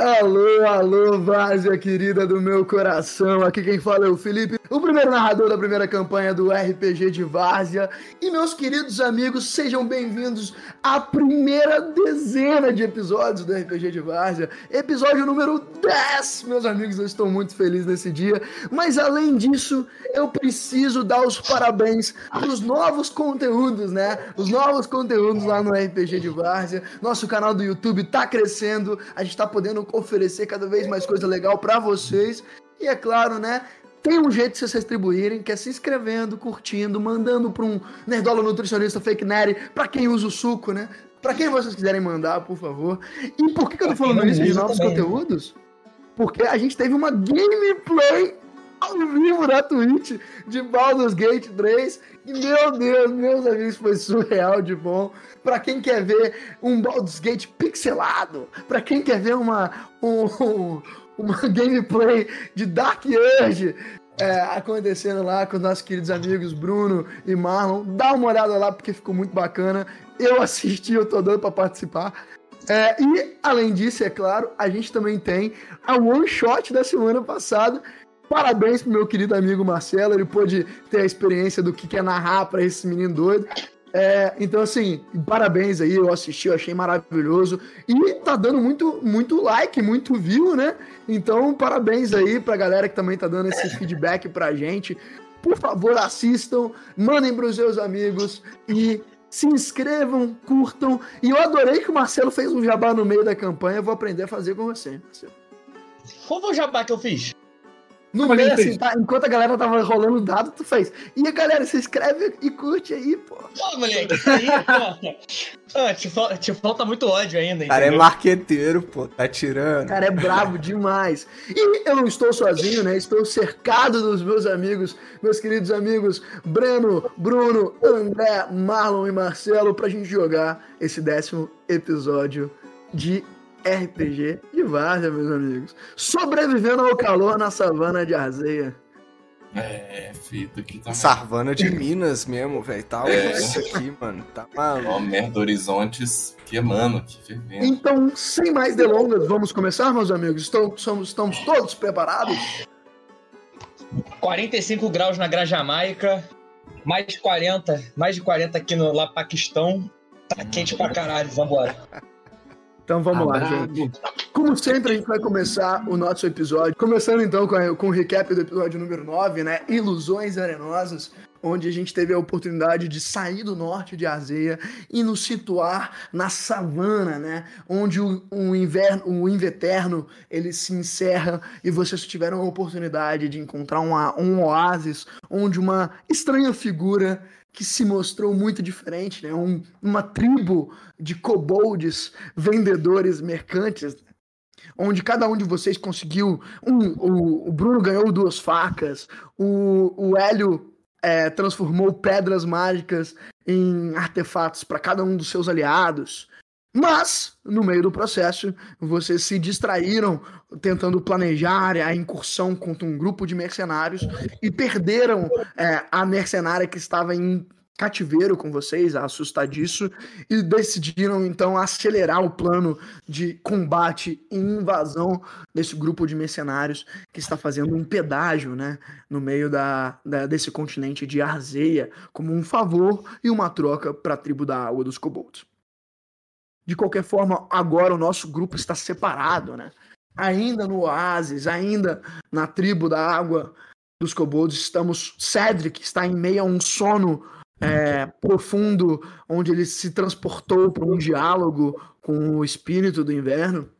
Alô, alô, Várzea querida do meu coração. Aqui quem fala é o Felipe, o primeiro narrador da primeira campanha do RPG de Várzea. E meus queridos amigos, sejam bem-vindos à primeira dezena de episódios do RPG de Várzea. Episódio número 10, meus amigos. Eu estou muito feliz nesse dia. Mas além disso, eu preciso dar os parabéns aos novos conteúdos, né? Os novos conteúdos lá no RPG de Várzea. Nosso canal do YouTube tá crescendo. A gente tá podendo oferecer cada vez mais coisa legal para vocês. E é claro, né? Tem um jeito de vocês retribuírem, que é se inscrevendo, curtindo, mandando para um nerdola nutricionista fake nerd, para quem usa o suco, né? Para quem vocês quiserem mandar, por favor. E por que, que eu tô falando isso de novos também. conteúdos? Porque a gente teve uma gameplay ao vivo na Twitch de Baldur's Gate 3. E meu Deus, meus amigos, foi surreal de bom. Para quem quer ver um Baldur's Gate pixelado, para quem quer ver uma, um, uma gameplay de Dark Urge é, acontecendo lá com nossos queridos amigos Bruno e Marlon, dá uma olhada lá porque ficou muito bacana. Eu assisti, eu tô dando para participar. É, e, além disso, é claro, a gente também tem a one shot da semana passada, Parabéns pro meu querido amigo Marcelo, ele pôde ter a experiência do que é narrar para esse menino doido. É, então, assim, parabéns aí, eu assisti, eu achei maravilhoso. E tá dando muito, muito like, muito view, né? Então, parabéns aí pra galera que também tá dando esse feedback pra gente. Por favor, assistam, mandem pros seus amigos e se inscrevam, curtam. E eu adorei que o Marcelo fez um jabá no meio da campanha, eu vou aprender a fazer com você, Marcelo. Qual foi o jabá que eu fiz? No meio, assim, tá, enquanto a galera tava rolando o dado, tu fez. E a galera, se inscreve e curte aí, pô. Pô, moleque, isso aí, pô. Ah, te, te, falta muito ódio ainda, Cara, é marqueteiro, pô, tá tirando. Cara, é brabo demais. E eu não estou sozinho, né? Estou cercado dos meus amigos, meus queridos amigos Breno, Bruno, André, Marlon e Marcelo, pra gente jogar esse décimo episódio de RPG de várzea, meus amigos. Sobrevivendo ao calor na savana de Arzeia. É, fita aqui tá. Savana de Minas mesmo, velho. Tá é. isso aqui, mano. Tá maluco. Ó, merda, horizontes queimando aqui, fervendo. Então, sem mais delongas, vamos começar, meus amigos? Estamos, somos, estamos todos preparados? 45 graus na Grajamaica, mais de 40, mais de 40 aqui no Lapaquistão. Tá quente pra caralho, vambora. Então vamos lá, gente. Como sempre, a gente vai começar o nosso episódio. Começando então com, a, com o recap do episódio número 9, né? Ilusões Arenosas, onde a gente teve a oportunidade de sair do norte de Azeia e nos situar na savana, né? Onde o, o inverno, o inverno, ele se encerra e vocês tiveram a oportunidade de encontrar uma, um oásis onde uma estranha figura que se mostrou muito diferente, né? Um, uma tribo de kobolds, vendedores, mercantes, onde cada um de vocês conseguiu. Um, o, o Bruno ganhou duas facas, o, o Hélio é, transformou pedras mágicas em artefatos para cada um dos seus aliados. Mas, no meio do processo, vocês se distraíram tentando planejar a incursão contra um grupo de mercenários e perderam é, a mercenária que estava em cativeiro com vocês, assustadiço, e decidiram então acelerar o plano de combate e invasão desse grupo de mercenários que está fazendo um pedágio, né, no meio da, da desse continente de Arzeia, como um favor e uma troca para a tribo da água dos kobolds. De qualquer forma, agora o nosso grupo está separado, né? Ainda no oásis, ainda na tribo da água dos kobolds, estamos Cedric está em meio a um sono é, profundo, onde ele se transportou para um diálogo com o espírito do inverno.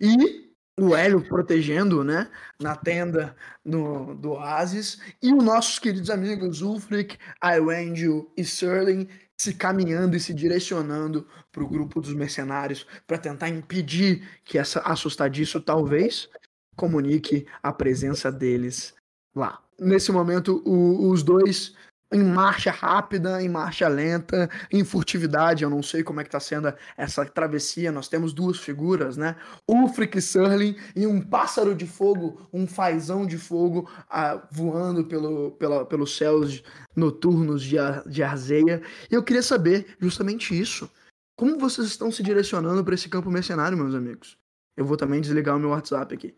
E o Hélio protegendo, né, na tenda no, do Oasis, e os nossos queridos amigos Ulfric, Irangel e Serling se caminhando e se direcionando para o grupo dos mercenários para tentar impedir que essa assustadiço talvez comunique a presença deles lá. Nesse momento, o, os dois em marcha rápida, em marcha lenta, em furtividade. Eu não sei como é que tá sendo essa travessia. Nós temos duas figuras, né? Ulfric Surling e um pássaro de fogo, um fazão de fogo uh, voando pelo, pela, pelos céus noturnos de, de Arzeia. E eu queria saber justamente isso. Como vocês estão se direcionando para esse campo mercenário, meus amigos? Eu vou também desligar o meu WhatsApp aqui.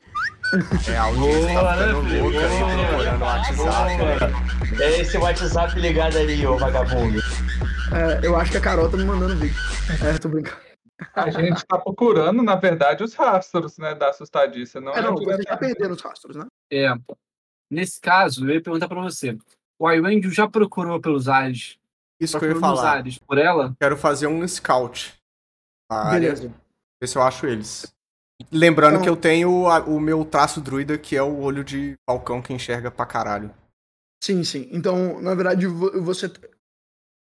É, a audiência tá ficando louca aí, procurando o WhatsApp. Né? É esse WhatsApp ligado ali, ô vagabundo. É, eu acho que a Carol tá me mandando vídeo. É, tô brincando. A gente tá procurando, na verdade, os rastros, né, da assustadiça. Não é, não, você tá perdendo os rastros, né? É. Nesse caso, eu ia perguntar pra você. O iWandio já procurou pelos ares? Isso que eu ia falar. Ares por ela? Quero fazer um scout. Beleza. Ver se eu acho eles. Lembrando então... que eu tenho a, o meu traço druida, que é o olho de falcão que enxerga pra caralho. Sim, sim. Então, na verdade, você.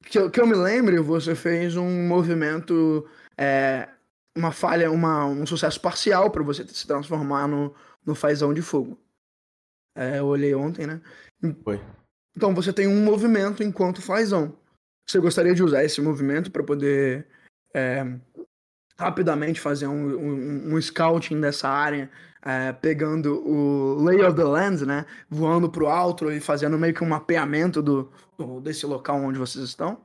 Que eu, que eu me lembre, você fez um movimento. É, uma falha, uma, um sucesso parcial para você se transformar no, no fazão de fogo. É, eu olhei ontem, né? Foi. Então você tem um movimento enquanto fazão. Você gostaria de usar esse movimento para poder é, rapidamente fazer um, um, um, scouting dessa área, é, pegando o lay of the land, né? Voando pro alto e fazendo meio que um mapeamento do, do desse local onde vocês estão?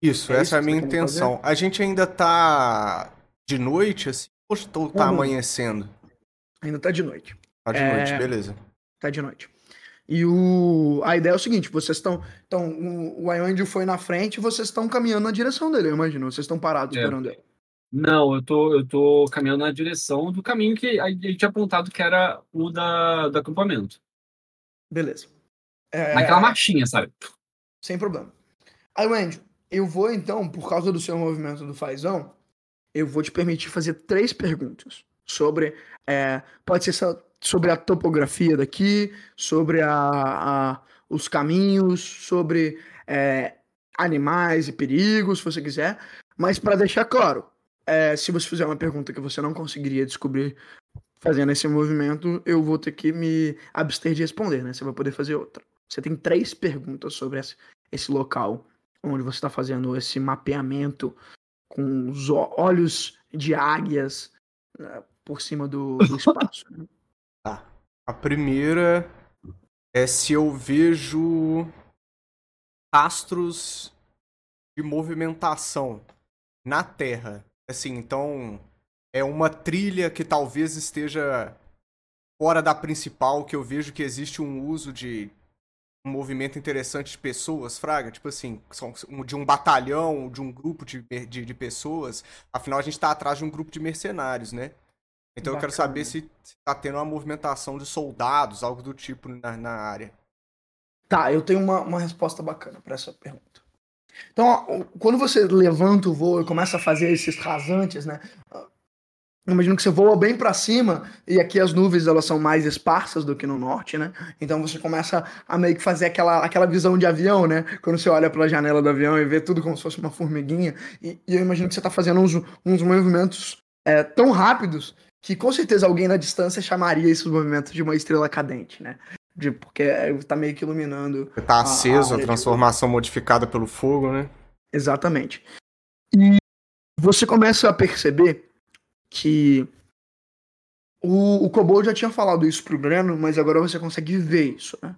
Isso, é essa isso é a minha intenção. Fazer? A gente ainda tá de noite, assim, ou tá uhum. amanhecendo? Ainda tá de noite. Tá de é... noite, beleza. Tá de noite. E o... a ideia é o seguinte: vocês estão. Então, o Ayandio foi na frente e vocês estão caminhando na direção dele, eu imagino. Vocês estão parados é. esperando ele. Não, eu tô, eu tô caminhando na direção do caminho que a gente tinha apontado que era o da, do acampamento. Beleza. É... Naquela marchinha, sabe? Sem problema. Aí, Wendy, eu vou então, por causa do seu movimento do fazão, eu vou te permitir fazer três perguntas sobre. É, pode ser sobre a topografia daqui, sobre a, a os caminhos, sobre é, animais e perigos, se você quiser. Mas para deixar claro, é, se você fizer uma pergunta que você não conseguiria descobrir fazendo esse movimento, eu vou ter que me abster de responder, né? Você vai poder fazer outra. Você tem três perguntas sobre esse, esse local onde você está fazendo esse mapeamento com os olhos de águias né, por cima do, do espaço. Né? Tá. A primeira é se eu vejo rastros de movimentação na Terra Assim, então é uma trilha que talvez esteja fora da principal, que eu vejo que existe um uso de um movimento interessante de pessoas, Fraga, tipo assim, de um batalhão, de um grupo de, de, de pessoas. Afinal, a gente está atrás de um grupo de mercenários, né? Então Bacana. eu quero saber se está tendo uma movimentação de soldados, algo do tipo na, na área. Tá, eu tenho uma, uma resposta bacana para essa pergunta. Então, quando você levanta o voo e começa a fazer esses rasantes, né? Imagino que você voa bem para cima e aqui as nuvens elas são mais esparsas do que no norte, né? Então você começa a meio que fazer aquela, aquela visão de avião, né? Quando você olha pela janela do avião e vê tudo como se fosse uma formiguinha. E, e eu imagino que você tá fazendo uns, uns movimentos é, tão rápidos que com certeza alguém na distância chamaria esses movimentos de uma estrela cadente, né? De, porque tá meio que iluminando. Tá aceso, a, a, a transformação modificada pelo fogo, né? Exatamente. E você começa a perceber que o, o Kobold já tinha falado isso pro Breno, mas agora você consegue ver isso, né?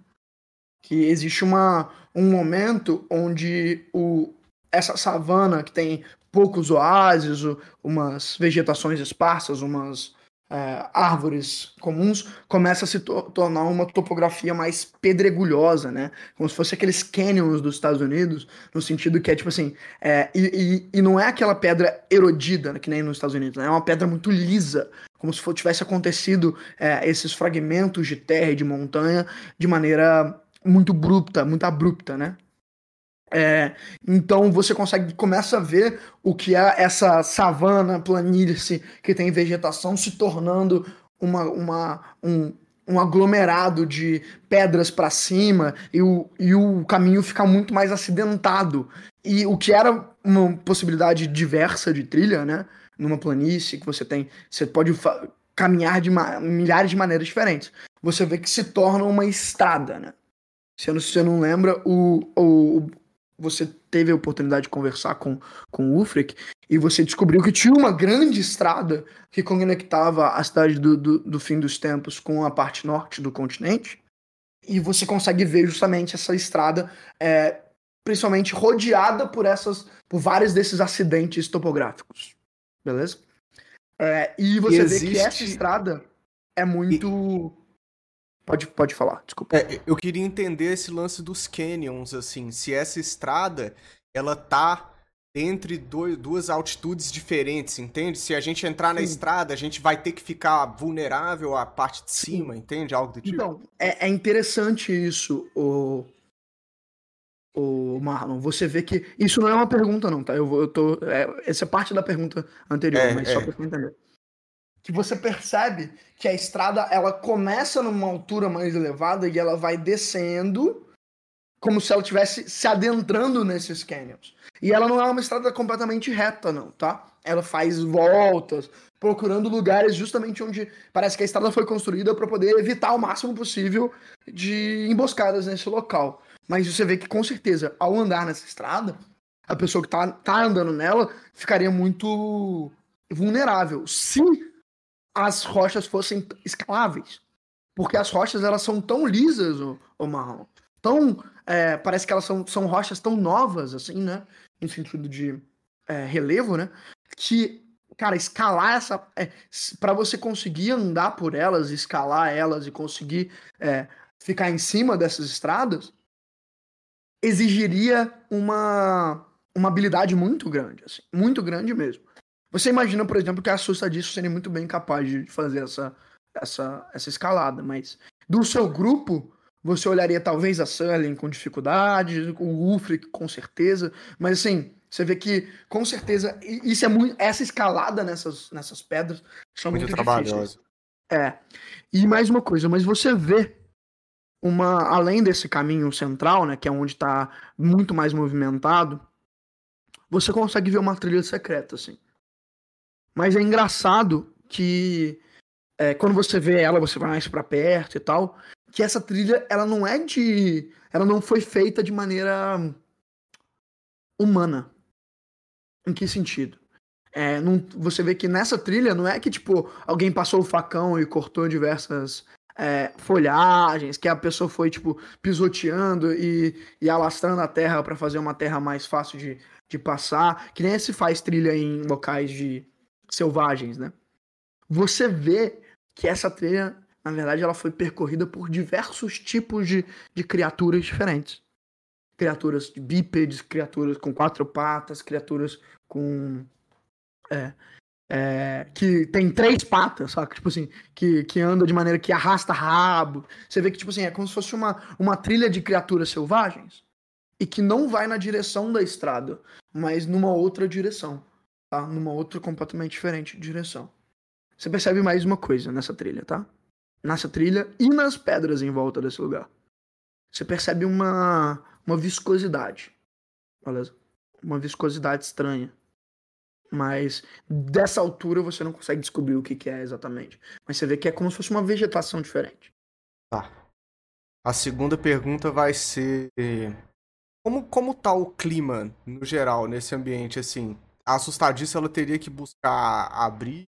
Que existe uma, um momento onde o, essa savana que tem poucos oásis, umas vegetações esparsas, umas é, árvores comuns, começa a se to tornar uma topografia mais pedregulhosa, né? Como se fosse aqueles canyons dos Estados Unidos, no sentido que é tipo assim, é, e, e, e, não é aquela pedra erodida, que nem nos Estados Unidos, né? é uma pedra muito lisa, como se tivesse acontecido é, esses fragmentos de terra e de montanha de maneira muito abrupta, muito abrupta, né? É, então você consegue começa a ver o que é essa savana, planície que tem vegetação se tornando uma, uma, um, um aglomerado de pedras para cima e o, e o caminho fica muito mais acidentado. E o que era uma possibilidade diversa de trilha, né? Numa planície que você tem, você pode caminhar de milhares de maneiras diferentes. Você vê que se torna uma estrada, né? Se você não lembra, o, o, você teve a oportunidade de conversar com, com o Ufrek e você descobriu que tinha uma grande estrada que conectava a cidade do, do, do, fim dos tempos com a parte norte do continente. E você consegue ver justamente essa estrada, é, principalmente rodeada por essas, por vários desses acidentes topográficos. Beleza? É, e você e existe... vê que essa estrada é muito. E... Pode, pode falar, desculpa. É, eu queria entender esse lance dos canyons, assim, se essa estrada ela tá entre dois, duas altitudes diferentes, entende? Se a gente entrar na Sim. estrada, a gente vai ter que ficar vulnerável à parte de cima, entende? Algo do tipo. Então, é, é interessante isso, o, o Marlon. Você vê que. Isso não é uma pergunta, não, tá? Eu, eu tô. É, essa é parte da pergunta anterior, é, mas só é. pra você entender. Que você percebe que a estrada ela começa numa altura mais elevada e ela vai descendo como se ela estivesse se adentrando nesses canyons. E ela não é uma estrada completamente reta, não, tá? Ela faz voltas, procurando lugares justamente onde parece que a estrada foi construída para poder evitar o máximo possível de emboscadas nesse local. Mas você vê que com certeza, ao andar nessa estrada, a pessoa que tá, tá andando nela ficaria muito vulnerável se as rochas fossem escaláveis. Porque as rochas elas são tão lisas, o, o Marlon, tão é, parece que elas são, são rochas tão novas, assim, né? Em sentido de é, relevo, né? Que, cara, escalar essa. É, para você conseguir andar por elas, escalar elas e conseguir é, ficar em cima dessas estradas, exigiria uma, uma habilidade muito grande, assim, muito grande mesmo. Você imagina, por exemplo, que a assustadiço seria muito bem capaz de fazer essa, essa, essa escalada, mas do seu grupo, você olharia talvez a Sullivan com dificuldade, o Ulfric com certeza, mas assim, você vê que com certeza isso é muito essa escalada nessas, nessas pedras são muito, muito trabalhosa. É. E mais uma coisa, mas você vê uma além desse caminho central, né, que é onde está muito mais movimentado, você consegue ver uma trilha secreta assim. Mas é engraçado que é, quando você vê ela, você vai mais para perto e tal, que essa trilha ela não é de, ela não foi feita de maneira humana. Em que sentido? É, não, você vê que nessa trilha não é que tipo alguém passou o facão e cortou diversas é, folhagens, que a pessoa foi tipo pisoteando e, e alastrando a terra para fazer uma terra mais fácil de, de passar, que nem se faz trilha em locais de selvagens, né? Você vê que essa trilha na verdade, ela foi percorrida por diversos tipos de, de criaturas diferentes. Criaturas bípedes, criaturas com quatro patas, criaturas com. É, é, que tem três patas, sabe? Tipo assim, que, que anda de maneira que arrasta rabo. Você vê que, tipo assim, é como se fosse uma, uma trilha de criaturas selvagens e que não vai na direção da estrada, mas numa outra direção, tá? Numa outra completamente diferente direção. Você percebe mais uma coisa nessa trilha, tá? nessa trilha e nas pedras em volta desse lugar. Você percebe uma, uma viscosidade, beleza? Uma viscosidade estranha. Mas dessa altura você não consegue descobrir o que, que é exatamente. Mas você vê que é como se fosse uma vegetação diferente. Tá. A segunda pergunta vai ser como como tá o clima no geral nesse ambiente assim? Assustadiça ela teria que buscar abrir,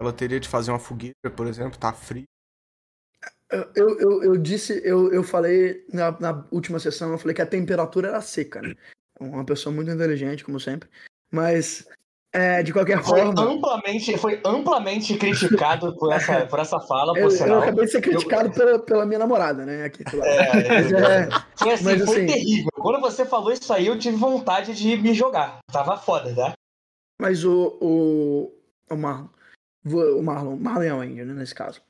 ela teria de fazer uma fogueira, por exemplo, tá frio. Eu, eu, eu disse, eu, eu falei na, na última sessão, eu falei que a temperatura era seca, né? Uma pessoa muito inteligente, como sempre. Mas, é, de qualquer foi forma. Amplamente, foi amplamente criticado por essa, por essa fala, por eu, eu acabei de ser criticado eu... pela, pela minha namorada, né? Aqui, é, mas, é, foi assim, mas, foi assim, terrível. Quando você falou isso aí, eu tive vontade de me jogar. Tava foda, né? Mas o. O, o Marlon. O Marlon, Marlon é né, nesse caso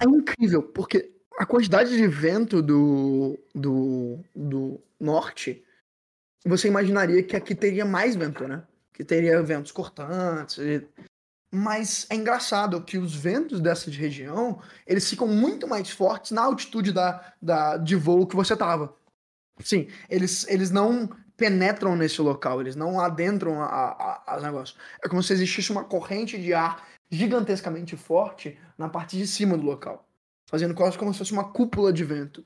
é incrível, porque a quantidade de vento do, do, do norte, você imaginaria que aqui teria mais vento, né? Que teria ventos cortantes. E... Mas é engraçado que os ventos dessa região, eles ficam muito mais fortes na altitude da, da, de voo que você tava. Sim, eles, eles não penetram nesse local, eles não adentram a, a, negócio. É como se existisse uma corrente de ar gigantescamente forte na parte de cima do local, fazendo quase como se fosse uma cúpula de vento.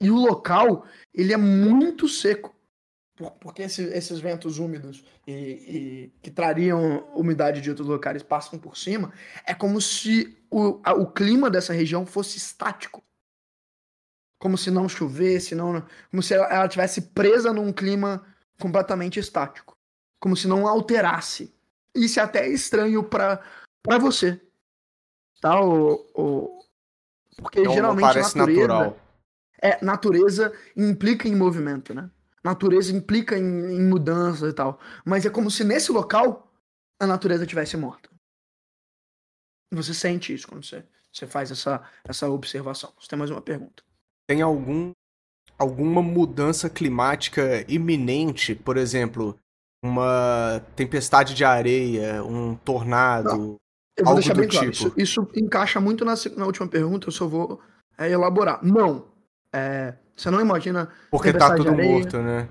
E o local, ele é muito seco, porque esses ventos úmidos e, e, que trariam umidade de outros locais passam por cima, é como se o, a, o clima dessa região fosse estático. Como se não chovesse, não, como se ela, ela tivesse presa num clima completamente estático. Como se não alterasse isso é até estranho pra, pra você. Tá? O, o... Porque Não, não geralmente parece natureza, natural. é, natureza implica em movimento, né? Natureza implica em, em mudança e tal. Mas é como se nesse local a natureza tivesse morta. Você sente isso quando você, você faz essa, essa observação. Você tem mais uma pergunta. Tem algum alguma mudança climática iminente, por exemplo, uma tempestade de areia, um tornado, Eu vou Algo deixar do bem claro. tipo. Isso, isso encaixa muito na, na última pergunta, eu só vou é, elaborar. Não. É, você não imagina. porque tá tudo morto, né?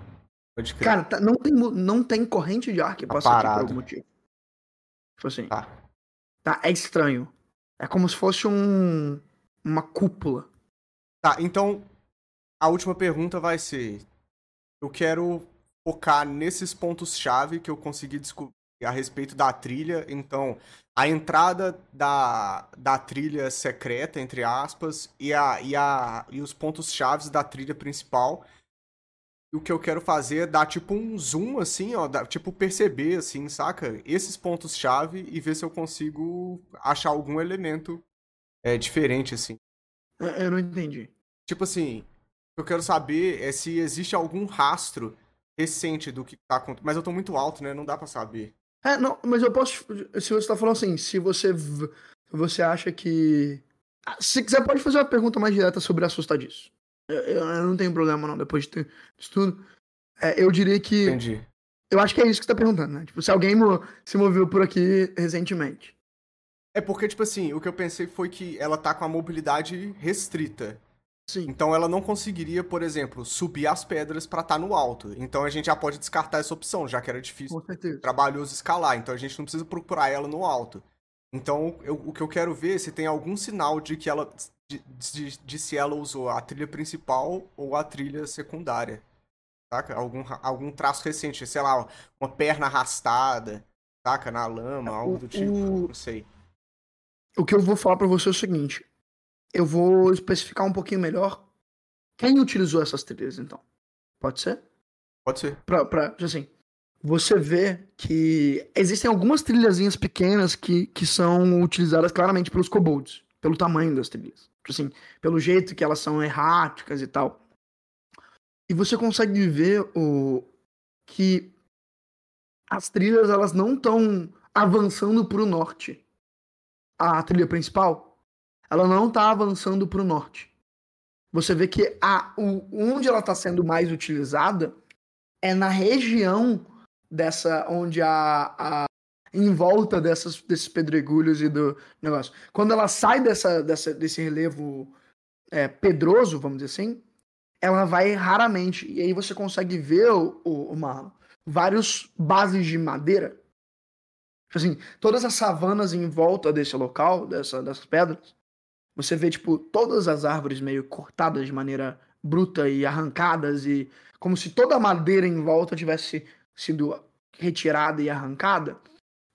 Pode crer. Cara, tá- não, tem, não tem corrente de ar que Tá passa aqui por parado. algum motivo. Tipo assim. Tá. Tá, é estranho. É como se fosse um. Uma cúpula. Tá, então a última pergunta vai ser: eu quero focar nesses pontos-chave que eu consegui descobrir a respeito da trilha. Então, a entrada da, da trilha secreta, entre aspas, e, a, e, a, e os pontos-chave da trilha principal. E o que eu quero fazer é dar tipo um zoom, assim, ó, dar- tipo perceber, assim, saca? Esses pontos-chave e ver se eu consigo achar algum elemento é, diferente, assim. Eu não entendi. Tipo assim, o que eu quero saber é se existe algum rastro recente do que tá acontecendo. Mas eu tô muito alto, né? Não dá pra saber. É, não, mas eu posso. Se você tá falando assim, se você. Você acha que. Ah, Se quiser, pode fazer uma pergunta mais direta sobre assustadiço. Eu, eu- eu não tenho problema, não, depois de ter isso tudo. É, eu diria que. Entendi. Eu acho que é isso que você tá perguntando, né? Tipo, se alguém mo- se moveu por aqui recentemente. É porque, tipo assim, o que eu pensei foi que ela tá com a mobilidade restrita. Sim. Então ela não conseguiria, por exemplo, subir as pedras pra estar no alto. Então a gente já pode descartar essa opção, já que era difícil, Com certeza. trabalhoso escalar. Então a gente não precisa procurar ela no alto. Então eu- o que eu quero ver é se tem algum sinal de que ela. De, de- de se ela usou a trilha principal ou a trilha secundária. Saca? Algum, algum traço recente, sei lá, uma perna arrastada, saca? Na lama, algo do tipo. o- Não sei. O que eu vou falar pra você é o seguinte. Eu vou especificar um pouquinho melhor quem utilizou essas trilhas, então. Pode ser? Pode ser. Pra, pra, assim, você vê que existem algumas trilhazinhas pequenas que, que são utilizadas claramente pelos kobolds, pelo tamanho das trilhas. Tipo Assim, pelo jeito que elas são erráticas e tal. E você consegue ver o que as trilhas elas não estão avançando para o norte. A trilha principal, ela não está avançando para o norte. Você vê que a, o, onde ela está sendo mais utilizada é na região dessa onde a, a em volta dessas, desses pedregulhos e do negócio. Quando ela sai dessa, dessa desse relevo é, pedroso, vamos dizer assim, ela vai raramente. E aí você consegue ver o, o, Marlon, vários bases de madeira. Tipo Assim, todas as savanas em volta desse local, dessa, dessas pedras, você vê, tipo, todas as árvores meio cortadas de maneira bruta e arrancadas e como se toda a madeira em volta tivesse sido retirada e arrancada,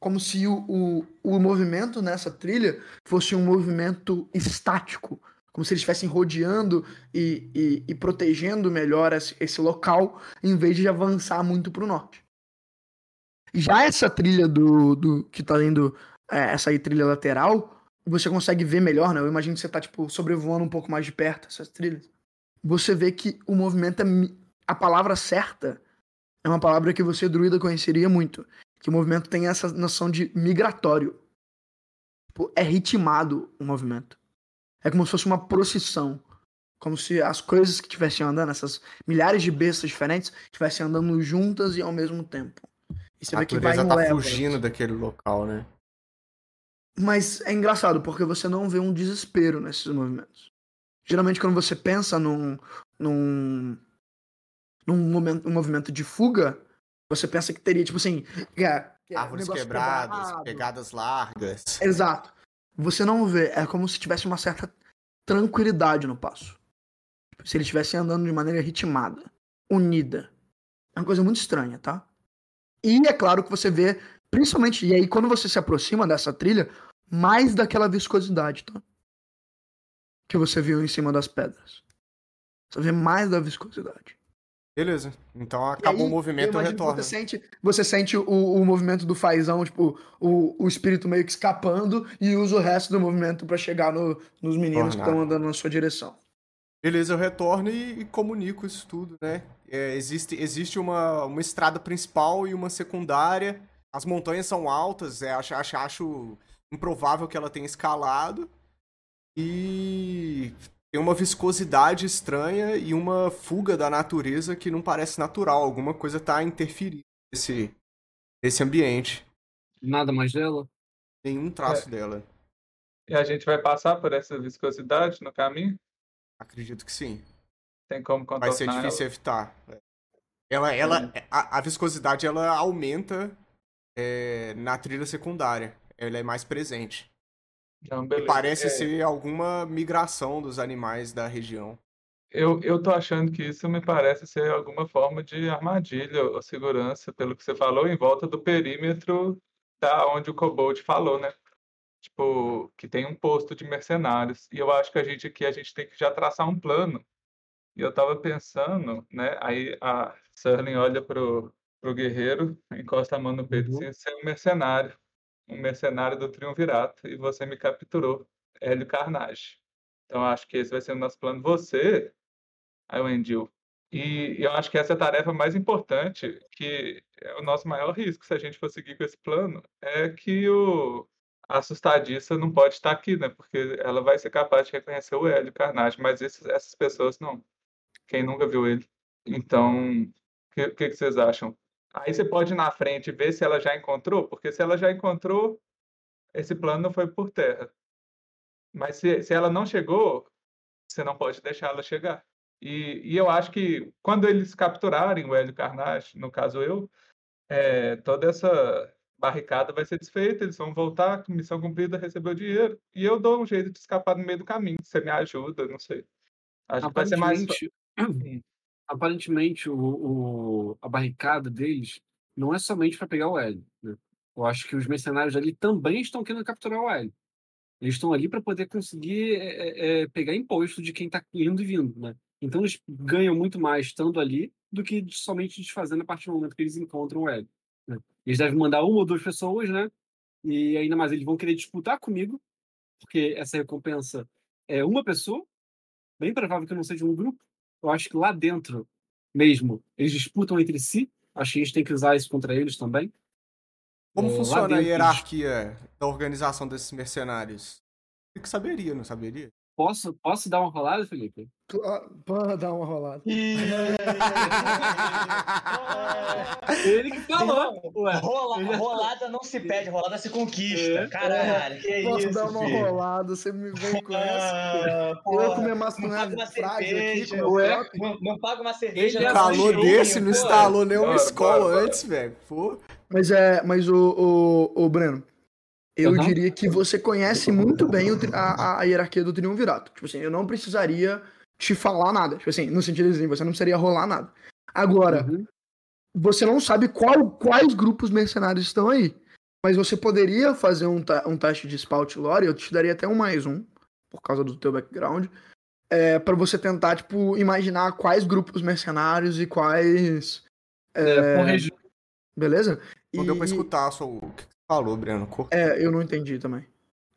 como se o, o, o movimento nessa trilha fosse um movimento estático, como se eles estivessem rodeando e, e, e protegendo melhor esse, esse local, em vez de avançar muito para o norte. Já essa trilha do, do que tá indo, é, essa aí trilha lateral, você consegue ver melhor, né? Eu imagino que você tá, tipo, sobrevoando um pouco mais de perto essas trilhas. Você vê que o movimento é. A palavra certa é uma palavra que você, druida, conheceria muito. Que o movimento tem essa noção de migratório. Tipo, é ritmado o movimento. É como se fosse uma procissão. Como se as coisas que estivessem andando, essas milhares de bestas diferentes, estivessem andando juntas e ao mesmo tempo. E você a vê que vai tá fugindo daquele local, né? Mas é engraçado, porque você não vê um desespero nesses movimentos. Geralmente, quando você pensa num, num, num momento, um movimento de fuga, você pensa que teria, tipo assim, é, é, Árvores quebradas, quebrado. pegadas largas. Exato. Você não vê, é como se tivesse uma certa tranquilidade no passo. Se ele estivesse andando de maneira ritmada, unida. É uma coisa muito estranha, tá? E é claro que você vê, principalmente, e aí quando você se aproxima dessa trilha, mais daquela viscosidade, tá? Que você viu em cima das pedras. Você vê mais da viscosidade. Beleza. Então acabou aí, o movimento, eu retorno. Você sente, você sente o, o movimento do fazão, tipo, o, o espírito meio que escapando e usa o resto do movimento para chegar no, nos meninos que estão andando na sua direção. Beleza, eu retorno e, e comunico isso tudo, né? É, existe existe uma, uma estrada principal e uma secundária. As montanhas são altas, é, acho, acho, acho improvável que ela tenha escalado. E tem uma viscosidade estranha e uma fuga da natureza que não parece natural. Alguma coisa tá interferindo nesse, nesse ambiente. Nada mais dela? Nenhum traço É. dela. E a gente vai passar por essa viscosidade no caminho? Acredito que sim. Tem como contornar Vai ser difícil evitar. Ela, ela, a, a viscosidade ela aumenta é, na trilha secundária. Ela é mais presente. Não, E parece É, ser alguma migração dos animais da região. Eu, eu tô achando que isso me parece ser alguma forma de armadilha ou segurança, pelo que você falou, em volta do perímetro da onde o Kobold falou, né? Tipo, que tem um posto de mercenários. E eu acho que a gente aqui, a gente tem que já traçar um plano. E eu tava pensando, né? Aí a Serling olha pro, pro guerreiro, encosta a mão no peito, assim, você é um mercenário. Um mercenário do Triunvirato. E você me capturou, Hélio Carnage. Então, acho que esse vai ser o nosso plano. Você Aí o Endil. E eu acho que essa é a tarefa mais importante, que é o nosso maior risco, se a gente for seguir com esse plano, é que o a assustadiça não pode estar aqui, né? Porque ela vai ser capaz de reconhecer o Hélio Carnage, mas esses, essas pessoas não. Quem nunca viu ele. Então, o que, que, que vocês acham? Aí você pode ir na frente e ver se ela já encontrou, porque se ela já encontrou, esse plano não foi por terra. Mas se, se ela não chegou, você não pode deixar ela chegar. E, e eu acho que quando eles capturarem o Hélio Carnage, no caso eu, é, toda essa barricada vai ser desfeita, eles vão voltar, missão cumprida, receber o dinheiro, e eu dou um jeito de escapar no meio do caminho. Você me ajuda, não sei. Acho que vai ser mais. Aparentemente, o, o- a barricada deles não é somente para pegar o Hélio. né? Eu acho que os mercenários ali também estão querendo capturar o Hélio. Eles estão ali para poder conseguir é, é, é, pegar imposto de quem está indo e vindo. Né? Então eles ganham muito mais estando ali do que somente desfazendo a partir do momento que eles encontram o Hélio. né? Eles devem mandar uma ou duas pessoas, né? E ainda mais eles vão querer disputar comigo, porque essa recompensa é uma pessoa. Bem provável que não seja um grupo. Eu acho que lá dentro mesmo eles disputam entre si. Acho que a gente tem que usar isso contra eles também. Como É, funciona a dentro, hierarquia da organização desses mercenários? Eu que saberia, não saberia? Posso, posso dar uma rolada, Felipe? Pode dar uma rolada. Ele que falou. Rola- ele- rolada não se pede, rolada se conquista. É. Caralho, que Posso isso, dar uma filho? rolada, você me vem com essa. Ah, Eu ia comer uma frágil aqui. Não, não paga uma cerveja. Ele é Um calor cheirinho, desse não instalou nenhuma escola antes, velho. Mas é, mas o, o, o Breno, eu Uhum. diria que você conhece muito bem o a, a hierarquia do triunvirato. Tipo assim, eu não precisaria te falar nada. Tipo assim, no sentido assim, você não precisaria rolar nada. Agora, Uhum. você não sabe qual, quais grupos mercenários estão aí. Mas você poderia fazer um, um teste de spout lore, eu te daria até um mais um, por causa do teu background, é, para você tentar, tipo, imaginar quais grupos mercenários e quais... É, regi- Beleza? Não deu pra E- escutar só o que você falou, Breno. Cor- É, eu não entendi também.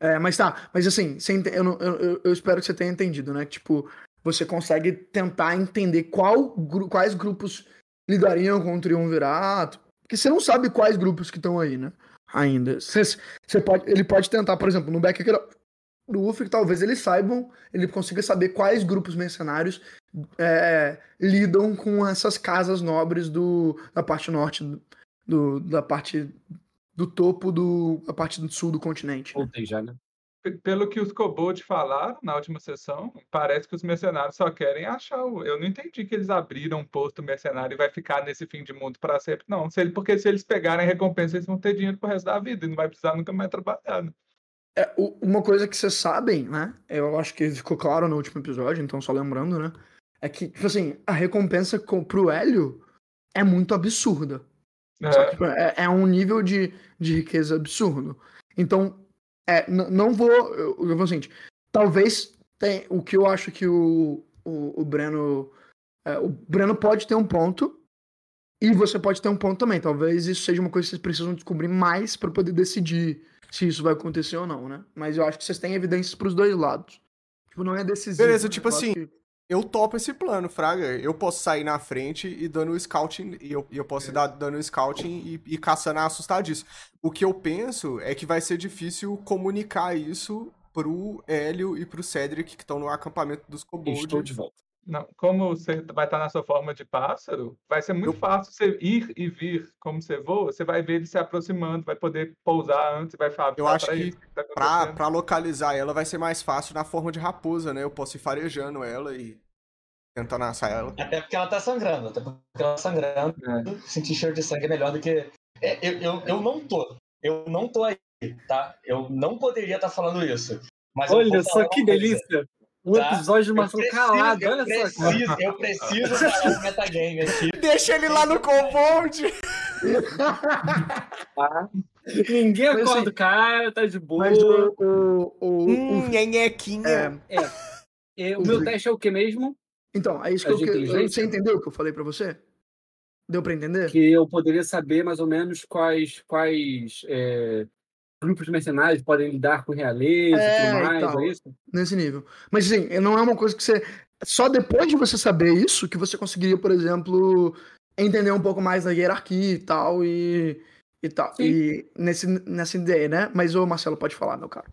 É, mas tá, mas assim, ente- eu, não- eu, eu- espero que você tenha entendido, né? Tipo, você consegue tentar entender qual, gru- quais grupos lidariam com o triunvirato. Porque você não sabe quais grupos que estão aí, né? Ainda. Você, pode, ele pode tentar, por exemplo, no background do Ufric, talvez eles saibam, ele consiga saber quais grupos mercenários é, lidam com essas casas nobres do, da parte norte, do, da parte do topo do, da parte do sul do continente. né? Voltei já, né? P- Pelo que os Kobold falaram na última sessão, parece que os mercenários só querem achar o. Eu não entendi que eles abriram um posto mercenário e vai ficar nesse fim de mundo para sempre. Não, se ele... porque se eles pegarem a recompensa, eles vão ter dinheiro pro resto da vida e não vai precisar nunca mais trabalhar. né? É, uma coisa que vocês sabem, né? Eu acho que ficou claro no último episódio, então só lembrando, né? É que, tipo assim, a recompensa co- pro Hélio é muito absurda. É, Tipo, É, é um nível de, de riqueza absurdo. Então, é, não vou. Eu, eu vou seguinte, talvez tem, o que eu acho que o, o, o Breno É, o Breno pode ter um ponto e você pode ter um ponto também. Talvez isso seja uma coisa que vocês precisam descobrir mais para poder decidir se isso vai acontecer ou não, né? Mas eu acho que vocês têm evidências pros dois lados. Tipo, não é decisivo. Beleza, né? tipo assim, que- eu topo esse plano, Fraga. Eu posso sair na frente e dando o scouting, e eu, eu posso ir dar, dando o scouting e, e caçando a assustadiço. O que eu penso é que vai ser difícil comunicar isso pro Hélio e pro Cedric que estão no acampamento dos Estou kobolds. de volta. Não, como você vai estar na sua forma de pássaro, vai ser muito Eu- fácil você ir e vir como você voa. Você vai ver ele se aproximando, vai poder pousar antes, vai falar Eu acho pra que que tá Pra, acontecendo. pra localizar ela vai ser mais fácil na forma de raposa, né? Eu posso ir farejando ela e tentando assar ela. Até porque ela tá sangrando, até porque ela tá sangrando. É. Sentir cheiro de sangue é melhor do que. É, eu, eu, eu não tô. Eu não tô aí, tá? Eu não poderia estar falando isso. Olha só que coisa, delícia. Um tá? episódio de Eu Marcelo calado, eu olha só. preciso, eu preciso falar o metagame aqui. Deixa ele lá no kobold! Tá? Ninguém Mas, acorda assim, o cara, tá de boa. Mas o. o, o, Hum, o- nhenhequinha. é, É, o meu teste é o que mesmo? então, é isso que É eu, inteligência? Você entendeu o que eu falei pra você? Deu pra entender? Que eu poderia saber mais ou menos quais, quais é, grupos de mercenários podem lidar com realeza É, e tudo mais, então. é isso? Nesse nível. Mas assim, não é uma coisa que você. Só depois de você saber isso que você conseguiria, por exemplo, entender um pouco mais da hierarquia e tal. E, e tal. Sim. E nesse, nessa ideia, né? Mas o Marcelo pode falar, meu caro.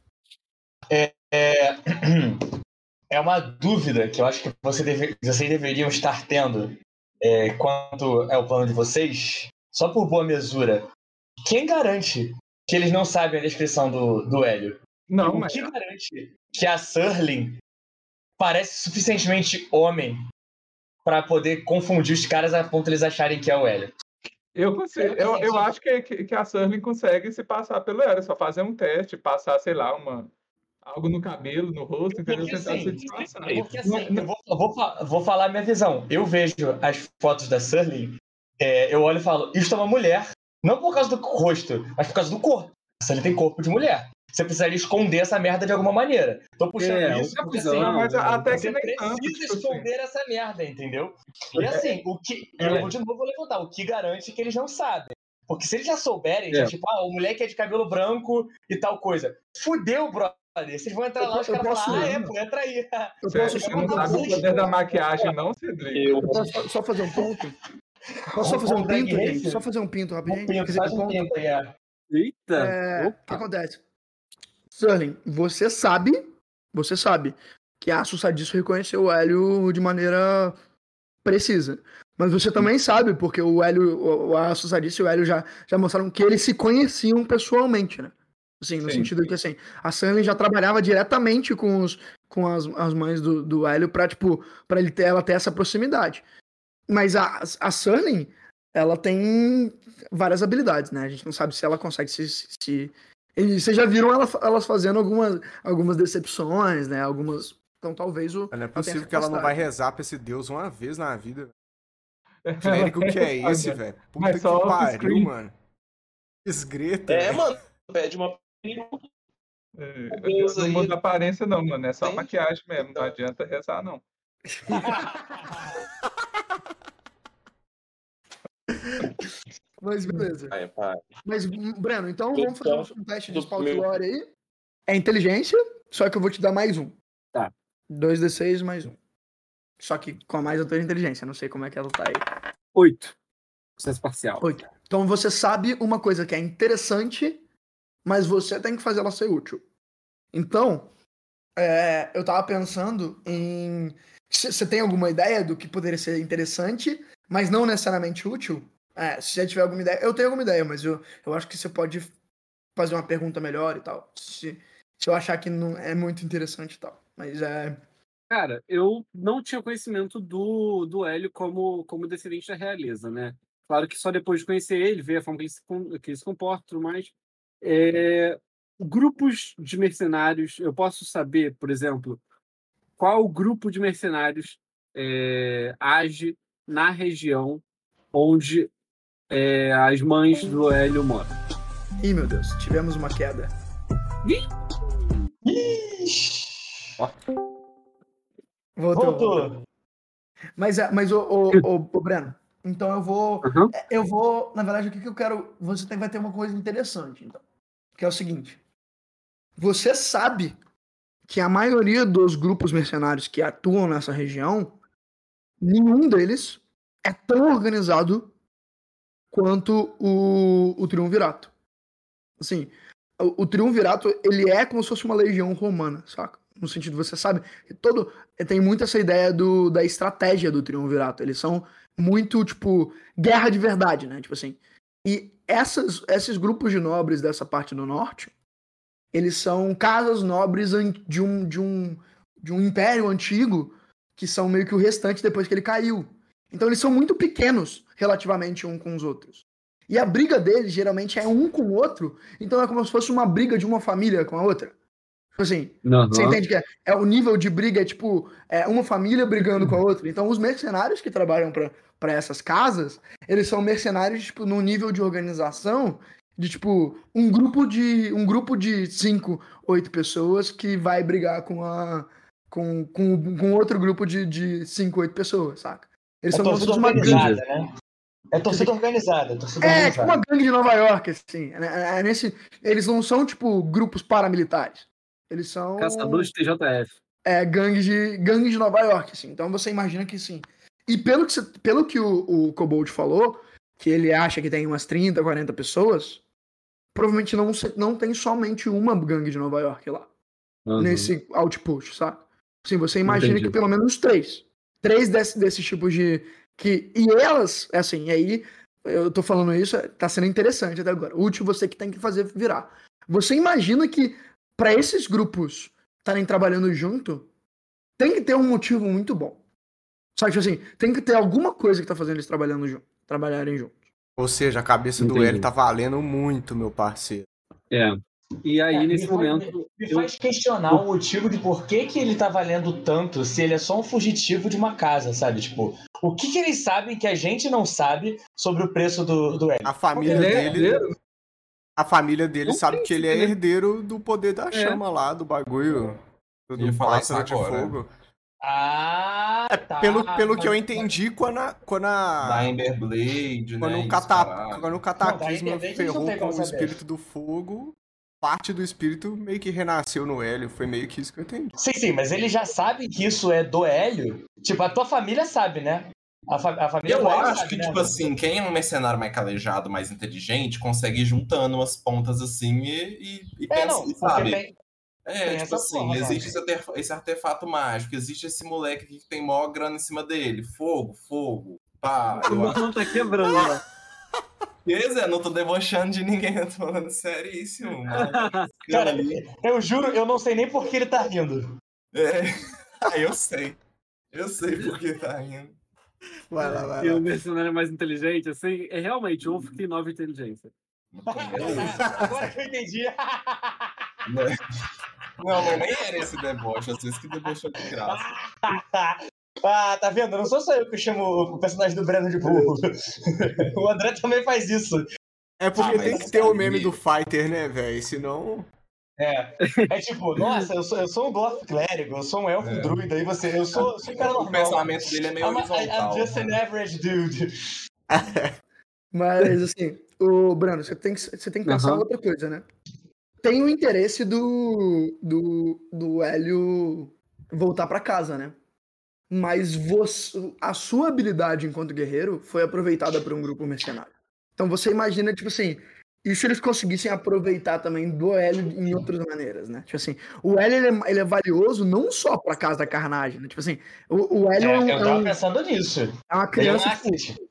É, é uma dúvida que eu acho que você deve- vocês deveriam estar tendo é, quanto é o plano de vocês, só por boa mesura. Quem garante que eles não sabem a descrição do, do Hélio? Não, o mas que garante que a Surling parece suficientemente homem para poder confundir os caras a ponto de eles acharem que é o Hélio? eu consigo. Eu, eu acho que, que, que a Surling consegue se passar pelo Hélio, só fazer um teste, passar, sei lá, uma. Algo no cabelo, no rosto, entendeu? Porque, Tentar assim, se disfarçar. Porque assim, eu vou, eu vou, vou falar a minha visão. Eu vejo as fotos da Surling, é, eu olho e falo, isso é uma mulher. Não por causa do rosto, mas por causa do corpo. A Surling tem corpo de mulher. Você precisaria esconder essa merda de alguma maneira. Tô puxando É, isso porque assim, Não, mas até que você tanto. precisa tipo assim. esconder essa merda, entendeu? E assim, o que. É. Eu vou de novo vou levantar. O que garante que eles não sabem? Porque se eles já souberem, já, É. tipo, ah, o moleque é de cabelo branco e tal coisa. Fudeu, brother. Vocês vão entrar Eu lá, os eu caras vão falar, posso- ah, é, pô, entra aí. Eu Você, posso, você só, não sabe o poder da maquiagem, não, Cedric? eu posso só fazer um ponto? Posso só fazer um pinto, gente? Só fazer um pinto rapidinho? Quer dizer, faz um ponto? tempo aí, é. Eita! É, o que Opa. acontece? Sterling, você sabe, você sabe que a Sussadiço reconheceu o Hélio de maneira precisa. Mas você também sabe, porque o Hélio, a Sussadiço e o Hélio já, já mostraram que eles se conheciam pessoalmente, né? Assim, no Sim. sentido que, assim, a Sterling já trabalhava diretamente com, os, com as, as mães do, do Hélio pra, tipo, pra ele ter, ela ter essa proximidade. Mas a, a ela tem várias habilidades, né? A gente não sabe se ela consegue se. se... E vocês já viram ela, elas fazendo algumas, algumas decepções, né? Algumas. Então talvez o. Não é possível que ela não vai rezar pra esse deus uma vez na vida. Genérico que é esse, velho? Puta Mas que pariu, mano. Esgreta. É, mano, pede uma. É, Deus não muda a aparência, não, mano. É só Tem? maquiagem mesmo. Não adianta rezar, não. Mas beleza. Pai. Mas, Breno, então vamos fazer um, teste de Spout Lore aí. É inteligência, só que eu vou te dar mais um. Tá. 2d6 mais um. Só que com a mais a tua inteligência, não sei como é que ela tá aí. Oito. Sucesso parcial. Oito. Então você sabe uma coisa que é interessante, mas você tem que fazer ela ser útil. Então, é, eu tava pensando em. Você tem alguma ideia do que poderia ser interessante, mas não necessariamente útil? É, se você tiver alguma ideia. Eu tenho alguma ideia, mas eu, eu acho que você pode fazer uma pergunta melhor e tal. Se, se eu achar que não é muito interessante e tal. Mas é. Cara, eu não tinha conhecimento do, do Hélio como, como descendente da realeza, né? Claro que só depois de conhecer ele, ver a forma que ele se, que ele se comporta e tudo mais. É, grupos de mercenários, eu posso saber, por exemplo, qual grupo de mercenários é, age na região onde é, as mães do Hélio moram. Ih, meu Deus, tivemos uma queda. Voltou. Voltou. Mas, é, mas o, o, o, o Breno, então eu vou. Uhum. Eu vou. Na verdade, o que, que eu quero. Você tem, vai ter uma coisa interessante, então. Que é o seguinte. Você sabe que a maioria dos grupos mercenários que atuam nessa região, nenhum deles é tão organizado quanto o, o Triunvirato. Assim, o, o Triunvirato, ele é como se fosse uma legião romana, saca? No sentido, você sabe, todo tem muito essa ideia do, da estratégia do Triunvirato. Eles são muito, tipo, guerra de verdade, né? Tipo assim. E essas, esses grupos de nobres dessa parte do norte, eles são casas nobres de um, de um, de um império antigo que são meio que o restante depois que ele caiu. Então eles são muito pequenos relativamente um com os outros. E a briga deles geralmente é um com o outro, então é como se fosse uma briga de uma família com a outra. Tipo assim, uhum. você entende que é, é, o nível de briga é tipo é uma família brigando com a outra. Então os mercenários que trabalham para essas casas, eles são mercenários tipo num nível de organização de tipo um grupo de um grupo de cinco, oito pessoas que vai brigar com a com, com, com outro grupo de, de cinco, oito pessoas, saca? Eles é são todos uma gangue. Né? É torcida organizada. Torcida é, organizada. tipo uma gangue de Nova York, assim. É, é nesse, eles não são, tipo, grupos paramilitares. Eles são. Caçadores de TJF. É, gangue de, gangue de Nova York, assim. Então você imagina que sim. E pelo que, você, pelo que o, o Kobold falou, que ele acha que tem umas 30, 40 pessoas, provavelmente não, não tem somente uma gangue de Nova York lá. Uhum. Nesse outpost, sabe? Sim, você imagina Entendi. que pelo menos três. Três desse, desses tipos de. Que, e elas, assim, e aí eu tô falando isso, tá sendo interessante até agora. Útil você que tem que fazer virar. Você imagina que para esses grupos estarem trabalhando junto, tem que ter um motivo muito bom. Sabe, tipo assim, tem que ter alguma coisa que tá fazendo eles trabalhando junto, trabalharem juntos. Ou seja, a cabeça Entendi. do L tá valendo muito, meu parceiro. É. E aí, é, nesse me momento. me, me faz questionar o motivo de por que, que ele tá valendo tanto se ele é só um fugitivo de uma casa, sabe? Tipo, o que, que eles sabem que a gente não sabe sobre o preço do, do L? A família é dele. A família dele sabe que ele é né? herdeiro do poder da é. chama lá, do bagulho. Do pássaro de fogo. Ah, é, tá. Pelo, pelo que eu entendi, quando a. Quando a da Ember Blade, quando né? O cata, quando o cataclisma não, ferrou com o espírito do fogo, parte do espírito meio que renasceu no Hélio. Foi meio que isso que eu entendi. Sim, sim, mas ele já sabe que isso é do Hélio. Tipo, a tua família sabe, né? A, fa a família Eu acho que, né? tipo assim, quem é um mercenário mais calejado, mais inteligente, consegue ir juntando umas pontas assim e, e, e é, pensa, não, sabe? Tem, é, tem tipo assim, forma, existe esse, esse artefato mágico, existe esse moleque que tem maior grana em cima dele. Fogo, fogo. Pá, o mundo tá quebrando, Zé, não tô debochando de ninguém, eu tô falando seríssimo, mano. Cara, eu juro, eu não sei nem por que ele tá rindo. É, ah, eu sei. Eu sei por que tá rindo. Vai lá, vai lá. E o mercenário mais inteligente, assim, é realmente o que tem nova inteligência. Agora que eu entendi. Não, não, nem era esse deboche, vocês que debochou de graça. Ah, tá vendo? Não sou só eu que chamo o personagem do Breno de burro. o André também faz isso. É porque ah, tem que ter o meme do Fighter, né, velho? Senão. É. É tipo, nossa, eu sou, eu sou um Dwarf Clérigo, eu sou um Elfo é. Druida, aí você. Eu sou, eu sou um cara normal. O pensamento dele é meio I'm, horizontal. I'm just an average dude. Mas, assim, o Brano, você tem que, você tem que pensar uhum. outra coisa, né? Tem o interesse do, do, do Hélio voltar para casa, né? Mas você, a sua habilidade enquanto guerreiro foi aproveitada por um grupo mercenário. Então você imagina, tipo assim, e se eles conseguissem aproveitar também do Hélio em outras maneiras, né? Tipo assim, o Hélio ele é, ele é valioso não só pra casa da carnagem, né? Tipo assim, o, o Hélio é, é um, Eu tava pensando nisso. É uma criança. Tipo,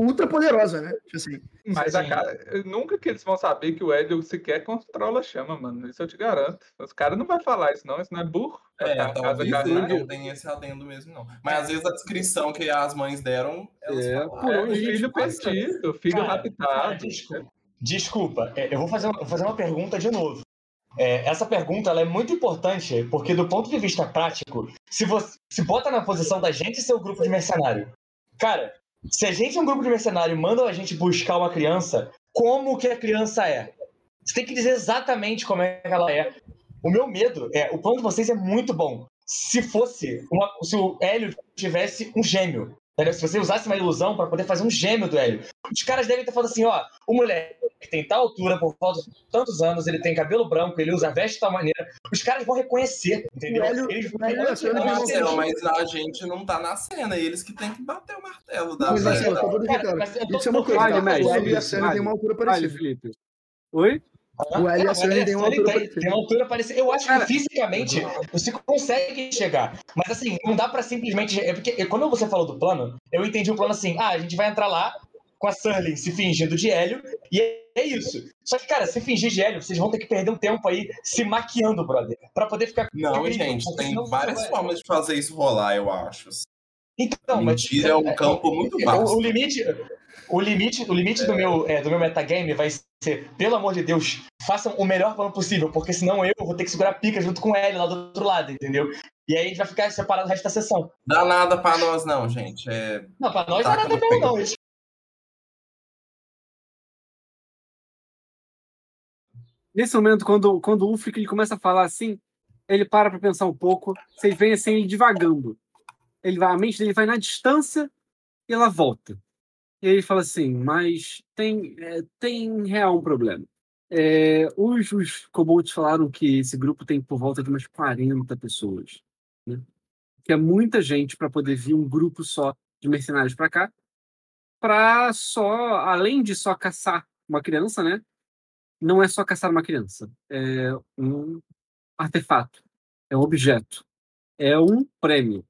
ultra poderosa, né? Tipo assim. Mas a cara, nunca que eles vão saber que o Hélio sequer controla a chama, mano. Isso eu te garanto. Os caras não vão falar isso, não. Isso não é burro. É, talvez não tem esse adendo mesmo, não. Mas às vezes a descrição que as mães deram, elas é, falam, pô, filho perdido, filho raptado. Desculpa, desculpa. É, eu vou fazer, uma, vou fazer uma pergunta de novo. É, essa pergunta ela é muito importante, porque do ponto de vista prático, se você se bota na posição da gente ser o grupo de mercenário. Cara, se a gente é um grupo de mercenário manda a gente buscar uma criança, como que a criança é? Você tem que dizer exatamente como é que ela é. O meu medo é, o plano de vocês é muito bom. se fosse uma, se o Hélio tivesse um gêmeo. Entendeu? Se você usasse uma ilusão para poder fazer um gêmeo do Hélio. Os caras devem ter falado assim, ó, o moleque tem tal altura por falta de tantos anos, ele tem cabelo branco, ele usa veste de tal maneira. Os caras vão reconhecer, entendeu? Hélio, eles vão reconhecer. Mas a gente não tá na cena, eles que tem que bater o martelo da Mas, Marcelo, Isso é uma coisa, o Hélio e a Cena tem uma altura parecida. Oi? O L e a Sunny tem uma altura parecida. Tem uma altura parecida. Eu acho Cara, que fisicamente você consegue chegar. Mas assim, não dá pra simplesmente. É porque quando você falou do plano, eu entendi o plano assim: ah, a gente vai entrar lá com a Surling se fingindo de Hélio, e é isso. Só que, cara, se fingir de Hélio, vocês vão ter que perder um tempo aí se maquiando, brother. Pra poder ficar. Não, gente, tem várias formas de fazer isso rolar, eu acho. Então, Mentira mas, é um campo muito vasto. O, o limite, o limite, o limite é. do meu, é, do meu metagame vai ser, pelo amor de Deus, façam o melhor plano possível, porque senão eu vou ter que segurar a pica junto com ele lá do outro lado, entendeu? E aí a gente vai ficar separado o resto da sessão. Dá nada pra nós, não, gente. É... Não, pra nós não dá nada mesmo, não. Nesse momento, quando, quando o Ulfric ele começa a falar assim, ele para pra pensar um pouco, vocês veem assim ele divagando. Ele vai, a mente dele vai na distância e ela volta. E ele fala assim, mas tem, é, tem real um problema. É, os, os kobolds falaram que esse grupo tem por volta de umas 40 pessoas. Né? Que é muita gente para poder vir um grupo só de mercenários para cá, para só, além de só caçar uma criança, né? Não é só caçar uma criança, é um artefato, é um objeto, é um prêmio.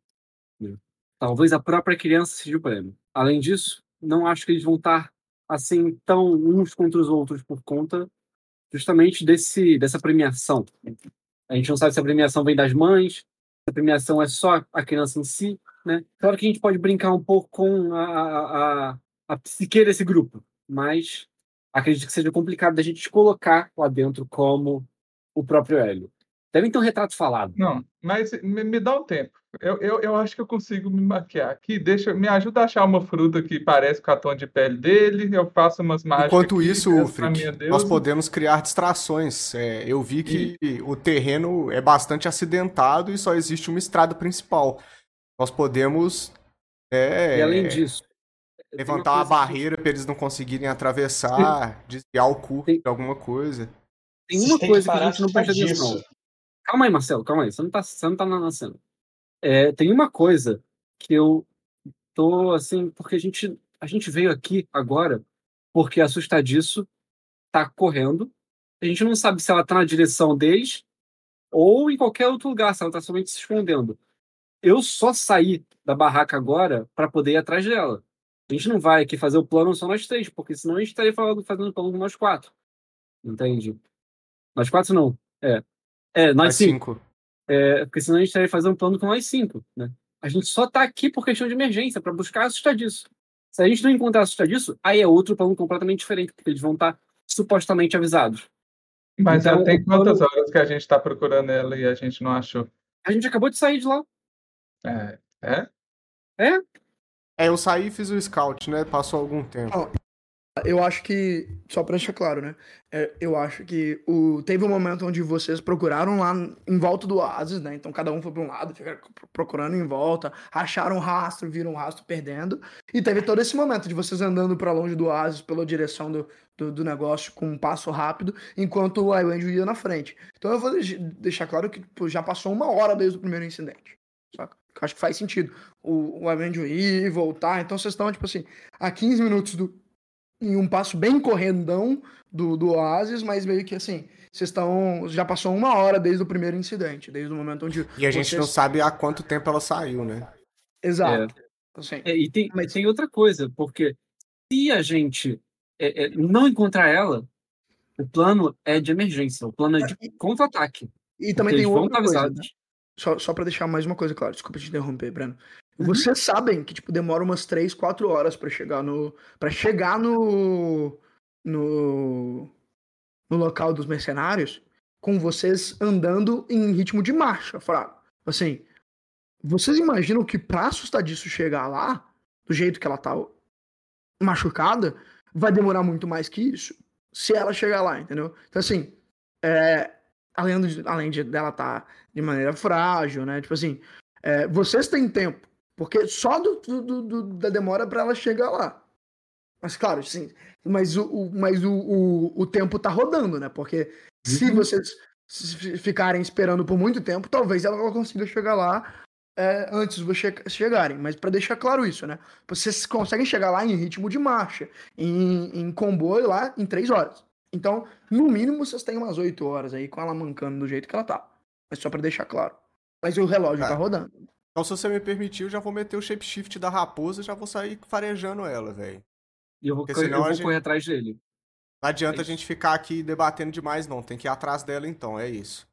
Né? Talvez a própria criança seja o prêmio. Além disso, não acho que eles vão estar assim tão uns contra os outros por conta justamente desse dessa premiação. A gente não sabe se a premiação vem das mães, se a premiação é só a criança em si, né? Claro que a gente pode brincar um pouco com a, a, a psique desse grupo, mas acredito que seja complicado da gente colocar lá dentro como o próprio Hélio. Devem ter um retrato falado. Não, mas me, me dá um tempo. Eu, eu, eu acho que eu consigo me maquiar aqui. Deixa, me ajuda a achar uma fruta que parece com a tom de pele dele. Eu faço umas mágicas. Enquanto isso, Ufric, nós podemos criar distrações. É, eu vi que e... o terreno é bastante acidentado e só existe uma estrada principal. Nós podemos. É, e além disso, levantar uma barreira para eles não conseguirem atravessar, desviar o curso de alguma coisa. Tem uma coisa que, que a gente não presta atenção. Calma aí, Marcelo, calma aí. Você não tá, você não tá na cena. É, tem uma coisa que eu tô assim, porque a gente, a gente veio aqui agora porque assustadiço tá correndo. A gente não sabe se ela tá na direção deles ou em qualquer outro lugar, se ela tá somente se escondendo. Eu só saí da barraca agora para poder ir atrás dela. A gente não vai aqui fazer o plano só nós três, porque senão a gente estaria falando, fazendo o plano com nós quatro. Entende? Nós quatro não. É. É, nós cinco. cinco. É, porque senão a gente estaria fazendo um plano com nós cinco, né? A gente só está aqui por questão de emergência, para buscar assustadiço. Se a gente não encontrar assustadiço, aí é outro plano completamente diferente, porque eles vão estar tá supostamente avisados. Mas então, tem quantas plano... horas que a gente está procurando ela e a gente não achou? A gente acabou de sair de lá. É? É? É? É, eu saí e fiz o scout, né? Passou algum tempo. Oh, eu acho que, só pra deixar claro, né? É, eu acho que o, teve um momento onde vocês procuraram lá em volta do oásis, né? Então cada um foi pra um lado, ficaram procurando em volta, acharam um rastro, viram um rastro perdendo. E teve todo esse momento de vocês andando para longe do oásis, pela direção do, do, do, negócio, com um passo rápido, enquanto o Iwanjo ia na frente. Então eu vou deixar claro que pô, já passou uma hora desde o primeiro incidente. Saca? Acho que faz sentido. O, o Iwanjo ir e voltar. Então vocês estão, tipo assim, a 15 minutos do, em um passo bem correndão do, do Oasis, mas meio que assim, vocês estão. Já passou uma hora desde o primeiro incidente, desde o momento onde. E a gente não sabe há quanto tempo ela saiu, né? Exato. É. Assim. É, e tem, mas tem outra coisa, porque se a gente é, é, não encontrar ela, o plano é de emergência, o plano é de contra-ataque. E também tem outra coisa. Né? Só, só para deixar mais uma coisa claro, desculpa te interromper, Breno. Vocês sabem que, tipo, demora umas 3, 4 horas para chegar no. para chegar no. no. no local dos mercenários com vocês andando em ritmo de marcha, fraco. Assim, vocês imaginam que pra assustar disso chegar lá, do jeito que ela tá machucada, vai demorar muito mais que isso? Se ela chegar lá, entendeu? Então, assim, é, além, de, além de dela estar tá de maneira frágil, né? Tipo assim, é, vocês têm tempo, porque só do, do, do da demora para ela chegar lá. Mas claro, sim. Mas o, o mas o, o, o, tempo tá rodando, né? Porque uhum. se vocês ficarem esperando por muito tempo, talvez ela consiga chegar lá é, antes de vocês chegarem. Mas para deixar claro isso, né? Vocês conseguem chegar lá em ritmo de marcha, em, em comboio lá em três horas. Então, no mínimo, vocês têm umas oito horas aí com ela mancando do jeito que ela tá. Mas só para deixar claro. Mas o relógio tá rodando. Então, se você me permitir, eu já vou meter o shapeshift da raposa e já vou sair farejando ela, velho. E eu vou, Porque eu vou gente... correr atrás dele. Não adianta é a gente ficar aqui debatendo demais, não. Tem que ir atrás dela, então. É isso.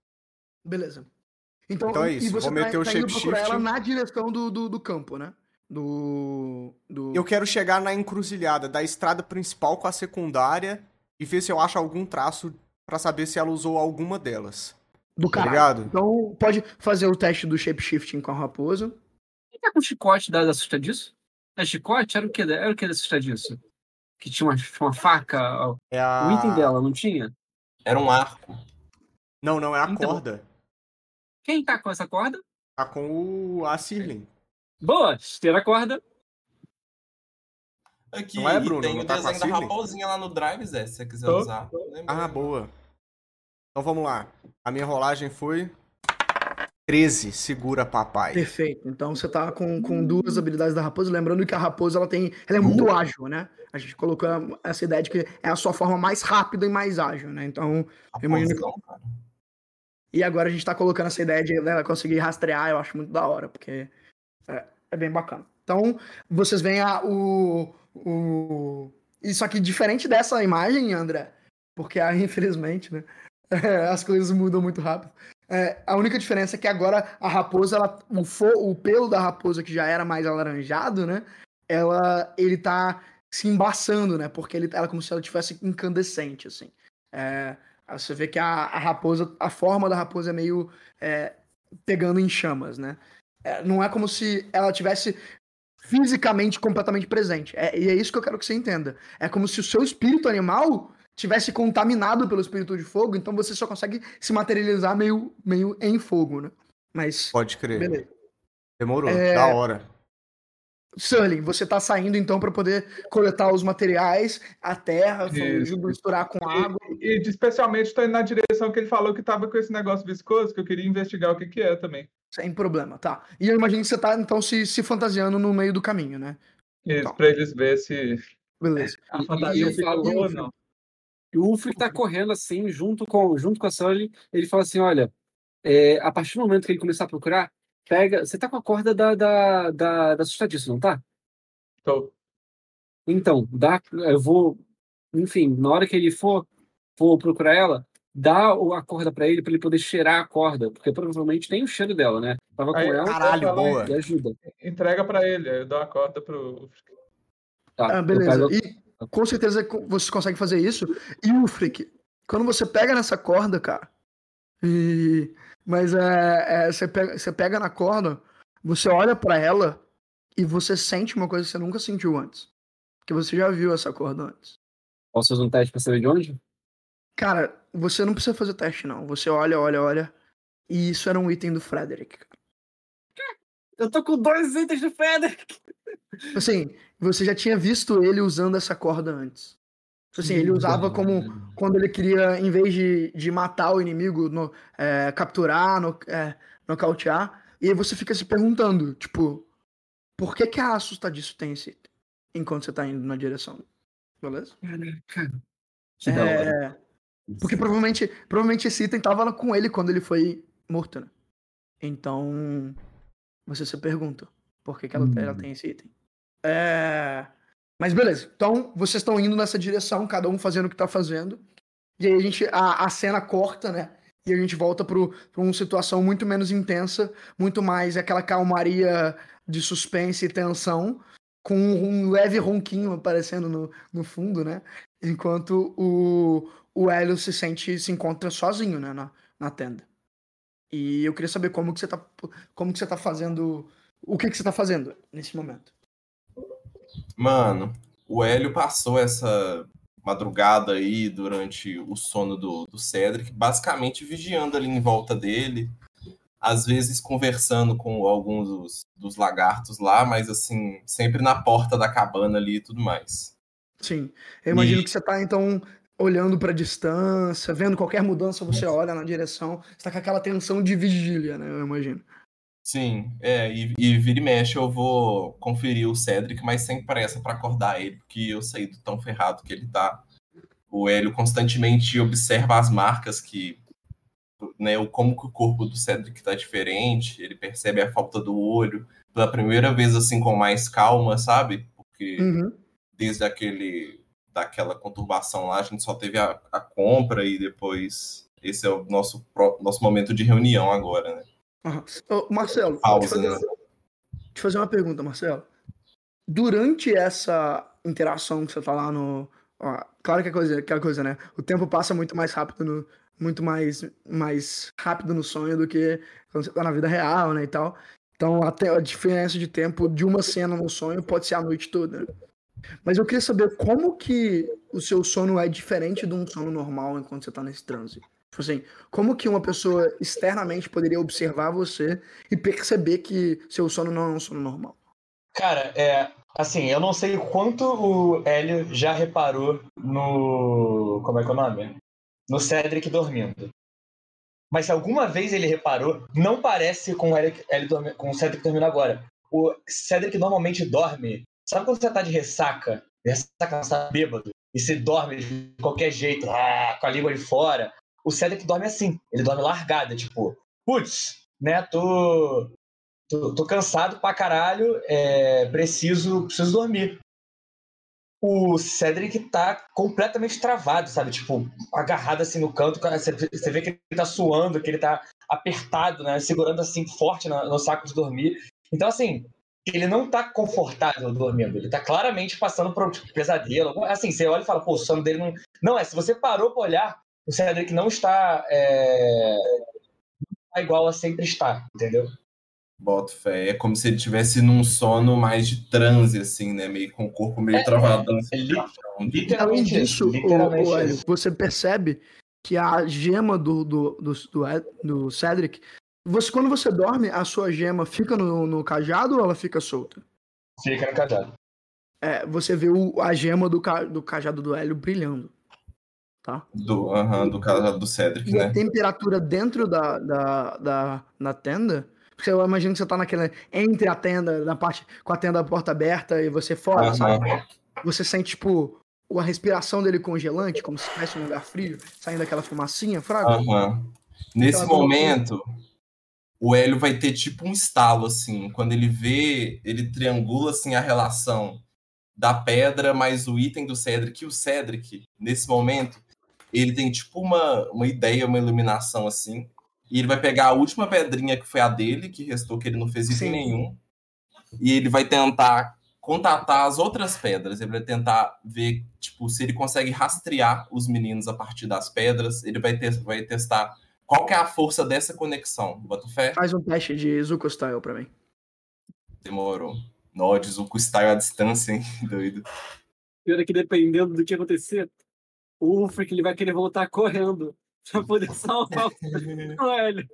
Beleza. Então, então é isso. vou meter tá, o tá shapeshift. ela na direção do, do, do, campo, né? Do, do. Eu quero chegar na encruzilhada da estrada principal com a secundária e ver se eu acho algum traço para saber se ela usou alguma delas. Do tá caralho. Então pode fazer o teste do shapeshifting com a raposa. Quem tá com chicote da, da assustadiço? É chicote? Era o que? Era o que da assustadiço? Que tinha uma, uma faca. É a... O item dela, não tinha? Era um arco. Não, não, é a então, corda. Quem tá com essa corda? Tá com o a Sirlin. Boa, esteira a corda. Aqui, não é, Bruno? tem não o tá desenho da raposinha lá no Drive, Zé, se você quiser oh. usar. Ah, boa. Então vamos lá. A minha rolagem foi 13, segura papai. Perfeito. Então você tá com, com duas habilidades da raposa. Lembrando que a raposa ela tem. Ela é muito uh. ágil, né? A gente colocou essa ideia de que é a sua forma mais rápida e mais ágil, né? Então, eu imagino que. E agora a gente tá colocando essa ideia de ela conseguir rastrear, eu acho muito da hora, porque é, é bem bacana. Então, vocês veem a, o, o. Isso aqui, diferente dessa imagem, André, porque aí, infelizmente, né? As coisas mudam muito rápido. É, a única diferença é que agora a raposa, ela, o, fo, o pelo da raposa, que já era mais alaranjado, né? Ela, ele tá se embaçando, né? Porque ele, ela é como se ela tivesse incandescente, assim. É, você vê que a, a, raposa, a forma da raposa é meio é, pegando em chamas, né? É, não é como se ela tivesse fisicamente completamente presente. É, e é isso que eu quero que você entenda. É como se o seu espírito animal tivesse contaminado pelo espírito de fogo, então você só consegue se materializar meio, meio em fogo, né? Mas. Pode crer. Beleza. Demorou, é... da hora. Sully, você tá saindo então para poder coletar os materiais, a terra, misturar com água. E, e especialmente tô indo na direção que ele falou que tava com esse negócio viscoso, que eu queria investigar o que que é também. Sem problema, tá. E eu imagino que você tá então se, se fantasiando no meio do caminho, né? Isso, então. pra eles verem se. Beleza. A fantasia falou ou não. E o Ulfric tá correndo assim, junto com, junto com a Sully. Ele fala assim: olha, é, a partir do momento que ele começar a procurar, pega. Você tá com a corda da, da, da, da assustadiça, não tá? Tô. Então, dá, eu vou. Enfim, na hora que ele for, for procurar ela, dá a corda para ele para ele poder cheirar a corda, porque provavelmente tem o cheiro dela, né? Tava com Aí, ela, caralho, boa. E ajuda. Entrega para ele, eu dou a corda pro. Tá, ah, beleza. E com certeza você consegue fazer isso. E o Frick, quando você pega nessa corda, cara, e... mas é, é, você, pega, você pega na corda, você olha para ela e você sente uma coisa que você nunca sentiu antes. Porque você já viu essa corda antes. Posso fazer um teste pra saber de onde? Cara, você não precisa fazer teste, não. Você olha, olha, olha. E isso era um item do Frederick. Eu tô com dois itens do Frederick. Assim, você já tinha visto ele usando essa corda antes. Assim, ele usava como quando ele queria, em vez de, de matar o inimigo, no, é, capturar, no, é, nocautear. E aí você fica se perguntando, tipo, por que, que a assustadiço tem esse enquanto você tá indo na direção? Beleza? Caraca. Que é, porque provavelmente, provavelmente esse item tava com ele quando ele foi morto, né? Então, você se pergunta por que, que ela, hum. ela tem esse item. É... Mas beleza. Então, vocês estão indo nessa direção, cada um fazendo o que tá fazendo. E aí a gente. A, a cena corta, né? E a gente volta para uma situação muito menos intensa, muito mais aquela calmaria de suspense e tensão, com um leve ronquinho aparecendo no, no fundo, né? Enquanto o, o Hélio se sente, se encontra sozinho, né? Na, na tenda. E eu queria saber como que você tá, como que você tá fazendo, o que que você tá fazendo nesse momento. Mano, o Hélio passou essa madrugada aí durante o sono do, do Cedric, basicamente vigiando ali em volta dele, às vezes conversando com alguns dos, dos lagartos lá, mas assim, sempre na porta da cabana ali e tudo mais. Sim. Eu imagino e... que você tá, então, olhando para distância, vendo qualquer mudança, você olha na direção, está com aquela tensão de vigília, né? Eu imagino. Sim, é, e, e vira e mexe eu vou conferir o Cedric, mas sem pressa para acordar ele, porque eu sei do tão ferrado que ele tá. O Hélio constantemente observa as marcas que né, o como que o corpo do Cedric tá diferente, ele percebe a falta do olho pela primeira vez assim com mais calma, sabe? Porque uhum. desde aquele daquela conturbação lá, a gente só teve a, a compra e depois esse é o nosso nosso momento de reunião agora, né? Uhum. Oh, Marcelo, Pausa, deixa, eu fazer, né? eu fazer uma pergunta, Marcelo. Durante essa interação que você tá lá no. Ó, claro que é coisa, que é coisa, né? O tempo passa muito mais rápido no, muito mais, mais rápido no sonho do que quando você tá na vida real, né, e tal. Então, até a diferença de tempo de uma cena no sonho pode ser a noite toda. Mas eu queria saber como que o seu sono é diferente de um sono normal enquanto você tá nesse transe. Tipo assim, como que uma pessoa externamente poderia observar você e perceber que seu sono não é um sono normal? Cara, é. Assim, eu não sei quanto o Hélio já reparou no. Como é que é o nome? no Cedric dormindo. Mas se alguma vez ele reparou, não parece com o, Eric, ele dormi, com o Cedric dormindo agora. O Cedric normalmente dorme. Sabe quando você tá de ressaca? Ressaca, você tá bêbado. E você dorme de qualquer jeito, ah, com a língua de fora. O Cedric dorme assim. Ele dorme largado, tipo, putz, né, tô, tô, tô cansado pra caralho, é, preciso, preciso dormir o Cedric tá completamente travado, sabe? Tipo, agarrado assim no canto, você vê que ele tá suando, que ele tá apertado, né? Segurando assim forte no saco de dormir. Então, assim, ele não tá confortável dormindo, ele tá claramente passando por um tipo, pesadelo. Assim, você olha e fala, pô, o sono dele não. Não é, se você parou pra olhar, o Cedric não está. É... Igual a sempre está, entendeu? Boto fé. É como se ele tivesse num sono mais de transe, assim, né? Meio com o corpo meio é, travado. É, literalmente Além disso, literalmente o, o, você percebe que a gema do, do, do, do, do Cedric, você, quando você dorme, a sua gema fica no, no cajado ou ela fica solta? Fica no cajado. É, você vê o, a gema do, do cajado do Hélio brilhando. Tá? Do, uh -huh, do cajado do Cedric, e né? a temperatura dentro da, da, da, da tenda porque eu imagino que você tá naquela. Entre a tenda, na parte. Com a tenda porta aberta e você fora, uhum. sabe? Você sente, tipo, a respiração dele congelante, como se estivesse um lugar frio, saindo aquela fumacinha, fraga. Uhum. Nesse aquela momento, o Hélio vai ter tipo um estalo, assim. Quando ele vê, ele triangula assim a relação da pedra mais o item do Cedric. E o Cedric, nesse momento, ele tem tipo uma, uma ideia, uma iluminação assim. E ele vai pegar a última pedrinha que foi a dele, que restou, que ele não fez item nenhum. E ele vai tentar contatar as outras pedras. Ele vai tentar ver, tipo, se ele consegue rastrear os meninos a partir das pedras. Ele vai, ter, vai testar qual que é a força dessa conexão. Bota fé? Faz um teste de Zuko Style pra mim. Demorou. Nó de Zuko Style à distância, hein? Doido. Pior é que dependendo do que acontecer, o Ulfric ele vai querer voltar correndo pra poder salvar o Hélio.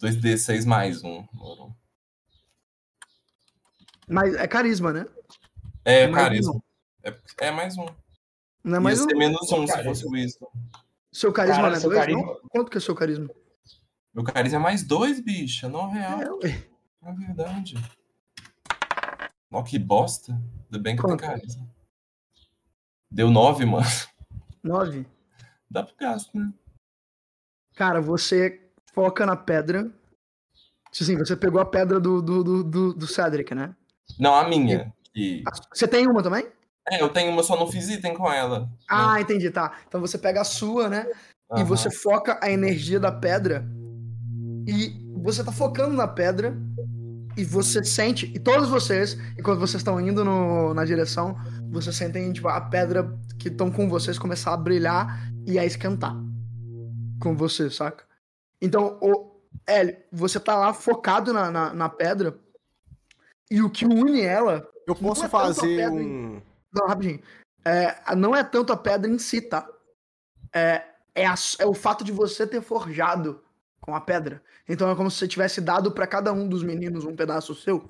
2D6 mais um. Mas é carisma, né? É, é carisma. Um. É, é, mais um. Não é mais Ia um? ser menos um se fosse o Wisdom. Seu carisma Cara, não é dois, carisma... não? Quanto que é seu carisma? Meu carisma é mais dois, bicha. Não real. É, é verdade. Ó, que bosta. Ainda bem que eu tenho carisma. Deu nove, mano. Nove? dá pro gasto, né? Cara, você foca na pedra. Assim, você pegou a pedra do, do, do, do Cedric, né? Não, a minha. E... Você tem uma também? É, eu tenho uma, só não fiz item com ela. Ah, né? entendi, tá. Então você pega a sua, né? Uhum. E você foca a energia da pedra. E você tá focando na pedra. E você sente, e todos vocês, enquanto vocês estão indo no, na direção, vocês sentem tipo, a pedra que estão com vocês começar a brilhar e a esquentar com você, saca? Então, o Hélio, você tá lá focado na, na, na, pedra e o que une ela. Eu posso é fazer um. Não, rapidinho. é, não é tanto a pedra em si, tá? É, é, a, é o fato de você ter forjado com a pedra. Então é como se você tivesse dado para cada um dos meninos um pedaço seu.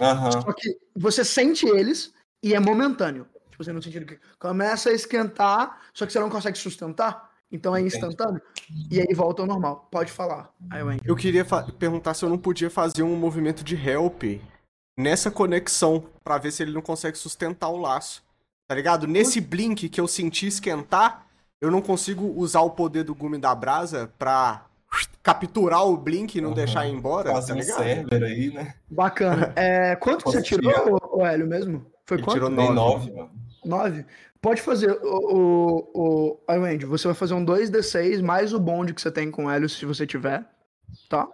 Uhum. Só que você sente eles e é momentâneo. Tipo assim, no sentido que começa a esquentar, só que você não consegue sustentar. Então é instantâneo. E aí volta ao normal. Pode falar. Eu queria perguntar se eu não podia fazer um movimento de help nessa conexão para ver se ele não consegue sustentar o laço. Tá ligado? Nesse blink que eu senti esquentar, eu não consigo usar o poder do gume da brasa pra capturar o blink e não uhum. deixar ir embora. Fazer tá ligado? um server aí, né? Bacana. É, quanto que você tirou, o Hélio, mesmo? Foi Ele quanto? Tirou nove. mano. Nove? Pode fazer o, o, o Andy, você vai fazer um 2d6 mais o bonde que você tem com o Hélio, se você tiver, tá?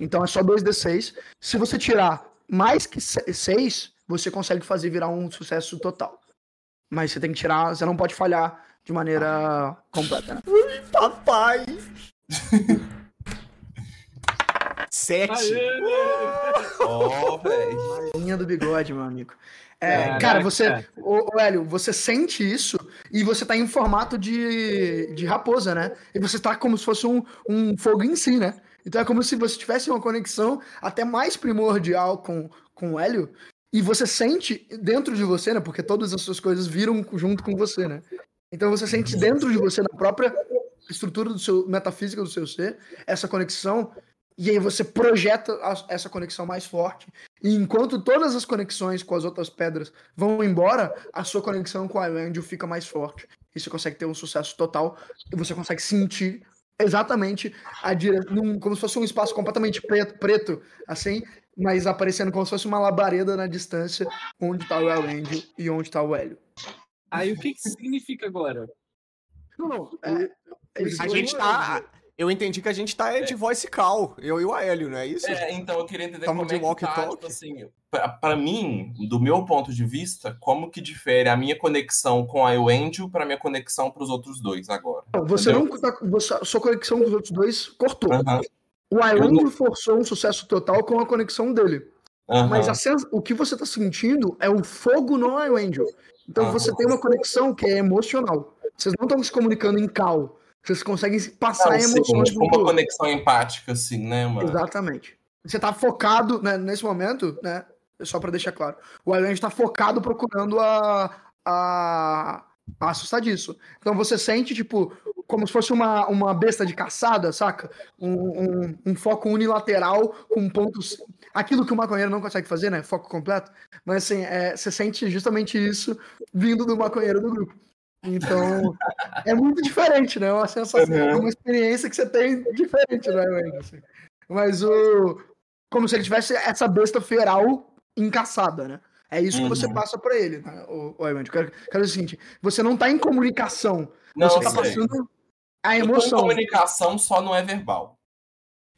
Então é só 2d6. Se você tirar mais que 6, você consegue fazer virar um sucesso total. Mas você tem que tirar, você não pode falhar de maneira completa. Né? Ui, papai! Sete. oh, velho. Linha do bigode, meu amigo. É, cara, você, é. ô, ô, Hélio, você sente isso e você tá em formato de, de raposa, né? E você tá como se fosse um, um fogo em si, né? Então é como se você tivesse uma conexão até mais primordial com, com o Hélio e você sente dentro de você, né? Porque todas as suas coisas viram junto com você, né? Então você sente dentro de você, na própria estrutura do seu metafísica do seu ser, essa conexão e aí você projeta a, essa conexão mais forte. E enquanto todas as conexões com as outras pedras vão embora, a sua conexão com a Angel fica mais forte. E você consegue ter um sucesso total. E você consegue sentir exatamente a direção, como se fosse um espaço completamente preto, preto, assim, mas aparecendo como se fosse uma labareda na distância onde está o El Angel e onde está o Hélio. Aí o que, que significa agora? Não, não. É, a gente tá. Eu entendi que a gente tá é. de voice call, eu e o Aélio, não é isso? É, então eu queria entender Tamo como de é walk tá, talk. Tipo assim, pra, pra, mim, do meu ponto de vista, como que difere a minha conexão com a Angel pra minha conexão pros outros dois agora? Você entendeu? não tá, você, sua conexão com os outros dois cortou. O Iron forçou um sucesso total com a conexão dele. Mas a, o que você tá sentindo é o fogo no Angel. Então você tem uma conexão que é emocional. Vocês não estão se comunicando em cal. Vocês conseguem passar não, emoções. Tipo uma conexão empática, assim, né, mano? Exatamente. Você tá focado, né, nesse momento, né? Só para deixar claro. O Island tá focado procurando a, a, a assustar disso. Então você sente, tipo, como se fosse uma, uma besta de caçada, saca? Um, um, um, foco unilateral com pontos. Aquilo que o maconheiro não consegue fazer, né? Foco completo. Mas assim, é, você sente justamente isso vindo do maconheiro do grupo. Então, é muito diferente, né? É uma sensação, uhum. uma experiência que você tem diferente, né, assim. Mas o. Como se ele tivesse essa besta feral encaçada, né? É isso uhum. que você uhum. passa para ele, né? O, o Evan, quero, quero dizer o seguinte: você não tá em comunicação. Não, você tá passando a emoção. comunicação só não é verbal.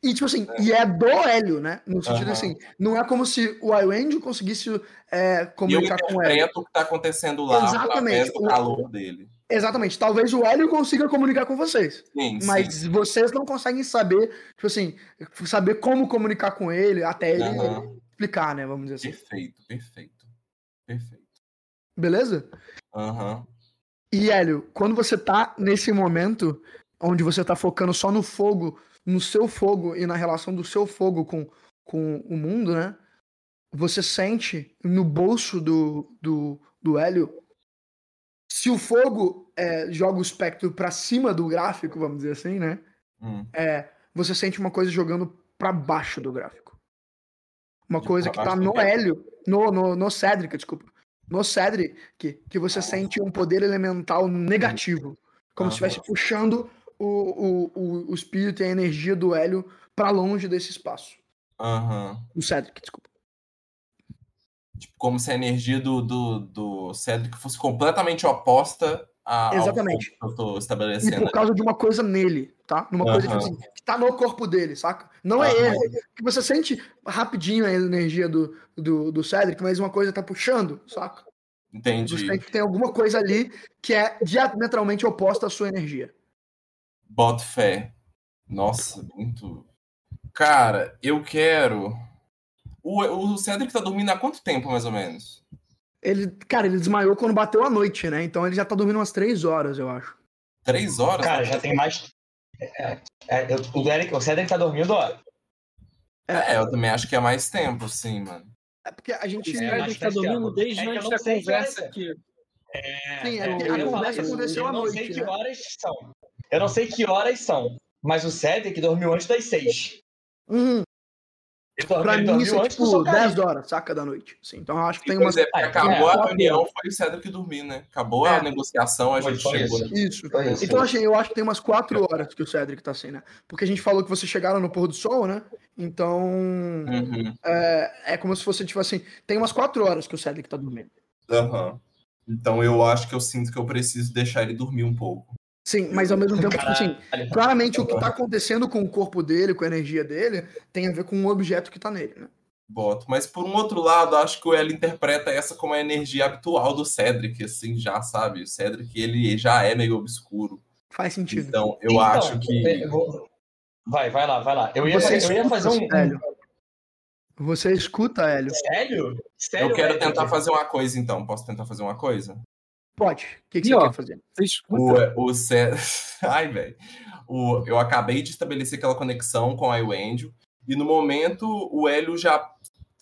E, tipo assim, é. e é do Hélio, né? No sentido uhum. assim, não é como se o Iwend conseguisse é, comunicar com o Hélio. o que tá acontecendo lá Exatamente. o calor dele. Exatamente. Talvez o Hélio consiga comunicar com vocês. Sim, mas sim. vocês não conseguem saber, tipo assim, saber como comunicar com ele até ele uhum. explicar, né? Vamos dizer assim. Perfeito, perfeito. Perfeito. Beleza? Aham. Uhum. E, Hélio, quando você tá nesse momento onde você tá focando só no fogo no seu fogo e na relação do seu fogo com, com o mundo, né? Você sente no bolso do, do, do Hélio. Se o fogo é, joga o espectro para cima do gráfico, vamos dizer assim, né? Hum. É, você sente uma coisa jogando para baixo do gráfico. Uma De coisa que tá no Hélio, no, no, no Cedric, desculpa. No Cedric, que, que você sente um poder elemental negativo. Como ah, se estivesse puxando o, o, o, o espírito e a energia do Hélio para longe desse espaço. Aham. Uhum. Do Cedric, desculpa. Tipo, como se a energia do, do, do Cedric fosse completamente oposta a, Exatamente. que eu tô estabelecendo. E por causa de uma coisa nele, tá? Numa uhum. coisa tipo assim, que tá no corpo dele, saca? Não uhum. é ele. Que você sente rapidinho a energia do, do, do Cedric, mas uma coisa tá puxando, saca? Entendi. Você tem que ter alguma coisa ali que é diametralmente oposta à sua energia. Boto fé. Nossa, muito. Cara, eu quero. O, o Cedric tá dormindo há quanto tempo, mais ou menos? Ele, cara, ele desmaiou quando bateu a noite, né? Então ele já tá dormindo umas três horas, eu acho. Três horas? Cara, já tem mais. É, é, o, Derek, o Cedric tá dormindo, ó. É, eu também acho que é mais tempo, sim, mano. É porque a gente. É, a gente tá dormindo desde é antes da conversa aqui. É, Sim, é, a conversa aconteceu à noite. Eu não sei né? que horas são. Eu não sei que horas são, mas o Cedric dormiu antes das seis. Uhum. Pra mim, isso é tipo 10 horas, saca da noite. Sim, então eu acho que tem umas. É, acabou é, a reunião, foi o Cedric dormir, né? Acabou é. a negociação, a gente chegou. Né? Isso. isso. Então, assim, eu acho que tem umas 4 horas que o Cedric tá assim, né? Porque a gente falou que vocês chegaram no pôr do sol, né? Então. Uhum. É, é como se fosse, tipo assim, tem umas 4 horas que o Cedric tá dormindo. Aham. Uhum. Então eu acho que eu sinto que eu preciso deixar ele dormir um pouco. Sim, mas ao mesmo tempo, tipo assim, claramente o que tá acontecendo com o corpo dele, com a energia dele, tem a ver com o objeto que tá nele, né? Boto. Mas por um outro lado, acho que o L interpreta essa como a energia habitual do Cedric, assim, já, sabe? O Cedric, ele já é meio obscuro. Faz sentido. Então, eu então, acho que... Vai, vai lá, vai lá. Eu ia, Você eu ia fazer um... Sério. Você escuta, Hélio. Sério? Sério eu quero tentar fazer uma coisa, então. Posso tentar fazer uma coisa? Pode. O que, que você ó, quer fazer? Você escuta. O, o C... Ai, velho. Eu acabei de estabelecer aquela conexão com a Angel. E no momento, o Hélio já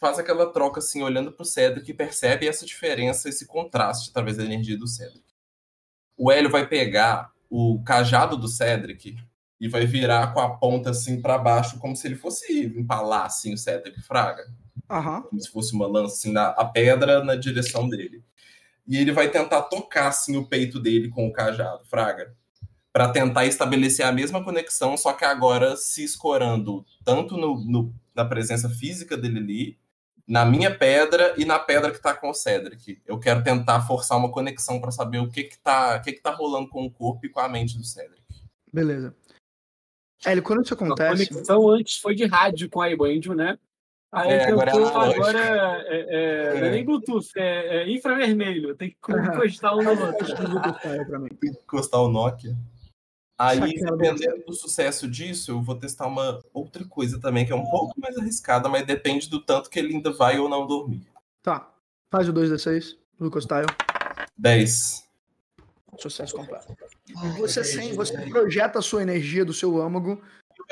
faz aquela troca, assim, olhando para o Cedric e percebe essa diferença, esse contraste através da energia do Cedric. O Hélio vai pegar o cajado do Cedric e vai virar com a ponta assim para baixo, como se ele fosse empalar assim o Cedric Fraga. Uhum. Como se fosse uma lança assim, na, a pedra na direção dele. E ele vai tentar tocar assim o peito dele com o cajado, Fraga, para tentar estabelecer a mesma conexão, só que agora se escorando tanto no, no, na presença física dele ali, na minha pedra e na pedra que tá com o Cedric. Eu quero tentar forçar uma conexão para saber o que que tá, o que que tá rolando com o corpo e com a mente do Cedric. Beleza. Hélio, quando isso acontece. A conexão antes foi de rádio com a Ibandio, né? Aí é, agora, é agora é, é, é, não é nem Bluetooth, é, é infravermelho. Tem que encostar um no outro. Tem que encostar o Nokia. Aí, dependendo do sucesso disso, eu vou testar uma outra coisa também, que é um pouco mais arriscada, mas depende do tanto que ele ainda vai ou não dormir. Tá. Faz o 2D6, Lucas Tile. 10. Sucesso completo. Você, sem, você projeta a sua energia do seu âmago.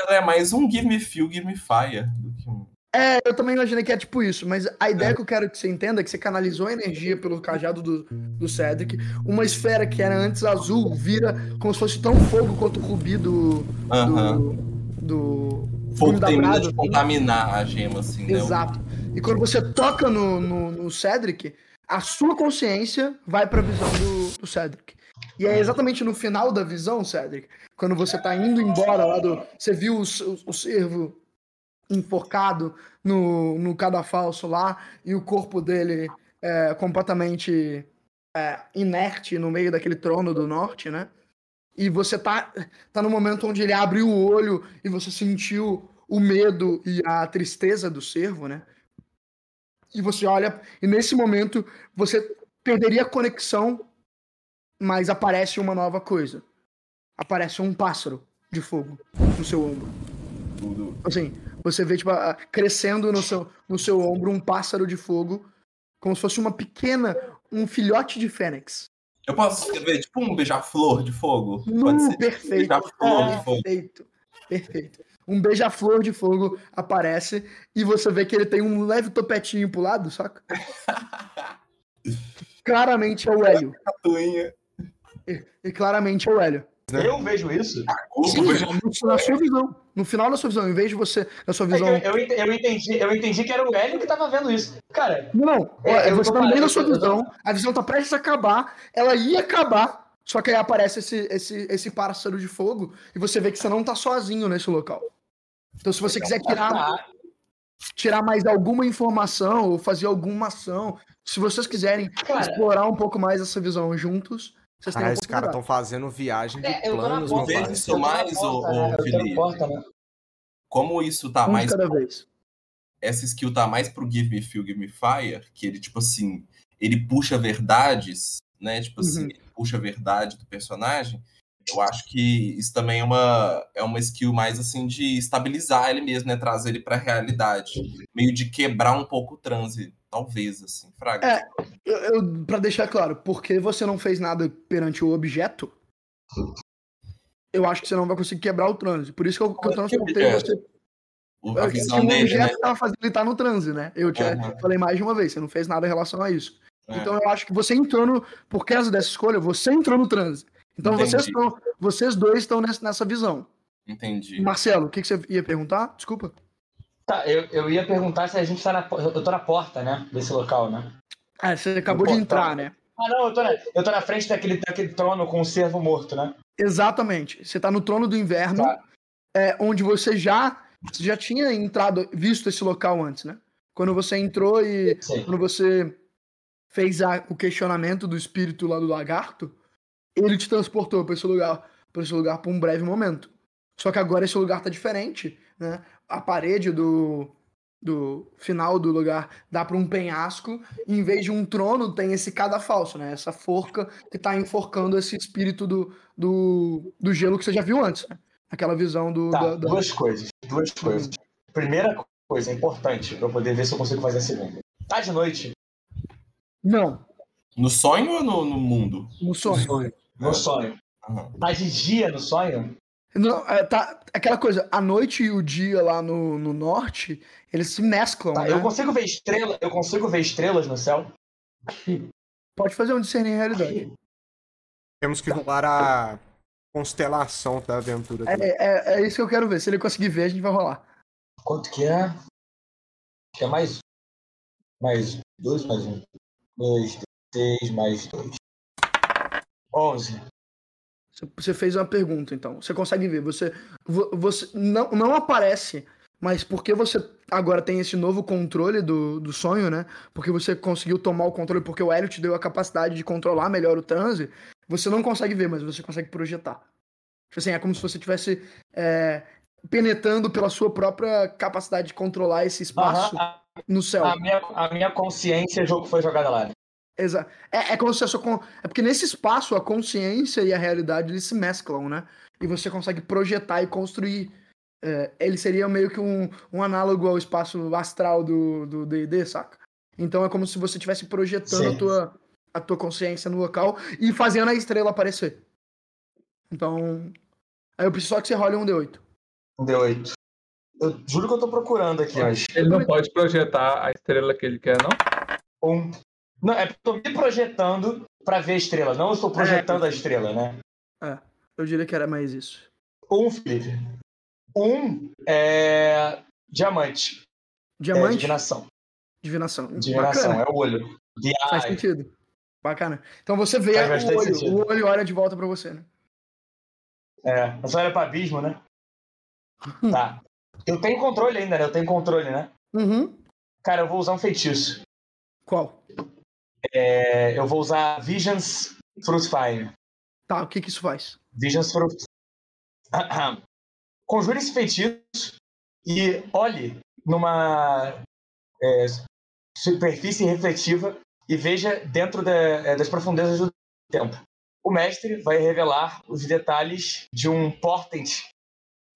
É mais um Give Me Feel, Give Me Fire do que um. É, eu também imaginei que é tipo isso, mas a ideia é. que eu quero que você entenda é que você canalizou a energia pelo cajado do, do Cedric. Uma esfera que era antes azul vira como se fosse tão fogo quanto o rubi do. Uh -huh. do, do fogo termina brasa, de contaminar a gema, assim, né? Exato. E quando você toca no, no, no Cedric, a sua consciência vai pra visão do, do Cedric. E é exatamente no final da visão, Cedric, quando você tá indo embora lá do. Você viu o, o, o cervo enforcado no, no cadafalso lá e o corpo dele é, completamente é, inerte no meio daquele trono do norte, né? E você tá, tá no momento onde ele abre o olho e você sentiu o medo e a tristeza do cervo, né? E você olha, e nesse momento você perderia a conexão mas aparece uma nova coisa. Aparece um pássaro de fogo no seu ombro. Assim, você vê tipo, crescendo no seu, no seu ombro um pássaro de fogo, como se fosse uma pequena, um filhote de fênix. Eu posso escrever tipo um beija-flor de fogo? Pode ser, perfeito. Beija-flor de fogo. Perfeito. Perfeito. Um beija-flor de fogo aparece e você vê que ele tem um leve topetinho pro lado, saca? Claramente é o Hélio. E, e claramente é o Hélio. Eu vejo isso. Sim, na sua visão. No final da sua visão, em vez de você, na sua visão. É eu, eu, entendi, eu entendi que era o Hélio que tava vendo isso. Cara. Não, é, você tá meio da sua visão, a visão tá prestes a acabar, ela ia acabar, só que aí aparece esse, esse, esse pássaro de fogo e você vê que você não tá sozinho nesse local. Então, se você quiser tirar, tirar mais alguma informação ou fazer alguma ação, se vocês quiserem Cara, explorar um pouco mais essa visão juntos, vocês ah, esses caras estão fazendo viagem de é, planos, meu pai. isso mais, o, né? Felipe. Porta, né? Como isso tá um mais. Cada vez. Essa skill tá mais pro Give Me Feel, Give Me Fire, que ele, tipo assim, ele puxa verdades, né? Tipo assim, uhum. ele puxa a verdade do personagem. Eu acho que isso também é uma, é uma skill mais assim de estabilizar ele mesmo, né? Trazer ele pra realidade. Meio de quebrar um pouco o transe Talvez, assim, fraga. É, eu, eu, pra deixar claro, porque você não fez nada perante o objeto, eu acho que você não vai conseguir quebrar o transe. Por isso que eu, que eu transportei é. você. O, a visão dele, objeto né? tava fazendo ele estar tá no transe, né? Eu te, uhum. falei mais de uma vez, você não fez nada em relação a isso. É. Então eu acho que você entrou no. Por causa dessa escolha, você entrou no transe. Então vocês, estão, vocês dois estão nessa, nessa visão. Entendi. Marcelo, o que, que você ia perguntar? Desculpa. Tá, eu, eu ia perguntar se a gente tá na. Eu tô na porta, né? Desse local, né? Ah, você acabou de entrar, né? Ah, não, eu tô, na, eu tô na frente daquele, daquele trono com o servo morto, né? Exatamente. Você tá no trono do inverno, tá. é, onde você já, você já tinha entrado, visto esse local antes, né? Quando você entrou e Sim. quando você fez a, o questionamento do espírito lá do lagarto, ele te transportou para esse lugar, para esse lugar por um breve momento. Só que agora esse lugar tá diferente, né? A parede do, do final do lugar dá para um penhasco, e em vez de um trono tem esse cadafalso, né? Essa forca que tá enforcando esse espírito do, do, do gelo que você já viu antes, né? Aquela visão do. Tá, da, da... Duas coisas. Duas coisas. Primeira coisa importante para eu poder ver se eu consigo fazer a segunda. Tá de noite? Não. No sonho ou no, no mundo? No sonho. No sonho. No sonho. Uhum. Tá de dia no sonho? Não, é, tá, aquela coisa, a noite e o dia lá no, no norte, eles se mesclam. Tá, né? Eu consigo ver estrela, eu consigo ver estrelas no céu? Pode fazer um discernir realidade. Temos que rolar a constelação da aventura. É, é, é, isso que eu quero ver. Se ele conseguir ver, a gente vai rolar. Quanto que é? Que é mais. Mais dois, mais um. Dois, seis, mais dois. Onze. Você fez uma pergunta, então. Você consegue ver. Você, você não, não aparece, mas porque você agora tem esse novo controle do, do sonho, né? Porque você conseguiu tomar o controle, porque o Hélio te deu a capacidade de controlar melhor o transe, você não consegue ver, mas você consegue projetar. Tipo assim, é como se você estivesse é, penetrando pela sua própria capacidade de controlar esse espaço no céu. A minha, a minha consciência jogo foi jogada lá. Exato. É, é como se a sua. É porque nesse espaço a consciência e a realidade eles se mesclam, né? E você consegue projetar e construir. É, ele seria meio que um, um análogo ao espaço astral do DD, saca? Então é como se você estivesse projetando a tua, a tua consciência no local e fazendo a estrela aparecer. Então. Aí eu preciso só que você role um D8. Um D8. Eu juro que eu tô procurando aqui, mas. Ele não pode projetar a estrela que ele quer, não? Um. Não, é porque eu tô me projetando para ver a estrela, não eu estou projetando é, a estrela, né? É, eu diria que era mais isso. Um, Felipe. Um é. Diamante. Diamante? É, divinação. Divinação. Divinação, Bacana. é o olho. Faz sentido. Bacana. Então você vê o olho, sentido. o olho olha de volta para você, né? É, você olha para abismo, né? tá. Eu tenho controle ainda, né? Eu tenho controle, né? Uhum. Cara, eu vou usar um feitiço. Qual? É, eu vou usar Visions Fruitfire. Tá, o que que isso faz? Visions Fruit. Conjure esse feitiço e olhe numa é, superfície refletiva e veja dentro da, é, das profundezas do tempo. O mestre vai revelar os detalhes de um portent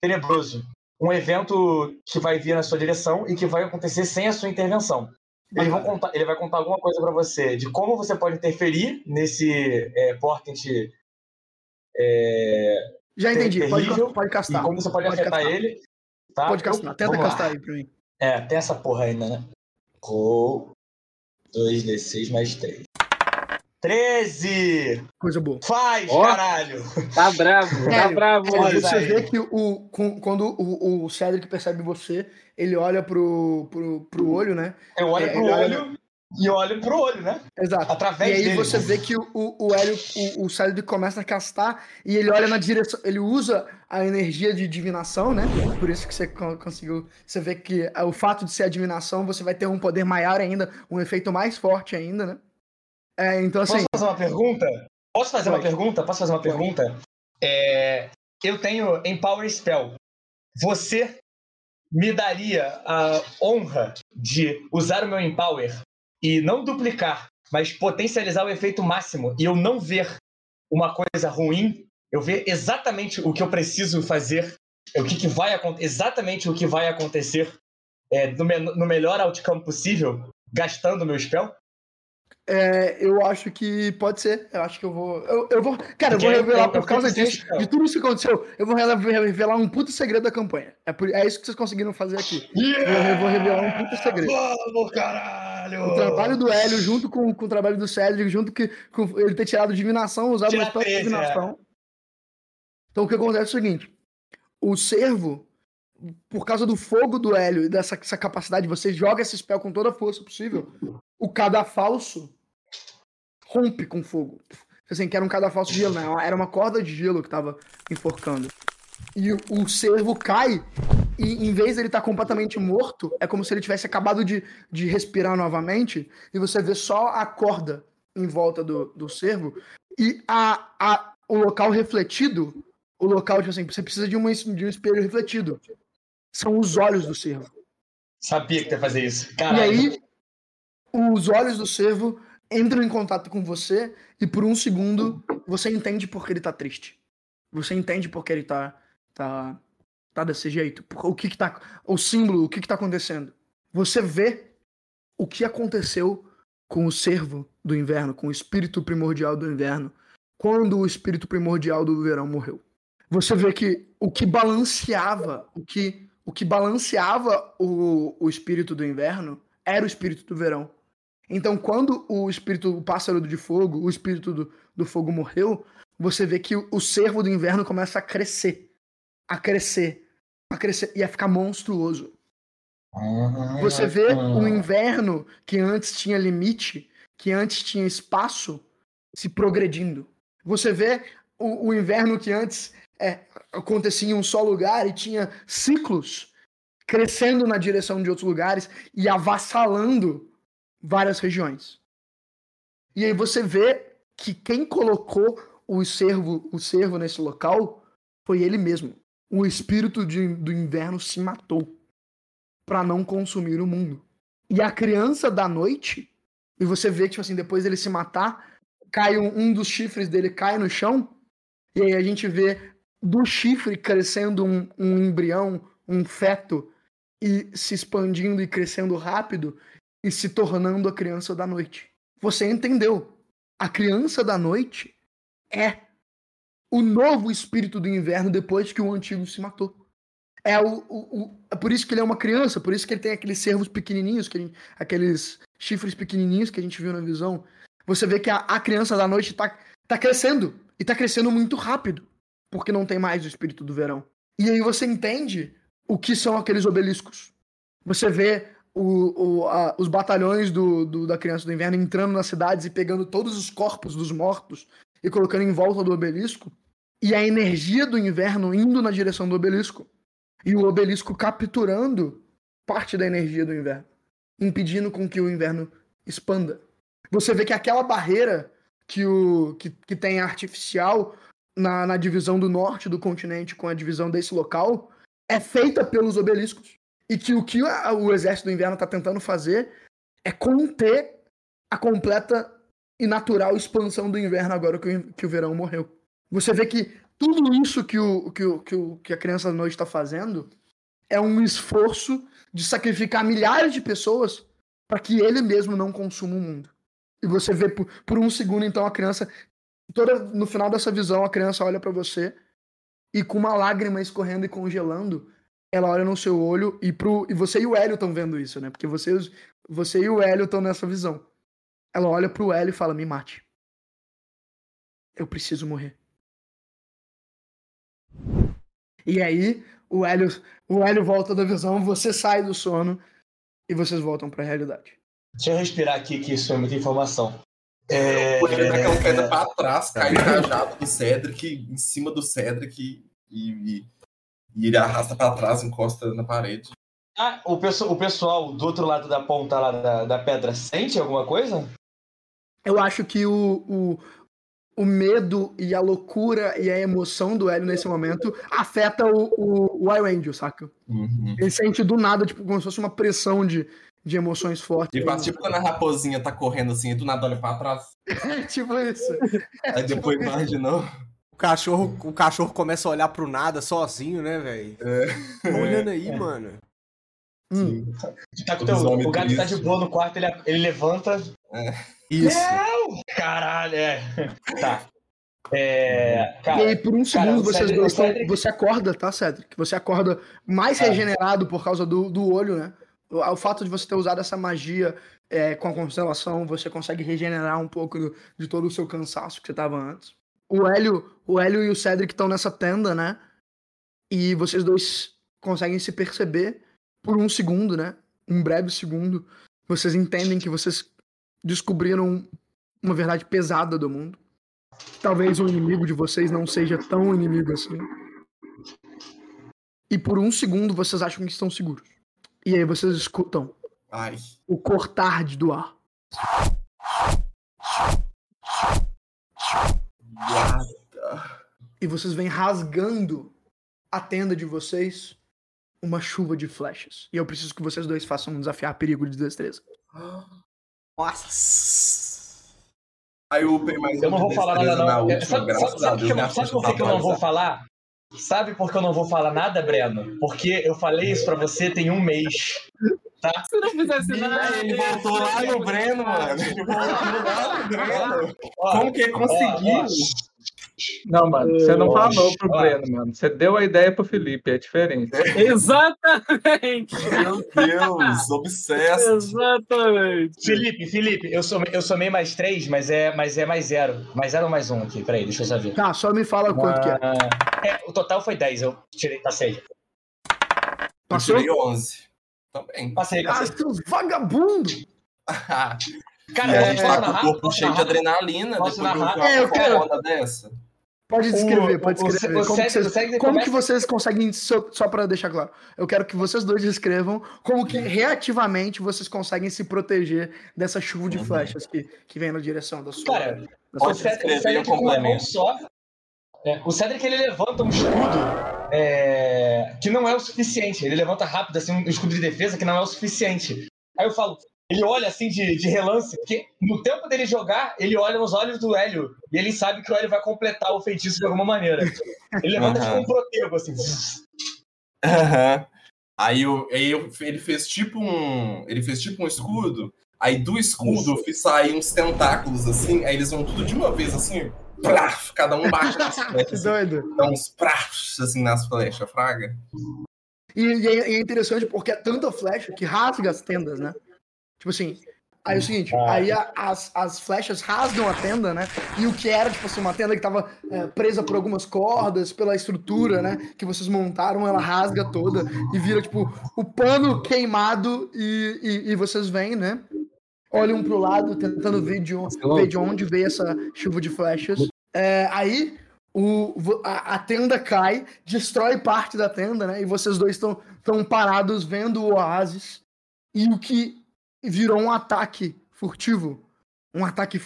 tenebroso, um evento que vai vir na sua direção e que vai acontecer sem a sua intervenção. Ele, vai contar, ele vai contar alguma coisa para você de como você pode interferir nesse é, portent. É, Já entendi, terrível, pode, pode castar. E como você pode, pode afetar castar. ele. Tá? Pode castar, tenta castar aí pra mim. É, tem essa porra ainda, né? Roll 2d6 mais 3. 13! Coisa boa. Faz, oh, caralho! Tá bravo, tá bravo. É, você vê que o, quando o, o Cedric percebe você, ele olha pro, pro, pro olho, né? Eu olho é, pro olho olha... e olho pro olho, né? Exato. Através e aí dele. você vê que o, o, Hélio, o, o Cedric começa a castar e ele olha na direção, ele usa a energia de divinação, né? Por isso que você conseguiu, você vê que o fato de ser a divinação, você vai ter um poder maior ainda, um efeito mais forte ainda, né? É, então assim. Posso fazer uma pergunta? Posso fazer Pode. uma pergunta? Posso fazer uma pergunta? É, eu tenho Empower Spell. Você me daria a honra de usar o meu Empower e não duplicar, mas potencializar o efeito máximo e eu não ver uma coisa ruim, eu ver exatamente o que eu preciso fazer, o que, que vai exatamente o que vai acontecer é, no, no melhor outcome possível, gastando meu spell? É, eu acho que pode ser. Eu acho que eu vou. Eu, eu vou. Cara, eu vou revelar por causa disso, de tudo isso que aconteceu. Eu vou revelar um puto segredo da campanha. É, por, é isso que vocês conseguiram fazer aqui. Yeah! Eu vou revelar um puto segredo. Vamos, caralho! O trabalho do Hélio junto com, com o trabalho do Cedric, junto com, com ele ter tirado divinação, usado uma espécie de divinação. É. Então o que acontece é o seguinte: o servo, por causa do fogo do Hélio e dessa capacidade, você joga esse spell com toda a força possível o cadafalso rompe com fogo. Assim, que era um cadafalso de gelo, né? Era uma corda de gelo que tava enforcando. E o cervo cai e em vez de ele estar tá completamente morto, é como se ele tivesse acabado de, de respirar novamente e você vê só a corda em volta do, do cervo e a, a, o local refletido, o local, tipo assim, você precisa de, uma, de um espelho refletido. São os olhos do cervo. Sabia que ia fazer isso. Caralho. E aí, os olhos do servo entram em contato com você e por um segundo você entende por que ele tá triste. Você entende por que ele tá, tá, tá desse jeito. O que que tá. O símbolo, o que que tá acontecendo. Você vê o que aconteceu com o servo do inverno, com o espírito primordial do inverno, quando o espírito primordial do verão morreu. Você vê que o que balanceava, o que, o que balanceava o, o espírito do inverno era o espírito do verão. Então, quando o espírito, o pássaro de fogo, o espírito do, do fogo morreu, você vê que o, o cervo do inverno começa a crescer. A crescer. A crescer. E a ficar monstruoso. Você vê o inverno que antes tinha limite, que antes tinha espaço, se progredindo. Você vê o, o inverno que antes é, acontecia em um só lugar e tinha ciclos crescendo na direção de outros lugares e avassalando várias regiões. E aí você vê que quem colocou o servo, o servo nesse local foi ele mesmo. O espírito de, do inverno se matou para não consumir o mundo. E a criança da noite, e você vê que tipo assim, depois dele se matar, cai um, um dos chifres dele cai no chão, e aí a gente vê do chifre crescendo um, um embrião, um feto, e se expandindo e crescendo rápido, e se tornando a criança da noite. Você entendeu? A criança da noite é o novo espírito do inverno depois que o antigo se matou. É, o, o, o, é por isso que ele é uma criança, por isso que ele tem aqueles cervos pequenininhos, que gente, aqueles chifres pequenininhos que a gente viu na visão. Você vê que a, a criança da noite está tá crescendo, e está crescendo muito rápido, porque não tem mais o espírito do verão. E aí você entende o que são aqueles obeliscos. Você vê o, o, a, os batalhões do, do, da Criança do Inverno entrando nas cidades e pegando todos os corpos dos mortos e colocando em volta do obelisco, e a energia do inverno indo na direção do obelisco, e o obelisco capturando parte da energia do inverno, impedindo com que o inverno expanda. Você vê que aquela barreira que, o, que, que tem artificial na, na divisão do norte do continente com a divisão desse local é feita pelos obeliscos. E que o que o exército do inverno está tentando fazer é conter a completa e natural expansão do inverno agora que o, que o verão morreu. Você vê que tudo isso que, o, que, o, que, o, que a criança da noite está fazendo é um esforço de sacrificar milhares de pessoas para que ele mesmo não consuma o mundo. E você vê por, por um segundo, então, a criança. Toda, no final dessa visão, a criança olha para você e com uma lágrima escorrendo e congelando, ela olha no seu olho e, pro, e você e o Hélio estão vendo isso, né? Porque você, você e o Hélio estão nessa visão. Ela olha pro Hélio e fala: Me mate. Eu preciso morrer. E aí, o Hélio, o Hélio volta da visão, você sai do sono e vocês voltam para a realidade. Deixa eu respirar aqui, que isso é muita informação. É... Ele dá aquela queda pra trás, cai no cajado do Cedric, em cima do Cedric e, e e ele arrasta para trás, encosta na parede. Ah, o, o pessoal do outro lado da ponta lá da, da pedra sente alguma coisa? Eu acho que o, o, o medo e a loucura e a emoção do Hélio nesse momento afeta o, o, o Angel, saca? Uhum. Ele sente do nada, tipo, como se fosse uma pressão de, de emoções fortes. Faz tipo quando a raposinha tá correndo assim e do nada olha pra trás. É, tipo isso. Aí depois tipo imaginou cachorro, o cachorro começa a olhar pro nada sozinho, né, velho? É. Olhando aí, mano. Hum. Tá teu, o gato triste. tá de boa no quarto, ele, ele levanta. É. Isso. Não! Caralho, é. Tá. É, cara, e aí, por um cara, segundo, vocês Cedric, dois Cedric... você acorda, tá, Cedric? Você acorda mais é. regenerado por causa do, do olho, né? O, fato de você ter usado essa magia é, com a constelação, você consegue regenerar um pouco do, de todo o seu cansaço que você tava antes. O Hélio, o Hélio e o Cedric estão nessa tenda, né? E vocês dois conseguem se perceber por um segundo, né? Um breve segundo. Vocês entendem que vocês descobriram uma verdade pesada do mundo. Talvez o inimigo de vocês não seja tão inimigo assim. E por um segundo vocês acham que estão seguros. E aí vocês escutam Ai. o cortar de do ar. E vocês vêm rasgando a tenda de vocês uma chuva de flechas. E eu preciso que vocês dois façam um desafiar perigo de destreza. Nossa! Aí o mais Eu não vou falar nada, não. Última, sabe, sabe, sabe, que, sabe por que eu não vou falar? Sabe por que eu não vou falar nada, Breno? Porque eu falei isso pra você tem um mês. Tá? Se não fizesse nada. Ele voltou lá no Breno, mano. Ele voltou lá no Breno. Como que conseguiu? Não, mano, você não falou pro Breno, mano. Você deu a ideia pro Felipe, é diferente. Exatamente! Meu Deus, obsesso. Exatamente. Felipe, Felipe, eu, sou, eu somei mais três, mas é, mas é mais zero. Mais zero ou mais um aqui? Peraí, deixa eu saber. Tá, só me fala quanto que é. é. O total foi 10, eu tirei, passei. Passou? Eu tirei 11. Também. Passei, passei. Ah, seus vagabundos! Cara, é, a gente tá com o corpo cheio narrar? de adrenalina posso depois narrar? de uma é, eu quero... dessa. Pode descrever, pode descrever. O, como, que vocês, como começa... que vocês conseguem, só, só para deixar claro, eu quero que vocês dois descrevam como que reativamente vocês conseguem se proteger dessa chuva de uhum. flechas que, que vem na direção da sua. Cara, da sua o Cedric com uma mão só. É, o Cedric ele levanta um escudo é, que não é o suficiente. Ele levanta rápido assim um escudo de defesa que não é o suficiente. Aí eu falo, ele olha assim de, de relance, porque no tempo dele jogar, ele olha nos olhos do Hélio e ele sabe que o Hélio vai completar o feitiço de alguma maneira. Ele levanta uhum. tipo um protego, assim. Uhum. Aí, o, aí ele fez tipo um. Ele fez tipo um escudo. Aí do escudo Isso. sair uns tentáculos assim, aí eles vão tudo de uma vez assim, praf, cada um bate nas flechas. que doido. Dá uns prafs assim nas flechas, fraga. E, e, é, interessante porque é tanta flecha que rasga as tendas, né? Tipo assim, Aí é o seguinte, ah. aí a, as, as flechas rasgam a tenda, né? E o que era, tipo assim, uma tenda que tava é, presa por algumas cordas, pela estrutura, né? Que vocês montaram, ela rasga toda e vira, tipo, o pano queimado e, e, e vocês vêm, né? Olham pro lado, tentando ver de, onde, ver de onde veio essa chuva de flechas. É, aí o, a, a, tenda cai, destrói parte da tenda, né? E vocês dois estão parados vendo o oásis. E o que virou um ataque furtivo. Um ataque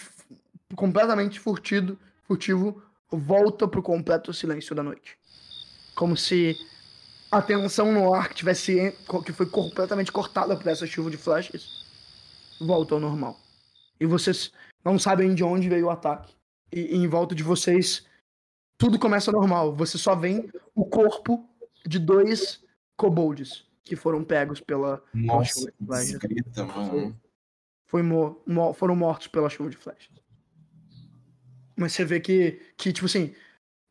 completamente furtido, furtivo volta pro completo silêncio da noite. Como se a tensão no ar que tivesse que foi completamente cortada por essa chuva de flashes volta ao normal. E vocês não sabem de onde veio o ataque. E, e em volta de vocês tudo começa normal. Você só vê o corpo de dois kobolds que foram pegos pela, Nossa, pela de flechas. mano. Foi, mo, mo, foram mortos pela chuva de flechas. Mas você vê que, que, tipo assim,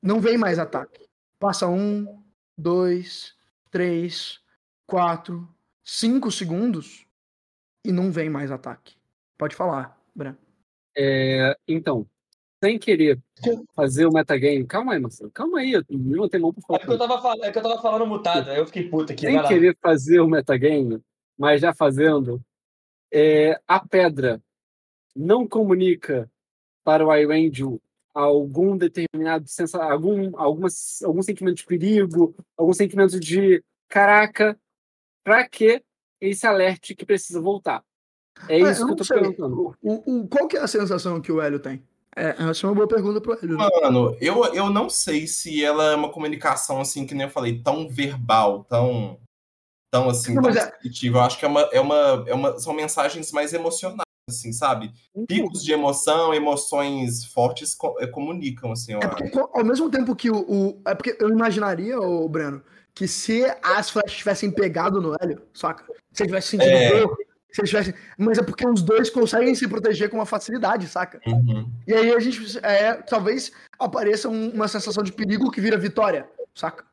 não vem mais ataque. Passa um, dois, três, quatro, cinco segundos e não vem mais ataque. Pode falar, Bran. É, então, sem querer fazer o metagame. Calma aí, Marcelo. Calma aí. Eu não tenho mão pra falar. É que eu tava, falando, é que eu tava falando mutado, aí eu fiquei puta aqui. Sem querer fazer o metagame, mas já fazendo, é, a pedra não comunica para o iRangel algum determinado sensa, algum, algumas, algum sentimento de perigo, algum sentimento de caraca, para que ele se alerte que precisa voltar. É isso ah, que eu tô sei. perguntando. O, o, qual que é a sensação que o Hélio tem? É, é uma boa pergunta pro Hélio. Né? Mano, eu, eu não sei se ela é uma comunicação, assim, que nem eu falei, tão verbal, tão, tão assim, não, tão é... Eu acho que é uma, é, uma, é uma, são mensagens mais emocionais. assim, sabe? Picos de emoção, emoções fortes é, comunicam, assim. É porque, ao mesmo tempo que o, o, É porque eu imaginaria, o Breno, que se as flechas tivessem pegado no Hélio, saca? Se ele tivesse sentido é... dor, se ele tivesse... Mas é porque os dois conseguem se proteger com uma facilidade, saca? Uhum. E aí a gente. É, talvez apareça um, uma sensação de perigo que vira vitória, saca?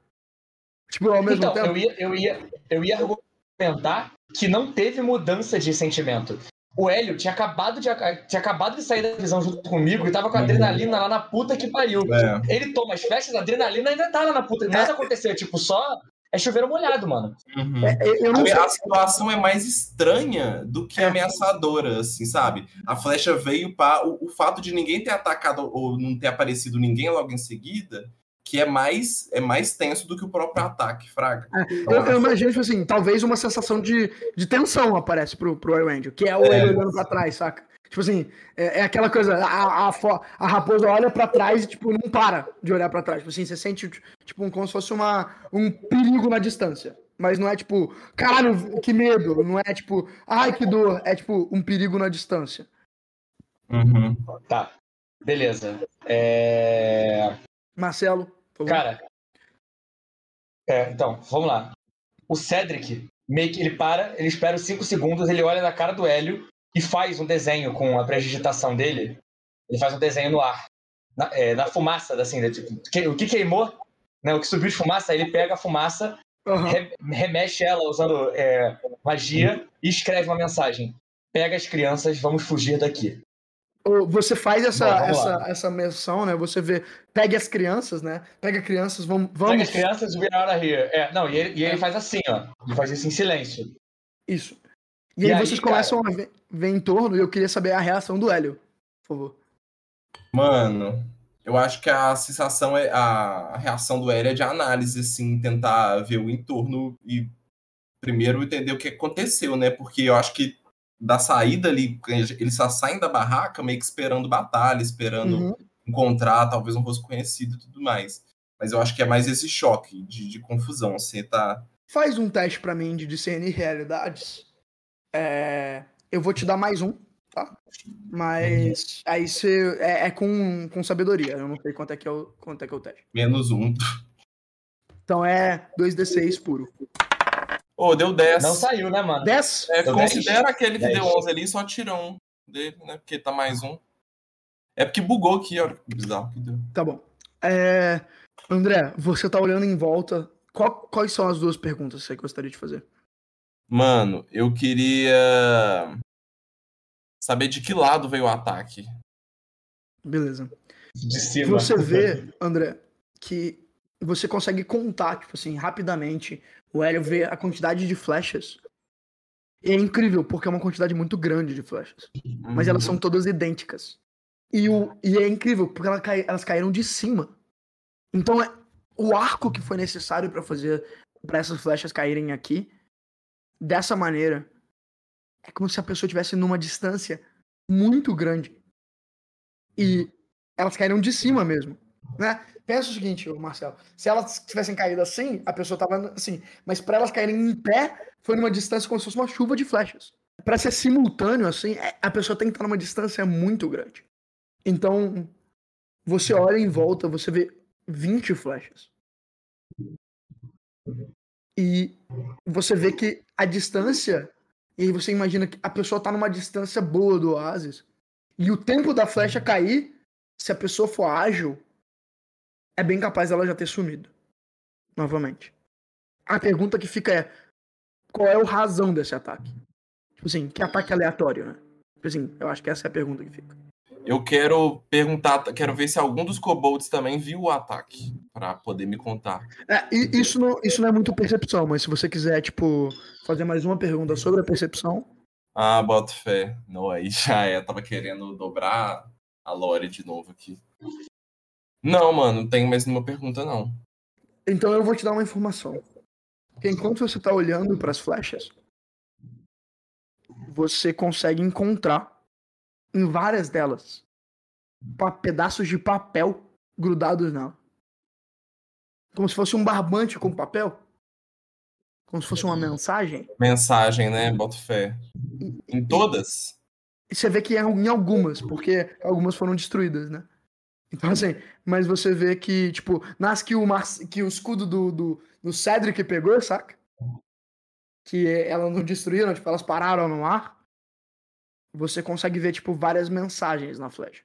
Tipo, ao mesmo então, tempo. Eu ia, eu, ia, eu ia argumentar que não teve mudança de sentimento. O Hélio tinha acabado de, tinha acabado de sair da prisão junto comigo e tava com a adrenalina lá na puta que pariu. É. Ele toma as festas, a adrenalina ainda tá lá na puta. Nada é. aconteceu, tipo, só é chover molhado, mano. Uhum. É, a, a situação é mais estranha do que é. ameaçadora, assim, sabe? A flecha veio para o, o, fato de ninguém ter atacado ou não ter aparecido ninguém logo em seguida que é mais é mais tenso do que o próprio ataque, fraga. É, então, eu, eu, imagino, tipo assim, talvez uma sensação de, de tensão aparece pro, pro Elrond, que é o é, olhando pra trás, saca? Tipo assim, é, é aquela coisa, a, a, a, raposa olha para trás e, tipo, não para de olhar para trás. Tipo assim, você sente, tipo, como se fosse uma, um perigo na distância. Mas não é tipo, caralho, que medo. Não é tipo, ai, que dor. É tipo, um perigo na distância. Uhum. Tá. Beleza. É... Marcelo, por favor. Cara. É, então, vamos lá. O Cedric, meio que ele para, ele espera os 5 segundos, ele olha na cara do Hélio e faz um desenho com a prestidigitação dele. Ele faz um desenho no ar. Na, é, na fumaça, assim, né, tipo, que, o que queimou, né, o que subiu de fumaça, ele pega a fumaça, uhum. re, remexe ela usando é, magia e escreve uma mensagem. Pega as crianças, vamos fugir daqui você faz essa, Bom, essa, essa menção, né? Você vê, pegue as crianças, né? Pega crianças, vamos. vamos... Pega as crianças, we are here. É, não, e ele, e ele faz assim, ó. Ele faz isso em silêncio. Isso. E, e aí, aí, vocês cara... começam a ver, ver, em torno e eu queria saber a reação do Hélio, por favor. Mano, eu acho que a sensação é. A reação do Hélio é de análise, assim, tentar ver o entorno e primeiro entender o que aconteceu, né? Porque eu acho que da saída ali, eles só saem da barraca meio que esperando batalha, esperando uhum. encontrar talvez um rosto conhecido e tudo mais. Mas eu acho que é mais esse choque de, de confusão. Você tá. Faz um teste para mim de discernir realidades. É... Eu vou te dar mais um, tá? Mas uhum. aí você. É, é, com, com sabedoria. Eu não sei quanto é que é o, quanto é, que é o teste. Menos um. Então é 2d6 puro. Ô, oh, deu 10. Não saiu, né, mano? 10? É, considera 10. aquele que 10. deu 11 ali, só tira um dele, né? Porque tá mais um. É porque bugou aqui, olha que bizarro que deu. Tá bom. É... André, você tá olhando em volta. Qual, quais são as duas perguntas que você gostaria de fazer? Mano, eu queria saber de que lado veio o ataque. Beleza. De cima. Você vê, André, que você consegue contar, tipo assim, rapidamente o Hélio vê a quantidade de flechas. E é incrível, porque é uma quantidade muito grande de flechas. Uhum. Mas elas são todas idênticas. E, o, e é incrível, porque elas, cai, elas caíram de cima. Então, é, o arco que foi necessário para fazer para essas flechas caírem aqui, dessa maneira, é como se a pessoa estivesse numa distância muito grande. E elas caíram de cima mesmo. Né? Pensa o seguinte, Marcelo. Se elas tivessem caído assim, a pessoa tava assim. Mas para elas caírem em pé, foi numa distância como se fosse uma chuva de flechas. Para ser simultâneo, assim, é, a pessoa tem que estar numa distância muito grande. Então, você olha em volta, você vê 20 flechas. E você vê que a distância. E aí você imagina que a pessoa está numa distância boa do oásis. E o tempo da flecha cair, se a pessoa for ágil, é bem capaz dela já ter sumido. Novamente. A pergunta que fica é: qual é a razão desse ataque? Tipo assim, que ataque aleatório, né? Tipo assim, eu acho que essa é a pergunta que fica. Eu quero perguntar, quero ver se algum dos kobolds também viu o ataque, para poder me contar. É, isso não, isso não é muito percepção, mas se você quiser, tipo, fazer mais uma pergunta sobre a percepção. Ah, boto fé. Não, aí já é, tava querendo dobrar a lore de novo aqui. Não, mano, não tenho mais nenhuma pergunta, não. Então eu vou te dar uma informação. Porque enquanto você tá olhando para as flechas, você consegue encontrar em várias delas pedaços de papel grudados nela. Como se fosse um barbante com papel. Como se fosse uma mensagem. Mensagem, né? Boto fé. Em todas? você vê que é em algumas, porque algumas foram destruídas, né? Então, assim, mas você vê que, tipo, nas que o, Mar... que o escudo do, do, do Cedric pegou, saca? Que elas não destruíram, tipo, elas pararam no ar. Você consegue ver, tipo, várias mensagens na flecha.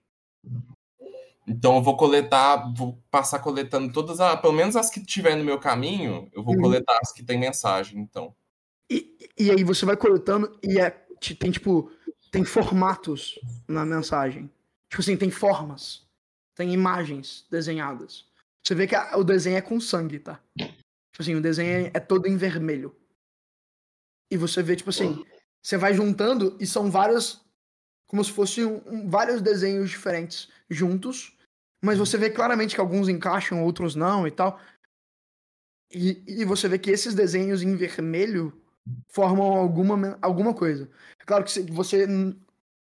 Então eu vou coletar, vou passar coletando todas, as, pelo menos as que tiver no meu caminho, eu vou uhum. coletar as que tem mensagem, então. E, e aí você vai coletando e é, tem, tipo, tem formatos na mensagem. Tipo assim, tem formas. Tem imagens desenhadas. Você vê que a, o desenho é com sangue, tá? Tipo assim, o desenho é, é todo em vermelho. E você vê, tipo assim, você vai juntando e são vários. Como se fossem um, um, vários desenhos diferentes juntos. Mas você vê claramente que alguns encaixam, outros não e tal. E, e você vê que esses desenhos em vermelho formam alguma, alguma coisa. É claro que você,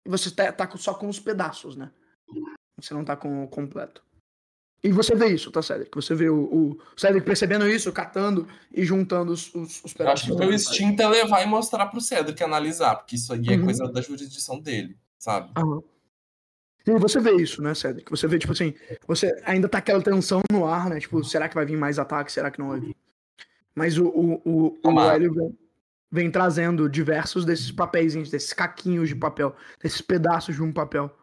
você tá, tá só com os pedaços, né? Você não tá com o completo. E você vê isso, tá, Cedric? Você vê o, o Cedric percebendo isso, catando e juntando os, os, os pedaços. Eu acho que o meu instinto é levar e mostrar pro Cedric analisar, porque isso aí é uhum. coisa da jurisdição dele, sabe? Uhum. E você vê isso, né, Cedric? Você vê, tipo assim, você ainda tá aquela tensão no ar, né? Tipo, será que vai vir mais ataque? Será que não vai vir? Mas o, o, o, o Hélio vem, vem trazendo diversos desses papéis, desses caquinhos de papel, desses pedaços de um papel.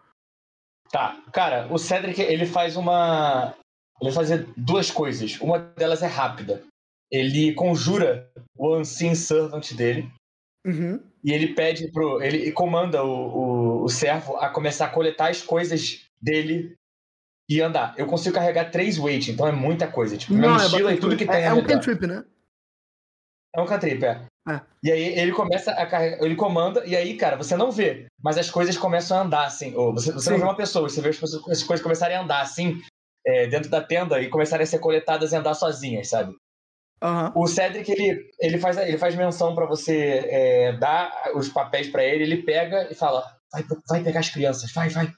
Tá, cara, o Cedric, ele faz uma. Ele faz duas coisas. Uma delas é rápida. Ele conjura o Unseen Servant dele. Uhum. E ele pede pro. Ele comanda o, o, o servo a começar a coletar as coisas dele e andar. Eu consigo carregar três weight, então é muita coisa. Tipo, Não, minha é mochila e tudo que tem. É, é um cantrip, né? É um cantrip, é. É. E aí ele começa a carregar, ele comanda, e aí, cara, você não vê, mas as coisas começam a andar assim. Ou você, você não vê uma pessoa, você vê as, pessoas, as coisas começarem a andar assim, é, dentro da tenda e começarem a ser coletadas e andar sozinhas, sabe? Uhum. O Cedric, ele, ele, faz, ele faz menção para você é, dar os papéis para ele, ele pega e fala: vai, vai pegar as crianças, vai, vai.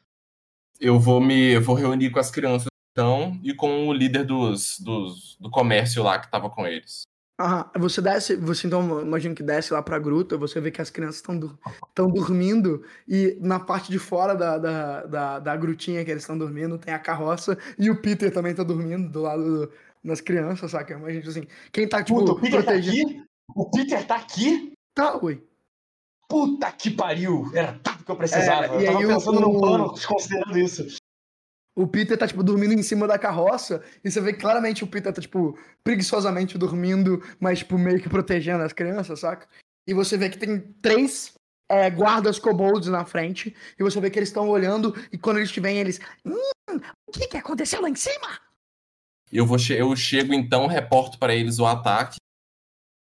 Eu vou me eu vou reunir com as crianças então e com o líder dos, dos, do comércio lá que tava com eles. Aham, você desce, você então imagina que desce lá pra gruta, você vê que as crianças estão estão dormindo e na parte de fora da, da, da, da grutinha que eles estão dormindo tem a carroça e o Peter também tá dormindo do lado do, das crianças, saca? Imagina assim, quem tá tipo Puta, o Peter protegendo... tá aqui? O Peter tá aqui? Tá, ui. Puta que pariu! Era tudo que eu precisava. É, eu tava pensando o... num plano considerando isso o Peter tá, tipo, dormindo em cima da carroça, e você vê que claramente o Peter tá, tipo, preguiçosamente dormindo, mas, tipo, meio que protegendo as crianças, saca? E você vê que tem três é, guardas kobolds na frente, e você vê que eles estão olhando, e quando eles te veem, eles. Hum, o que que aconteceu lá em cima? Eu, vou che eu chego então, reporto para eles o ataque,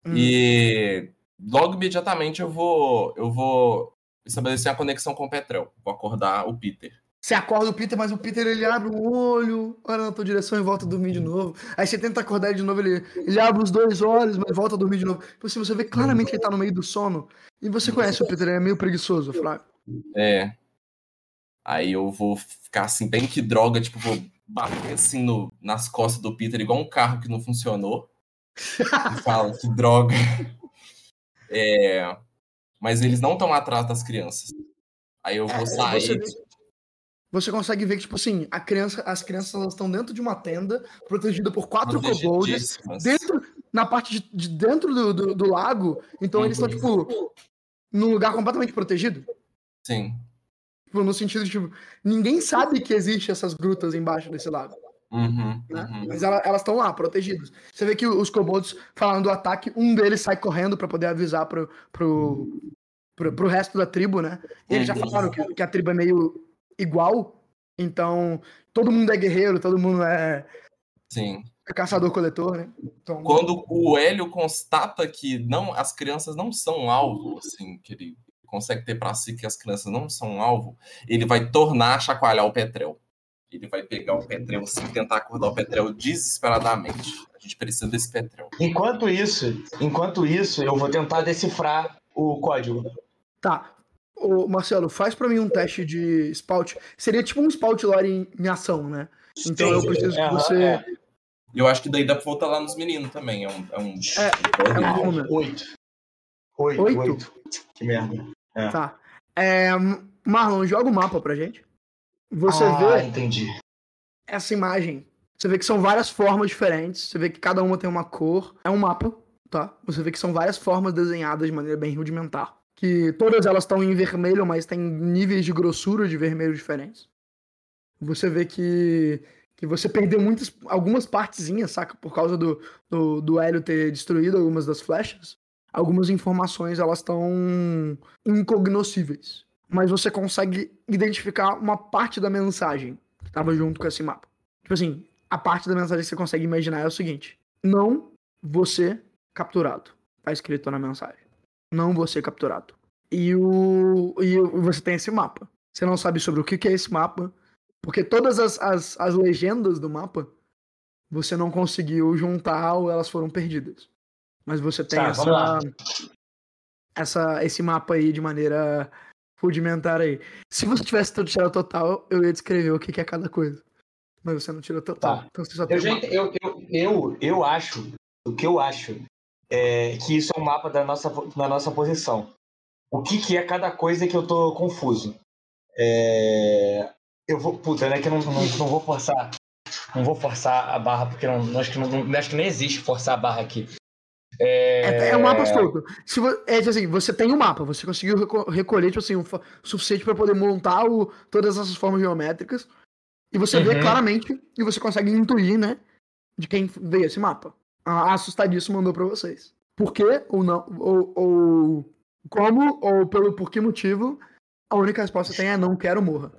hum. e logo imediatamente eu vou, eu vou estabelecer a conexão com o Petrel, vou acordar o Peter. Você acorda o Peter, mas o Peter ele abre o olho, olha na tua direção e volta a dormir de novo. Aí você tenta acordar ele de novo, ele, ele abre os dois olhos, mas volta a dormir de novo. Então, assim, você vê claramente que ele tá no meio do sono. E você conhece o Peter, ele é meio preguiçoso, Flávio. É. Aí eu vou ficar assim, bem que droga, tipo, vou bater assim no, nas costas do Peter, igual um carro que não funcionou. e fala, que droga. É, mas eles não estão atrás das crianças. Aí eu vou é, sair você consegue ver que, tipo assim, a criança, as crianças estão dentro de uma tenda, protegida por quatro kobolds, dentro, na parte de, de dentro do, do, do, lago. Então uhum. eles estão, tipo, num lugar completamente protegido. Sim. Tipo, no sentido de, tipo, ninguém sabe que existe essas grutas embaixo desse lago. Uhum, né? uhum. Mas ela, elas estão lá, protegidas. Você vê que os kobolds, falando do ataque, um deles sai correndo para poder avisar pro, pro, pro, pro resto da tribo, né? E eles já uhum. falaram que, que a tribo é meio igual. Então, todo mundo é guerreiro, todo mundo é. Sim. É caçador-coletor, né? Então... Quando o Hélio constata que não, as crianças não são alvo, assim, que ele consegue ter para si que as crianças não são alvo, ele vai tornar a chacoalhar o Petrel. Ele vai pegar o Petrel assim, tentar acordar o Petrel desesperadamente. A gente precisa desse Petrel. Enquanto isso, enquanto isso, eu vou tentar decifrar o código. Tá. Ô, Marcelo, faz para mim um teste de spout. Seria tipo um spout lore em, ação, né? Então Sim, eu preciso é, que você. É. Eu acho que daí dá pra voltar lá nos meninos também. É um. É, um... é, é um Oito. Oito. Oito. Que merda. É. Tá. É, Marlon, joga o mapa pra gente. Você ah, vê. entendi. Essa imagem. Você vê que são várias formas diferentes. Você vê que cada uma tem uma cor. É um mapa, tá? Você vê que são várias formas desenhadas de maneira bem rudimentar. Que todas elas estão em vermelho, mas tem níveis de grossura de vermelho diferentes. Você vê que que você perdeu muitas, algumas partezinhas, saca? Por causa do, do, do Hélio ter destruído algumas das flechas. Algumas informações, elas estão incognoscíveis. Mas você consegue identificar uma parte da mensagem que estava junto com esse mapa. Tipo assim, a parte da mensagem que você consegue imaginar é o seguinte. Não você capturado. Tá escrito na mensagem. Não você capturado. E, o, e você tem esse mapa. Você não sabe sobre o que é esse mapa porque todas as, as, as legendas do mapa você não conseguiu juntar ou elas foram perdidas. Mas você tem tá, essa, essa, esse mapa aí de maneira rudimentar aí. Se você tivesse tirado total, eu ia descrever o que é cada coisa. Mas você não tirou total. Tá. Então você só eu, gente, eu, eu, eu, eu acho, o que eu acho é que isso é um mapa da nossa, da nossa posição. O que, que é cada coisa que eu tô confuso. É, eu vou. Puta, né? Que eu não, não, não vou forçar. Não vou forçar a barra, porque não, acho, que não, acho que nem existe forçar a barra aqui. É, é, é um mapa solto. Se é tipo assim, você tem um mapa, você conseguiu recolher tipo assim, o suficiente para poder montar o, todas essas formas geométricas. E você uhum. vê claramente e você consegue intuir, né? De quem veio esse mapa. A Assustadiço mandou para vocês. Por quê ou não? Ou, ou como ou pelo por que motivo? A única resposta que tem é não quero morra.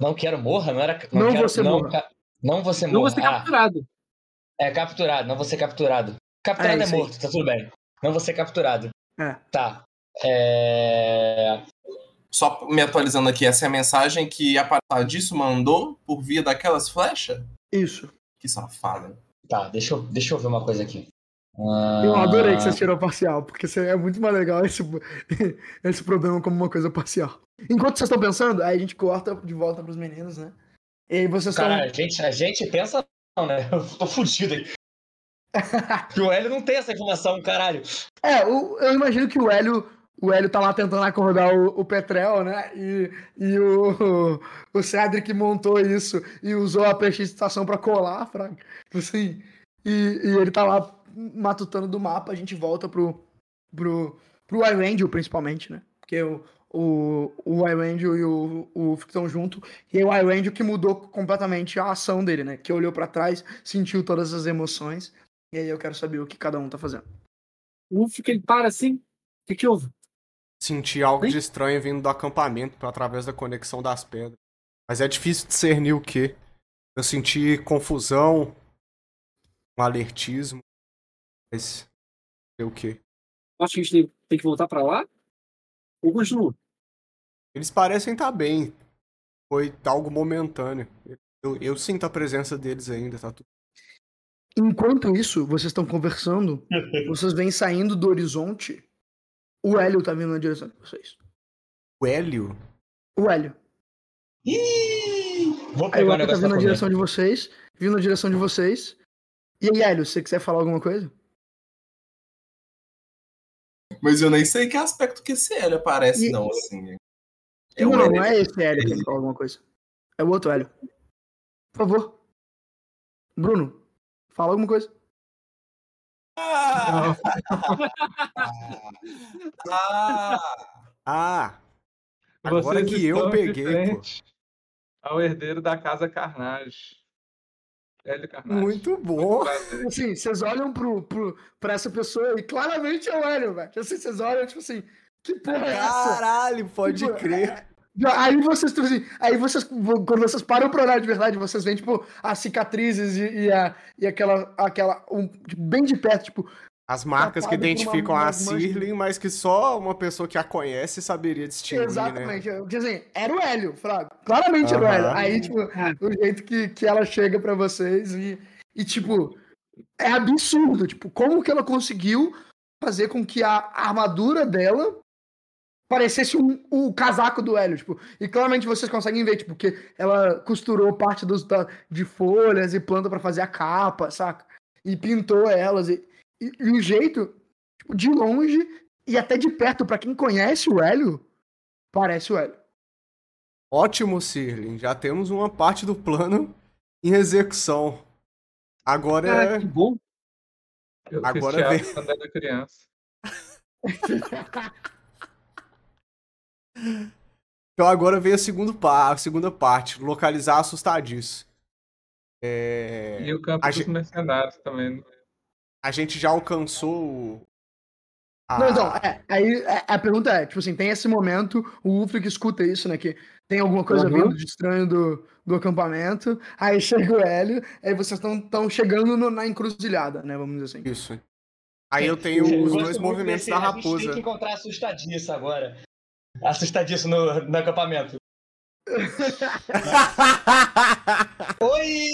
Não quero morra? Não era. Não, não quero, você não, morra. Não você morra. Não você ah, capturado. É, capturado, não você capturado. Capturado é, é morto, tá tudo bem. Não você capturado. É. Tá. É... Só me atualizando aqui, essa é a mensagem que a disso mandou por via daquelas flechas? Isso. Que safada. Tá, deixa eu, deixa eu ver uma coisa aqui. Eu adorei que você tirou parcial, porque é muito mais legal esse, esse problema como uma coisa parcial. Enquanto vocês estão pensando, aí a gente corta de volta pros meninos, né? E aí vocês Cara, a, gente, a gente pensa não, né? Eu tô fudido aí. o Hélio não tem essa informação, caralho. É, o, eu imagino que o Hélio, o Hélio tá lá tentando acordar o, o Petrel, né? E, e o, o Cedric montou isso e usou a prestidigitação pra colar. Tipo assim, e, e ele tá lá matutando do mapa, a gente volta pro, pro, pro Irangel, principalmente, né? Porque o, o, o Irangel e o, o estão junto, e é o Irangel que mudou completamente a ação dele, né? Que olhou para trás, sentiu todas as emoções, e aí eu quero saber o que cada um tá fazendo. O que ele para assim? O que, que houve? Senti algo Sim? de estranho vindo do acampamento através da conexão das pedras. Mas é difícil discernir o que. Eu senti confusão, um alertismo. Mas é o quê? Acho que a gente tem, que voltar para lá? Ou continua? Eles parecem estar tá bem. Foi algo momentâneo. Eu, eu sinto a presença deles ainda, tá tudo. Enquanto isso, vocês estão conversando, vocês vêm saindo do horizonte. O Hélio tá vindo na direção de vocês. O Hélio? O Hélio. Ih! Vou pegar o Hélio tá vindo na direção de vocês. Vindo na direção de vocês. E aí, Hélio, você quiser falar alguma coisa? Mas eu nem sei que aspecto que esse Hélio aparece, e... não, assim. É não, não, não é esse Hélio que fala alguma coisa. É o outro Hélio. Por favor. Bruno, fala alguma coisa. Ah! ah! ah! Agora Vocês que eu peguei. Ao herdeiro da casa Carnage. Hélio Carnage. Muito bom. Assim, vocês olham pro, pro, pra essa pessoa e claramente é o Hélio, velho. Assim, vocês olham, tipo assim, que porra é essa? Caralho, pode tipo, crer. É... Aí vocês, tipo assim, aí vocês, quando vocês param pra olhar de verdade, vocês veem, tipo, as cicatrizes e, e, a, e aquela, aquela um, tipo, bem de perto, tipo, as marcas que identificam uma, a Sirlin, mas que só uma pessoa que a conhece saberia distinguir, né? Exatamente. Né? Porque assim, era o Hélio, Fraga. Claramente uhum. era o Hélio. Aí, tipo, o jeito que, que ela chega para vocês e, e, tipo, é absurdo. Tipo, como que ela conseguiu fazer com que a armadura dela parecesse um, o casaco do Hélio, tipo, e claramente vocês conseguem ver, tipo, que ela costurou parte dos, da, de folhas e planta para fazer a capa, saca? E pintou elas e e, e o jeito, tipo, de longe e até de perto, para quem conhece o Hélio, parece o Hélio. Ótimo, Sirlin. Já temos uma parte do plano em execução. Agora Caraca, é. Que bom. Eu Agora vem. Quando era criança. então agora vem a, segundo pa a segunda parte, localizar assustadiço. É... E o campo a dos gente... mercenários também. Né? A gente já alcançou a... Não, então, é, aí é, a pergunta é, tipo assim, tem esse momento, o Ulfric que escuta isso, né, que tem alguma coisa uhum. vindo de estranho do, do acampamento, aí chega o Hélio, aí vocês estão chegando no, na encruzilhada, né, vamos dizer assim. Isso. Aí eu tenho eu os dois movimentos da raposa. A gente tem que encontrar assustadiço agora. Assustadiço no, no acampamento. oi!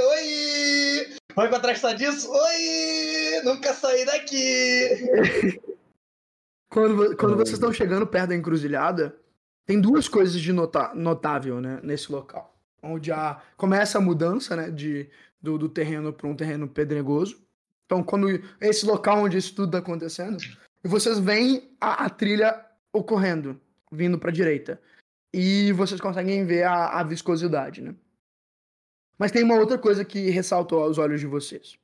Oi! Vai encontrar assustadiço? Oi! Nunca saí daqui! Quando, quando vocês estão chegando perto da encruzilhada, tem duas coisas de nota, notável né, nesse local. Onde a, começa a mudança né, de, do, do terreno para um terreno pedregoso. Então, quando esse local onde isso tudo está acontecendo, vocês veem a, a trilha ocorrendo, vindo para a direita. E vocês conseguem ver a, a viscosidade, né? Mas tem uma outra coisa que ressaltou aos olhos de vocês.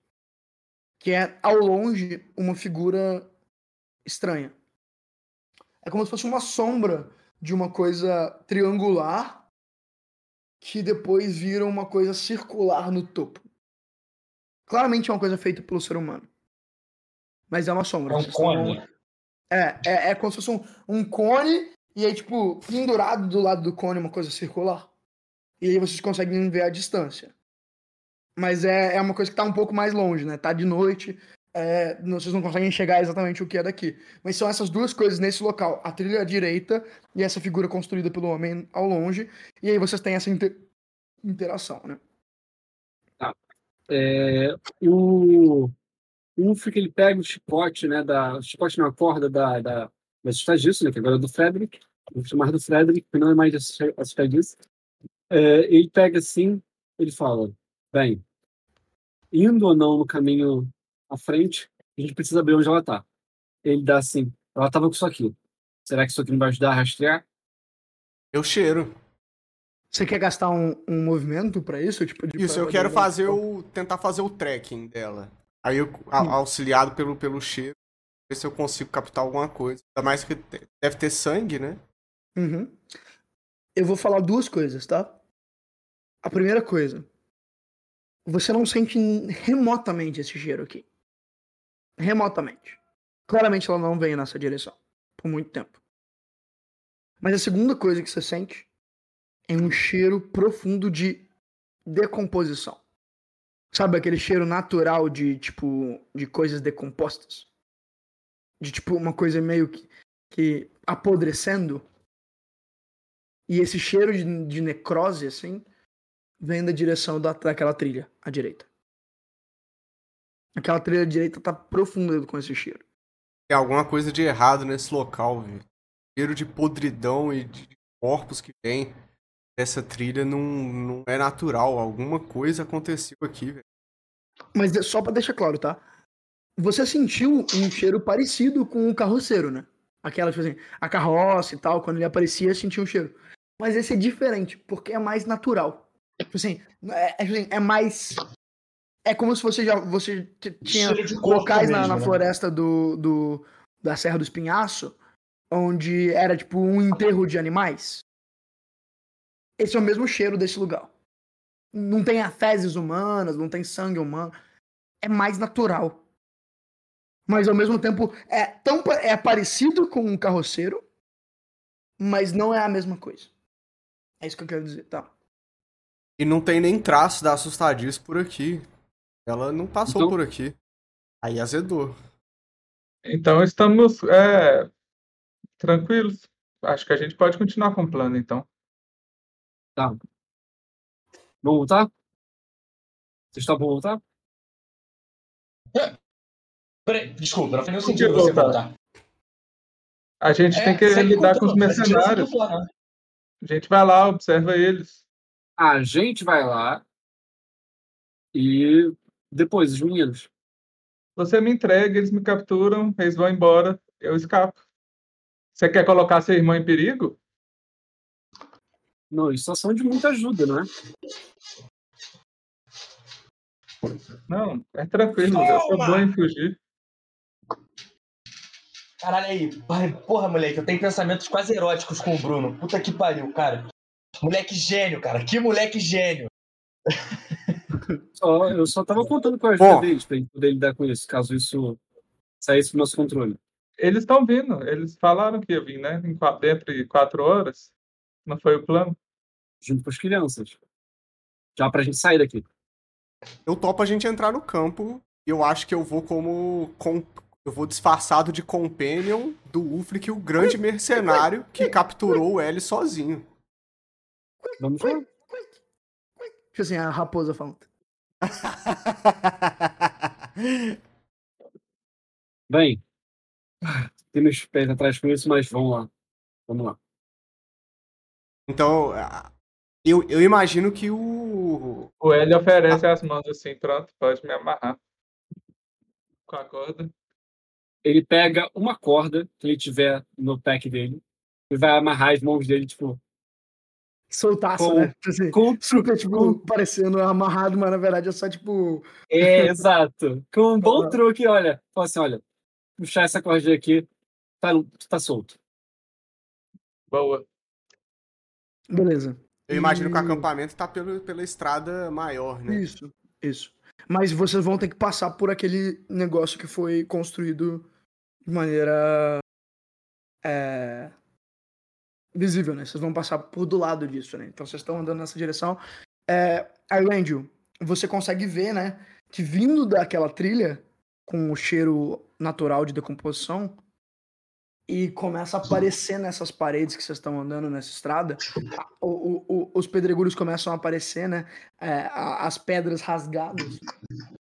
Que é, ao longe, uma figura estranha. É como se fosse uma sombra de uma coisa triangular que depois vira uma coisa circular no topo. Claramente é uma coisa feita pelo ser humano. Mas é uma sombra. É um cone. É, é, é como se fosse um, um cone e aí, tipo, pendurado do lado do cone uma coisa circular. E aí vocês conseguem ver a distância. Mas é, é uma coisa que tá um pouco mais longe, né? Tá de noite, é, vocês não conseguem enxergar exatamente o que é daqui. Mas são essas duas coisas nesse local: a trilha à direita e essa figura construída pelo homem ao longe. E aí vocês têm essa inter... interação, né? Tá. É, o Ulf, que ele pega o chicote, né? Da, o chicote na corda da, da, da estagiária, né? Que agora é do Frederick. Vou chamar do Frederick, que não é mais a estagiária. É, ele pega assim, ele fala: Bem, indo ou não no caminho à frente, a gente precisa ver onde ela tá. Ele dá assim, ela tava com isso aqui. Será que isso aqui não vai ajudar a rastrear? Eu cheiro. Você quer gastar um, um movimento para isso? Tipo, isso, eu quero fazer o. tentar fazer o tracking dela. Aí eu, a, hum. auxiliado pelo, pelo cheiro, ver se eu consigo captar alguma coisa. Ainda mais que deve ter sangue, né? Uhum. Eu vou falar duas coisas, tá? A primeira coisa. Você não sente remotamente esse cheiro aqui remotamente. Claramente ela não veio nessa direção por muito tempo. Mas a segunda coisa que você sente é um cheiro profundo de decomposição. Sabe aquele cheiro natural de tipo de coisas decompostas? De tipo uma coisa meio que, que apodrecendo. E esse cheiro de, de necrose assim vem da direção da, daquela trilha à direita. Aquela trilha direita tá profunda com esse cheiro. Tem alguma coisa de errado nesse local, velho. Cheiro de podridão e de corpos que vem dessa trilha não, não é natural. Alguma coisa aconteceu aqui, velho. Mas só pra deixar claro, tá? Você sentiu um cheiro parecido com o carroceiro, né? Aquela, tipo assim, a carroça e tal, quando ele aparecia, sentia um cheiro. Mas esse é diferente, porque é mais natural. Tipo assim, é, é, tipo assim, é mais é como se você já você tinha locais na, na né? floresta do, do, da Serra do Espinhaço, onde era tipo um enterro de animais. Esse é o mesmo cheiro desse lugar. Não tem fezes humanas, não tem sangue humano. É mais natural. Mas ao mesmo tempo é tão é parecido com um carroceiro, mas não é a mesma coisa. É isso que eu quero dizer, tá? E não tem nem traço da assustadice por aqui. Ela não passou então, por aqui. Aí azedou. Então estamos é, tranquilos. Acho que a gente pode continuar com o plano, então. Tá. Vamos voltar? Vocês estão para voltar? Peraí, desculpa, não faz nenhum sentido você voltar. A gente é, tem que lidar com os mercenários. A gente vai lá, observa eles. A gente vai lá e depois, os meninos. Você me entrega, eles me capturam, eles vão embora, eu escapo. Você quer colocar seu irmão em perigo? Não, isso são de muita ajuda, não é? Não, é tranquilo, Toma! eu sou bom em fugir. Caralho aí, porra, moleque, eu tenho pensamentos quase eróticos com o Bruno. Puta que pariu, cara. Moleque gênio, cara. Que moleque gênio. Só, eu só tava contando com a ajuda Bom. deles pra gente poder lidar com isso, caso isso saísse do nosso controle. Eles estão vindo, eles falaram que ia vir, né? Em dentro de quatro horas. Não foi o plano? Junto com as crianças. Já pra gente sair daqui. Eu topo a gente entrar no campo. E eu acho que eu vou como. Com, eu vou disfarçado de companion do Ulfric, o grande mercenário que capturou o L sozinho. Vamos lá. Tipo assim, a raposa falando. Bem, tem meus pés atrás com isso, mas vamos lá. Vamos lá. Então, eu, eu imagino que o. O L oferece as mãos assim, pronto, pode me amarrar. Com a corda. Ele pega uma corda que ele tiver no pack dele e vai amarrar as mãos dele, tipo, soltaço, com, né? Tipo assim, com, super, tipo, com... parecendo amarrado, mas na verdade é só, tipo... É, exato. Com um bom truque, olha. Fala assim, olha, puxar essa cordinha aqui, tá, tá solto. Boa. Beleza. Eu imagino e... que o acampamento tá pelo, pela estrada maior, né? Isso, isso. Mas vocês vão ter que passar por aquele negócio que foi construído de maneira... É visível, né? Vocês vão passar por do lado disso, né? Então vocês estão andando nessa direção. É, Irlandio, você consegue ver, né? Que vindo daquela trilha, com o cheiro natural de decomposição, e começa a aparecer nessas paredes que vocês estão andando nessa estrada, o, o, o, os pedregulhos começam a aparecer, né? É, as pedras rasgadas.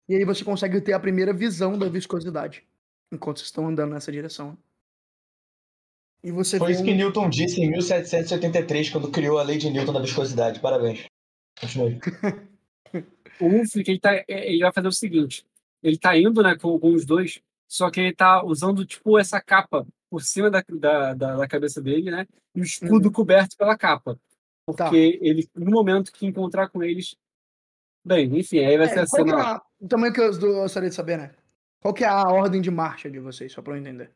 E aí você consegue ter a primeira visão da viscosidade enquanto vocês estão andando nessa direção. E você Foi isso um... que Newton disse em 1783, quando criou a lei de Newton da viscosidade. Parabéns. Continue. o Ulfric, ele, tá, ele vai fazer o seguinte. Ele tá indo né, com, com os dois, só que ele tá usando, tipo, essa capa por cima da, da, da, da cabeça dele, né? E o escudo uhum. coberto pela capa. Porque tá. ele, no momento que encontrar com eles... Bem, enfim, aí vai é, ser a cena... É também que eu gostaria de saber, né? Qual que é a ordem de marcha de vocês, só pra eu entender?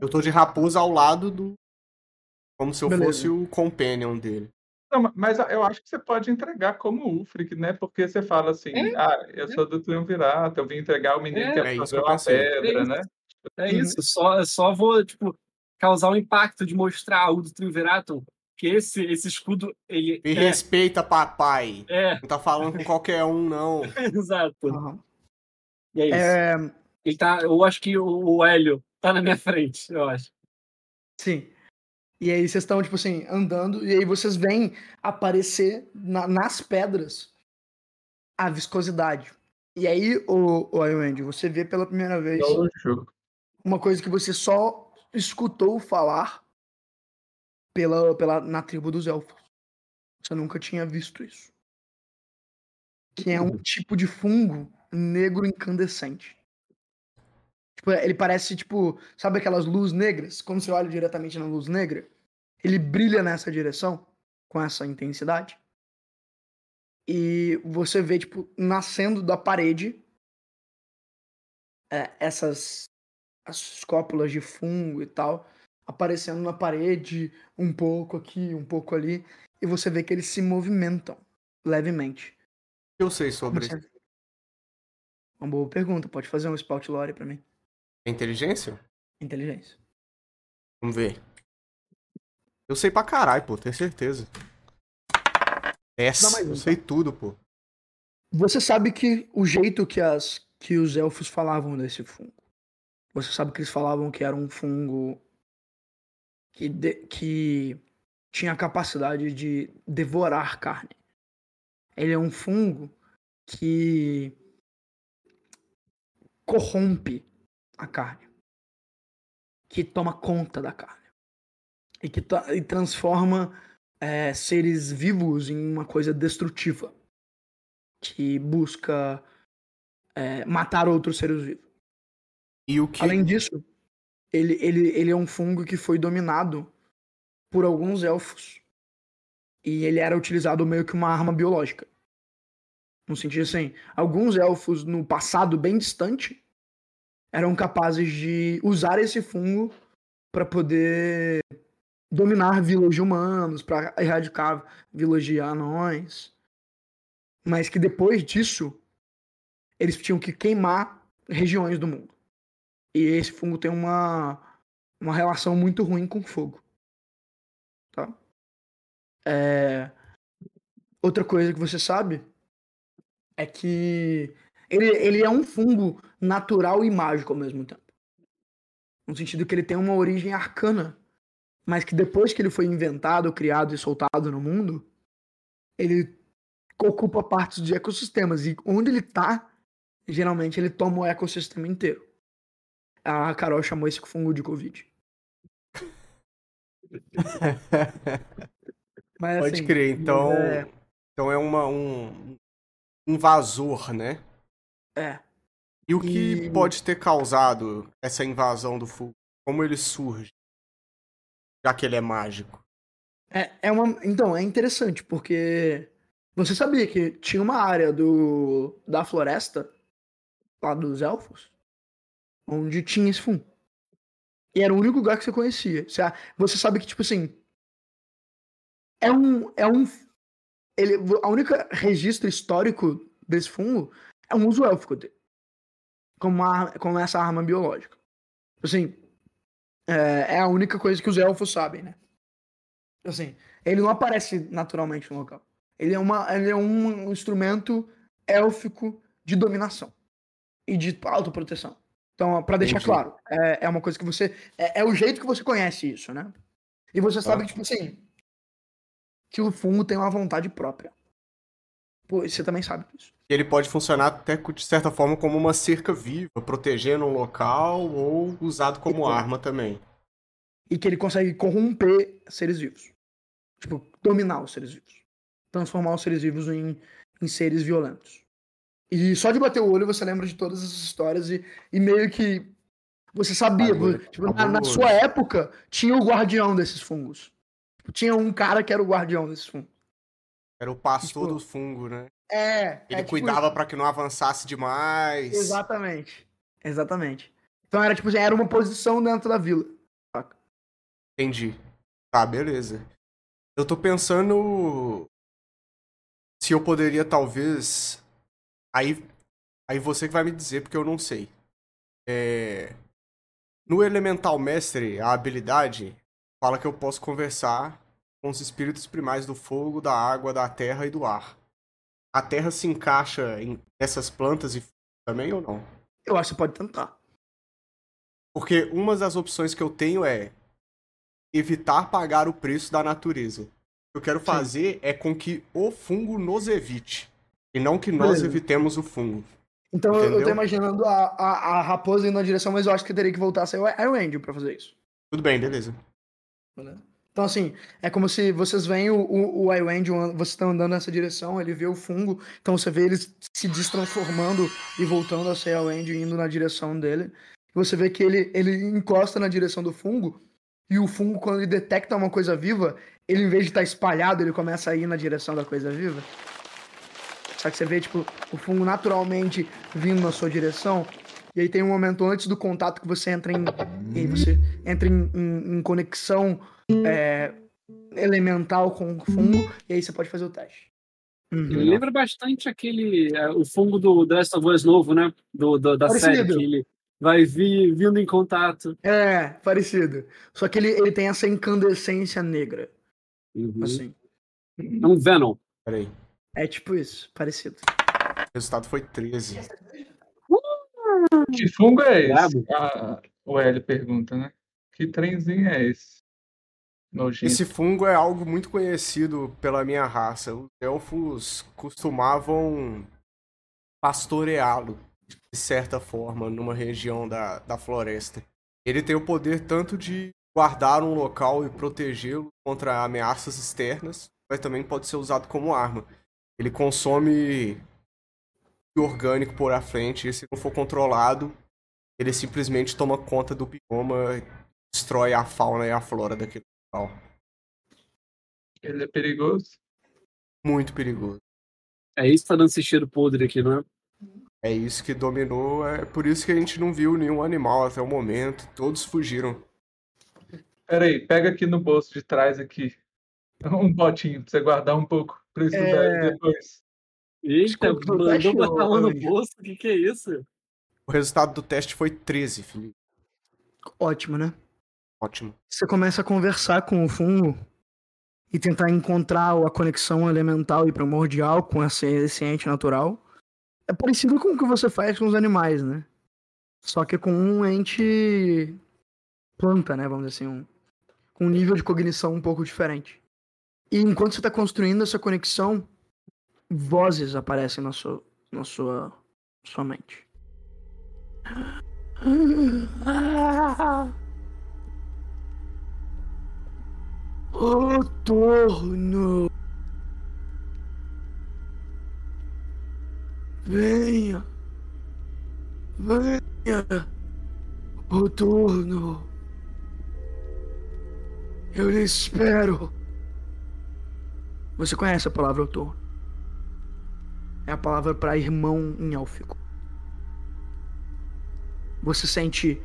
Eu tô de raposa ao lado do. Como se eu Beleza. fosse o companion dele. Não, mas eu acho que você pode entregar como Ulfric, né? Porque você fala assim, é? ah, eu sou do Triunvirato, eu vim entregar o menino é, que é fazer uma pedra, é né? É isso, só, só vou, tipo, causar um impacto de mostrar o do Triunvirato que esse, esse escudo, ele... Me é... respeita, papai. É. Não tá falando com qualquer um, não. Exato. Uhum. E é isso. É... Ele tá, eu acho que o, o Hélio tá na minha frente, eu acho. Sim. E aí vocês estão, tipo assim, andando, e aí vocês veem aparecer na, nas pedras a viscosidade. E aí, o, o Andy, você vê pela primeira vez uma coisa que você só escutou falar pela, pela, na tribo dos elfos. Você nunca tinha visto isso. Que é um tipo de fungo negro incandescente. Tipo, ele parece, tipo, sabe aquelas luzes negras? Quando você olha diretamente na luz negra, ele brilha nessa direção, com essa intensidade. E você vê, tipo, nascendo da parede é, essas as escópulas de fungo e tal, aparecendo na parede, um pouco aqui, um pouco ali, e você vê que eles se movimentam levemente. Eu sei sobre. Uma boa pergunta, pode fazer um spout lore para mim. Inteligência? Inteligência. Vamos ver. Eu sei pra caralho, pô, tenho certeza. Essa, eu sei tudo, pô. Você sabe que o jeito que, as, que os elfos falavam desse fungo. Você sabe que eles falavam que era um fungo que, de, que tinha a capacidade de devorar carne. Ele é um fungo que corrompe a carne, que toma conta da carne e que e transforma é, seres vivos em uma coisa destrutiva que busca é, matar outros seres vivos. E o que... Além disso, ele, ele, ele é um fungo que foi dominado por alguns elfos E ele era utilizado meio que uma arma biológica. No sentido assim, alguns elfos no passado bem distante eram capazes de usar esse fungo para poder dominar vilas de humanos, para erradicar vilas de anões. Mas que depois disso, eles tinham que queimar regiões do mundo. E esse fungo tem uma, uma relação muito ruim com fogo. Tá? É... Outra coisa que você sabe é que ele, ele é um fungo natural e mágico ao mesmo tempo. No sentido que ele tem uma origem arcana, mas que depois que ele foi inventado, criado e soltado no mundo, ele ocupa partes de ecossistemas. E onde ele tá, geralmente ele toma o ecossistema inteiro. A Carol chamou esse fungo de Covid. Mas, Pode assim, crer, então é... então é uma, um invasor, né? É. E o que e... pode ter causado essa invasão do fogo? Como ele surge? Já que ele é mágico. É, é uma. Então, é interessante, porque você sabia que tinha uma área do da floresta, lá dos elfos, onde tinha esse fungo. E era o único lugar que você conhecia. Você sabe que, tipo assim. É um. É um. Ele, a única registro histórico desse fungo é um uso élfico dele. Como, uma, como essa arma biológica. Assim. É, é a única coisa que os elfos sabem, né? Assim. Ele não aparece naturalmente no local. Ele é, uma, ele é um instrumento élfico de dominação e de autoproteção. Então, para deixar Entendi. claro, é, é uma coisa que você. É, é, o jeito que você conhece isso, né? E você sabe, ah. tipo assim, que o fungo tem uma vontade própria. Pô, você também sabe disso. Ele pode funcionar até de certa forma como uma cerca viva, protegendo um local ou usado como arma também. E que ele consegue corromper seres vivos. Tipo, dominar os seres vivos. Transformar os seres vivos em, em seres violentos. E só de bater o olho você lembra de todas essas histórias e, e meio que você sabia. tipo, na, na, sua época, tinha o guardião desses fungos. Tipo, tinha um cara que era o guardião desses fungos. Era o pastor tipo, do fungo, né? É. Ele é, cuidava tipo, para que não avançasse demais. Exatamente. Exatamente. Então era tipo, era uma posição dentro da vila. Entendi. Tá, beleza. Eu tô pensando se eu poderia talvez Aí, aí você que vai me dizer, porque eu não sei. É... No Elemental Mestre, a habilidade fala que eu posso conversar com os espíritos primais do fogo, da água, da terra e do ar. A terra se encaixa em essas plantas e também ou não? Eu acho que pode tentar. Porque uma das opções que eu tenho é evitar pagar o preço da natureza. O que eu quero fazer Sim. é com que o fungo nos evite. E não que nós beleza. evitemos o fungo. Então entendeu? eu tô imaginando a, a, a, raposa indo na direção, mas eu acho que teria que voltar a ser o Iron Angel pra fazer isso. Tudo bem, beleza. Então, assim, é como se vocês veem o, o, o Iron Angel, vocês estão andando nessa direção, ele vê o fungo, então você vê ele se destransformando e voltando a ser o Angel, indo na direção dele. Você vê que ele, ele encosta na direção do fungo, e o fungo, quando ele detecta uma coisa viva, ele, em vez de estar espalhado, ele começa a ir na direção da coisa viva. Só que você vê, tipo, o fungo naturalmente vindo na sua direção. E aí tem um momento antes do contato que você entra em. E você entra em, em, em conexão é, elemental com o fungo. E aí você pode fazer o teste. Uhum. Ele lembra bastante aquele. É, o fungo do The Last of Us novo, né? Do, do da parecido. série que ele vai vir vindo em contato. É, parecido. Só que ele, ele tem essa incandescência negra. Uhum. Assim. É um Venom. Peraí. É tipo isso, parecido. O resultado foi 13. Que fungo é esse? Ah, o L pergunta, né? Que trenzinho é esse? Nojento. Esse fungo é algo muito conhecido pela minha raça. Os elfos costumavam pastoreá-lo, de certa forma, numa região da, da floresta. Ele tem o poder tanto de guardar um local e protegê-lo contra ameaças externas, mas também pode ser usado como arma ele consome orgânico por à frente, e se não for controlado, ele simplesmente toma conta do bioma, destrói a fauna e a flora daquele local. Ele é perigoso? Muito perigoso. É isso que tá dando esse cheiro podre aqui, não é? É isso que dominou, é por isso que a gente não viu nenhum animal até o momento. Todos fugiram. Peraí, pega aqui no bolso de trás aqui. Um potinho pra você guardar um pouco pra estudar é... depois. Eita, mandou botar um no bolso, o que, que é isso? O resultado do teste foi 13, Felipe. Ótimo, né? Ótimo. Você começa a conversar com o fungo e tentar encontrar a conexão elemental e primordial com esse, esse ente natural. É parecido com o que você faz com os animais, né? Só que com um ente planta, né? Vamos dizer assim, um, com um nível de cognição um pouco diferente. E enquanto você está construindo essa conexão, vozes aparecem na sua, na sua, sua mente. O torno. Venha. Venha. O turno. Eu lhe espero. Você conhece a palavra outono? É a palavra para irmão em élfico. Você sente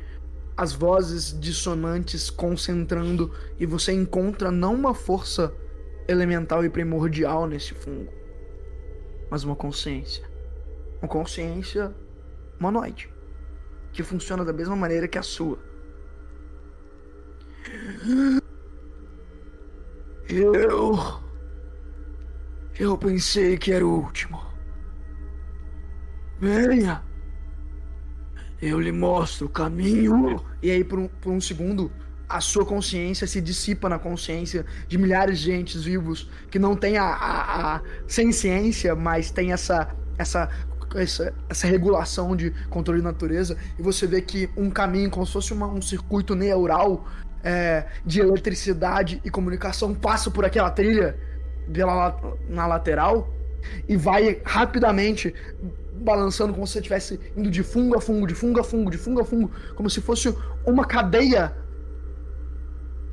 as vozes dissonantes concentrando e você encontra não uma força elemental e primordial nesse fungo, mas uma consciência. Uma consciência humanoide que funciona da mesma maneira que a sua. Eu eu pensei que era o último. Venha! Eu lhe mostro o caminho. E aí, por um, por um segundo, a sua consciência se dissipa na consciência de milhares de entes vivos que não tem a, a, a sem ciência, mas tem essa, essa, essa, essa regulação de controle de natureza. E você vê que um caminho, como se fosse uma, um circuito neural é, de eletricidade e comunicação, passa por aquela trilha pela, na lateral e vai rapidamente balançando como se você estivesse indo de fungo a fungo, de fungo a fungo, de fungo a fungo, como se fosse uma cadeia.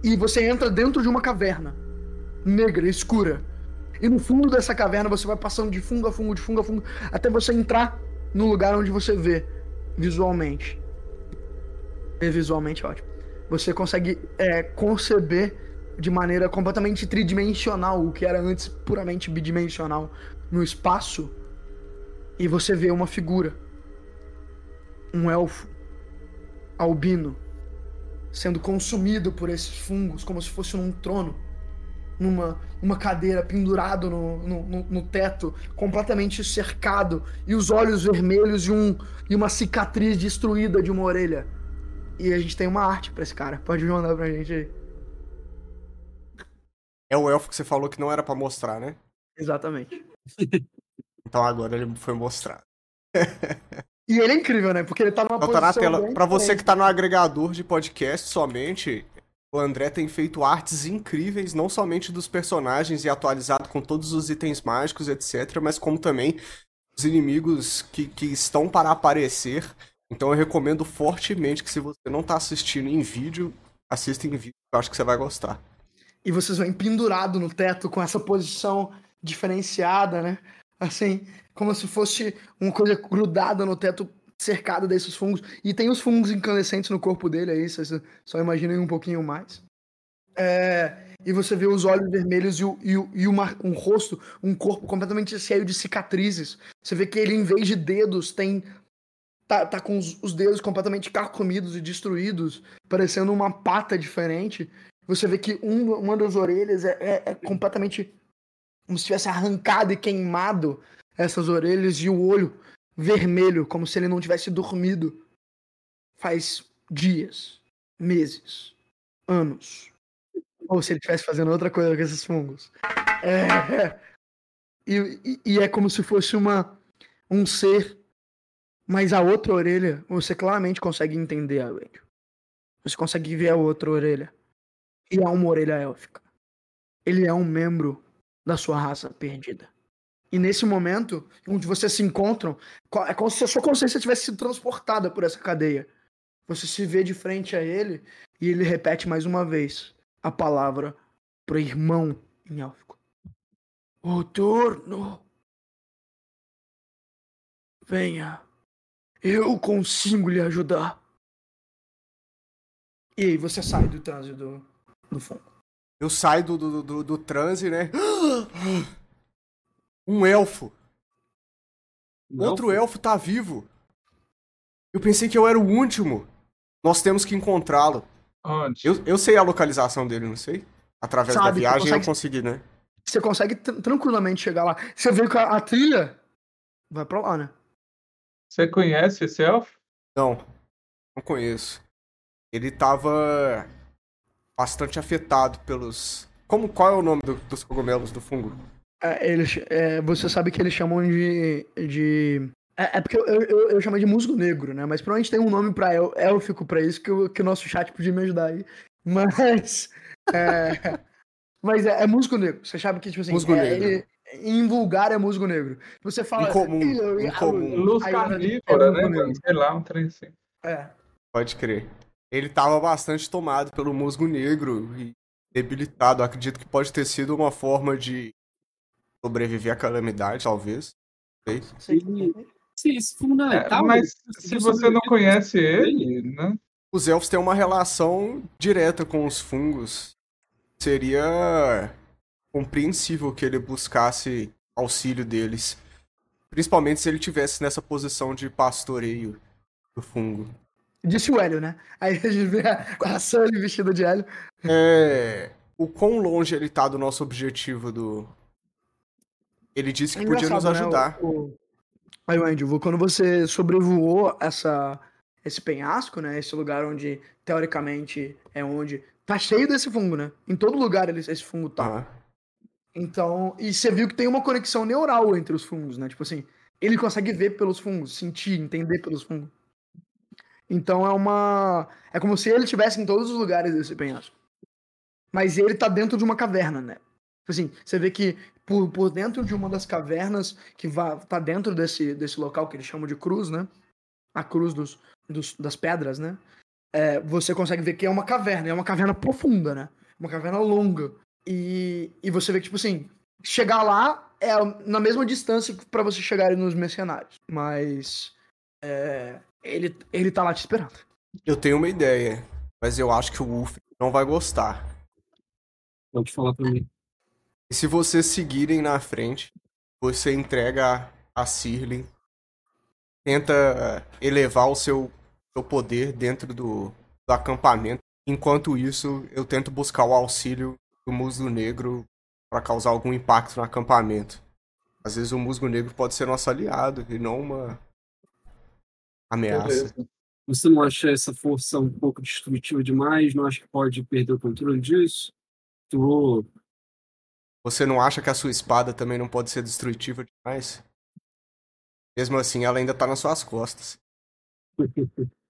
E você entra dentro de uma caverna negra, escura. E no fundo dessa caverna você vai passando de fungo a fungo, de fungo a fungo, até você entrar no lugar onde você vê visualmente. Ver visualmente ótimo. Você consegue é, conceber de maneira completamente tridimensional, o que era antes puramente bidimensional, no espaço, e você vê uma figura, um elfo albino, sendo consumido por esses fungos, como se fosse num trono, numa uma cadeira pendurado no, no, no, teto, completamente cercado, e os olhos vermelhos e, um, e uma cicatriz destruída de uma orelha. E a gente tem uma arte para esse cara. Pode mandar pra gente aí. É o elfo que você falou que não era para mostrar, né? Exatamente. então agora ele foi mostrado. e ele é incrível, né? Porque ele tá numa então, tá na tela. Pra você que tá no agregador de podcast somente, o André tem feito artes incríveis, não somente dos personagens e atualizado com todos os itens mágicos, etc., mas como também os inimigos que, que estão para aparecer. Então eu recomendo fortemente que se você não tá assistindo em vídeo, assista em vídeo, eu acho que você vai gostar e vocês vão pendurado no teto com essa posição diferenciada, né? Assim, como se fosse uma coisa grudada no teto, cercada desses fungos. E tem os fungos incandescentes no corpo dele aí, vocês só imaginem um pouquinho mais. É, e você vê os olhos vermelhos e, o, e, o, e uma, um rosto, um corpo completamente cheio de cicatrizes. Você vê que ele, em vez de dedos, tem. Tá, tá com os, os dedos completamente carcomidos e destruídos, parecendo uma pata diferente. Você vê que um, uma das orelhas é, é, é completamente como se tivesse arrancado e queimado essas orelhas e o olho vermelho, como se ele não tivesse dormido faz dias, meses, anos. Ou se ele estivesse fazendo outra coisa com esses fungos. É, e, e, e, é como se fosse uma, um ser, mas a outra orelha, você claramente consegue entender a orelha. Você consegue ver a outra orelha e há uma orelha élfica. Ele é um membro da sua raça perdida. E nesse momento, onde vocês se encontram, é como se a sua consciência tivesse sido transportada por essa cadeia. Você se vê de frente a ele e ele repete mais uma vez a palavra pro irmão em élfico. O turno. Venha. Eu consigo lhe ajudar. E aí você sai do transe do, do fundo. Eu saio do, do, do, do transe, né? Um elfo. Um Outro elfo? elfo tá vivo. Eu pensei que eu era o último. Nós temos que encontrá-lo. Onde? Eu, eu sei a localização dele, não sei? Através Sabe, da viagem consegue, eu consegui, né? Você consegue tranquilamente chegar lá. Você vê que a, a, trilha vai pra lá, né? Você conhece esse elfo? Não, não conheço. Ele tava bastante afetado pelos. Como qual é o nome do, dos cogumelos do fungo? É, eles, é, você sabe que eles chamam de. de... É, é porque eu, eu, eu chamo de musgo negro, né? Mas provavelmente tem um nome pra el, élfico pra isso que, eu, que o nosso chat podia me ajudar aí. Mas. É, mas é, é musgo negro. Você sabe que, tipo assim. Musgo é, negro. Ele, em vulgar é musgo negro. Você fala. Incomum. incomum. Luz carnívora, né? Sei lá, um trem assim. É. Pode crer. Ele tava bastante tomado pelo musgo negro e debilitado. Acredito que pode ter sido uma forma de sobreviver à calamidade, talvez. Sei. Sim, sim isso é fundamental. É, mas se você não conhece ele, né? Os elfos têm uma relação direta com os fungos. Seria compreensível que ele buscasse auxílio deles. Principalmente se ele tivesse nessa posição de pastoreio do fungo. Disse o Hélio, né? Aí a gente vê a, a Sully vestida de Hélio. É. O quão longe ele tá do nosso objetivo do, ele disse que é podia nos ajudar. Né? O, o... Aí, Andrew, quando você sobrevoou essa, esse penhasco, né? Esse lugar onde, teoricamente, é onde. Tá cheio desse fungo, né? Em todo lugar ele, esse fungo tá. Ah. Então. E você viu que tem uma conexão neural entre os fungos, né? Tipo assim, ele consegue ver pelos fungos, sentir, entender pelos fungos. Então é uma. É como se ele estivesse em todos os lugares desse penhasco. Mas ele tá dentro de uma caverna, né? Tipo assim, você vê que por, por dentro de uma das cavernas que vai, tá dentro desse, desse local que eles chamam de cruz, né? A cruz dos, dos das pedras, né? É, você consegue ver que é uma caverna, é uma caverna profunda, né? Uma caverna longa. E, e você vê que, tipo assim, chegar lá é na mesma distância para você chegar nos mercenários. Mas é, ele, ele tá lá te esperando. Eu tenho uma ideia, mas eu acho que o Wolf não vai gostar. Pode falar pra mim. E se vocês seguirem na frente, você entrega a Sirlin, tenta eh, elevar o seu, seu poder dentro do, do acampamento. Enquanto isso, eu tento buscar o auxílio do musgo negro para causar algum impacto no acampamento. Às vezes o musgo negro pode ser nosso aliado e não uma ameaça. Você não acha essa força um pouco destrutiva demais? Não acha que pode perder o controle disso? Tu você não acha que a sua espada também não pode ser destrutiva demais? Mesmo assim, ela ainda tá nas suas costas.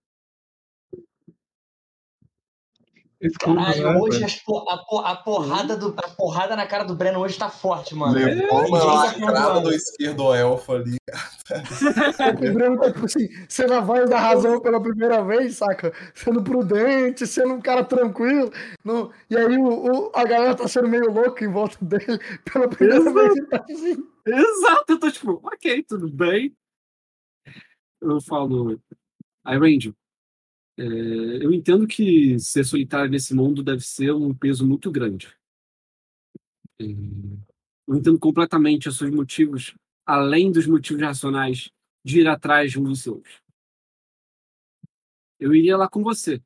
Caralho, né, hoje a, a, porrada do, a porrada na cara do Breno hoje tá forte, mano. Levou uma lacrada do esquerdo elfo ali, o Breno tá tipo assim, sendo a voz da razão pela primeira vez, saca? Sendo prudente, sendo um cara tranquilo. Não... E aí o, o, a galera tá sendo meio louca em volta dele pela primeira Exato. vez. Tá assim. Exato, eu tô tipo, ok, tudo bem. Eu falo, I Ranger, é, eu entendo que ser solitário nesse mundo deve ser um peso muito grande. É, eu entendo completamente os seus motivos, além dos motivos racionais, de ir atrás de um dos seus. Eu iria lá com você.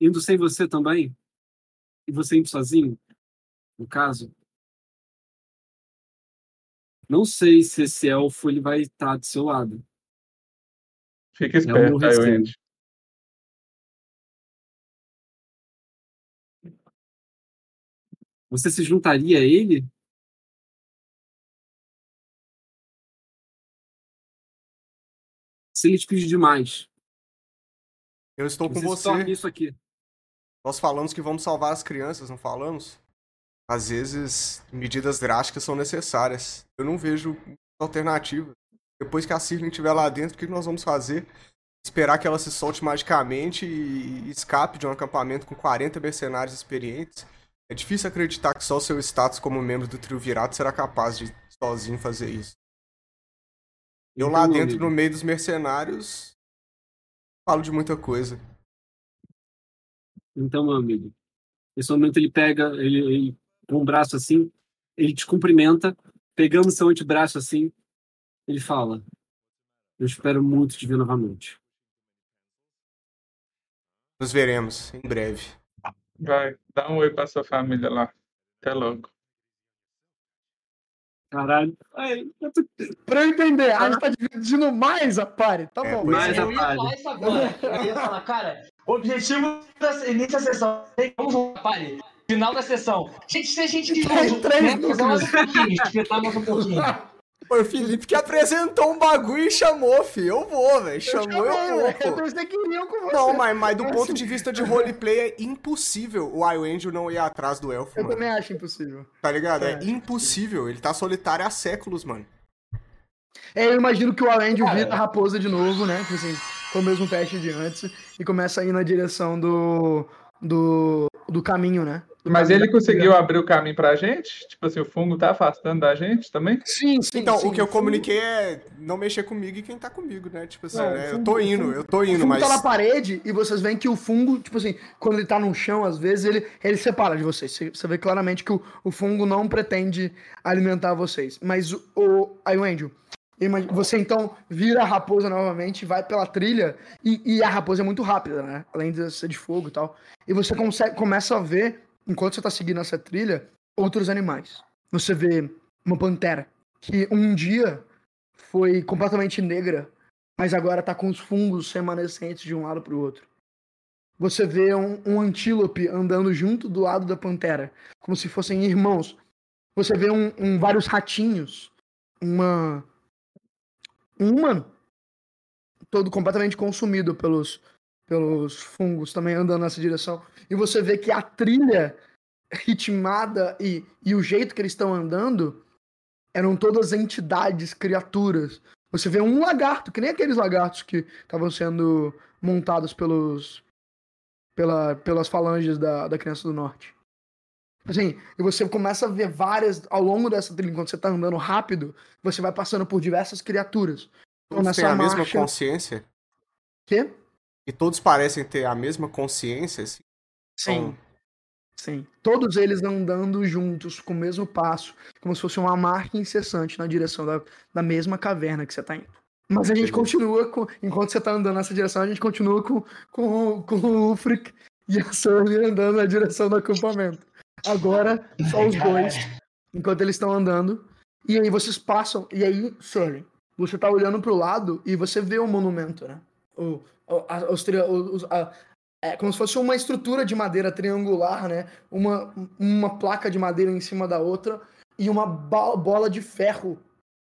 Indo sem você também, e você indo sozinho, no caso. Não sei se esse elfo ele vai estar do seu lado. Fica esperto, é um Você se juntaria a ele? Se ele te pedir demais. Eu estou com você. Isso aqui. Nós falamos que vamos salvar as crianças, não falamos? Às vezes, medidas drásticas são necessárias. Eu não vejo alternativa. Depois que a Sirlin estiver lá dentro, o que nós vamos fazer? Esperar que ela se solte magicamente e escape de um acampamento com 40 mercenários experientes? É difícil acreditar que só o seu status como membro do trio virado será capaz de sozinho fazer isso. Eu então, lá dentro, amigo. no meio dos mercenários, falo de muita coisa. Então, meu amigo, nesse momento ele pega, ele, ele com o braço assim, ele te cumprimenta, pegando seu antebraço assim, ele fala: Eu espero muito te ver novamente. Nos veremos em breve. Vai, dá um oi pra sua família lá. Até logo. Caralho. Eu tô... Pra eu entender, a gente tá dividindo mais a pare. Tá é, bom. Mais eu ia falar isso agora. Eu ia falar, cara, o objetivo da início da sessão. Vamos lá, pare. Final da sessão. Gente, se a gente três, três né, fazer mais um pouquinho, espetar mais um pouquinho. Foi o Felipe que apresentou um bagulho e chamou, fi. Eu vou, velho. Chamou, eu, eu vou. Pô. Não, mas, mas do é ponto de vista de roleplay é impossível o Iron Angel não ir atrás do elfo, eu mano. Eu também acho impossível. Tá ligado? É, é impossível. Ele tá solitário há séculos, mano. É, eu imagino que o Angel vira a raposa de novo, né? Tipo assim, com o mesmo teste de antes. E começa a ir na direção do. do. do caminho, né? Mas ele conseguiu abrir o caminho pra gente? Tipo assim, o fungo tá afastando da gente também? Sim, sim. Então, sim, o que eu comuniquei é não mexer comigo e quem tá comigo, né? Tipo assim, não, né? fungo, eu tô indo, fungo, eu tô indo, o fungo mas. tá na parede e vocês veem que o fungo, tipo assim, quando ele tá no chão, às vezes, ele, ele separa de vocês. Você vê claramente que o, o fungo não pretende alimentar vocês. Mas o. o aí o Angel. Você então vira a raposa novamente, vai pela trilha, e, e, a raposa é muito rápida, né? Além de ser de fogo e tal. E você consegue, começa a ver enquanto você está seguindo essa trilha, outros animais. Você vê uma pantera que um dia foi completamente negra, mas agora está com os fungos remanescentes de um lado para o outro. Você vê um, um, antílope andando junto do lado da pantera, como se fossem irmãos. Você vê um, um vários ratinhos, uma um humano todo completamente consumido pelos pelos fungos também andando nessa direção. E você vê que a trilha ritmada e, e o jeito que eles estão andando eram todas entidades, criaturas. Você vê um lagarto, que nem aqueles lagartos que estavam sendo montados pelos pela, pelas falanges da, da Criança do Norte. Assim, e você começa a ver várias, ao longo dessa trilha, enquanto você tá andando rápido, você vai passando por diversas criaturas. Todos têm a mesma consciência? Quê? E todos parecem ter a mesma consciência, assim? Sim. Então... Sim. Todos eles andando juntos, com o mesmo passo, como se fosse uma marca incessante na direção da, da mesma caverna que você tá indo. Mas a gente continua com. Enquanto você tá andando nessa direção, a gente continua com, com, com o Ufric e a Surly andando na direção do acampamento. Agora, só os dois, enquanto eles estão andando. E aí vocês passam. E aí, Surly, você tá olhando pro lado e você vê o monumento, né? O, os, os, a, é como se fosse uma estrutura de madeira triangular, né? Uma, uma placa de madeira em cima da outra e uma bola de ferro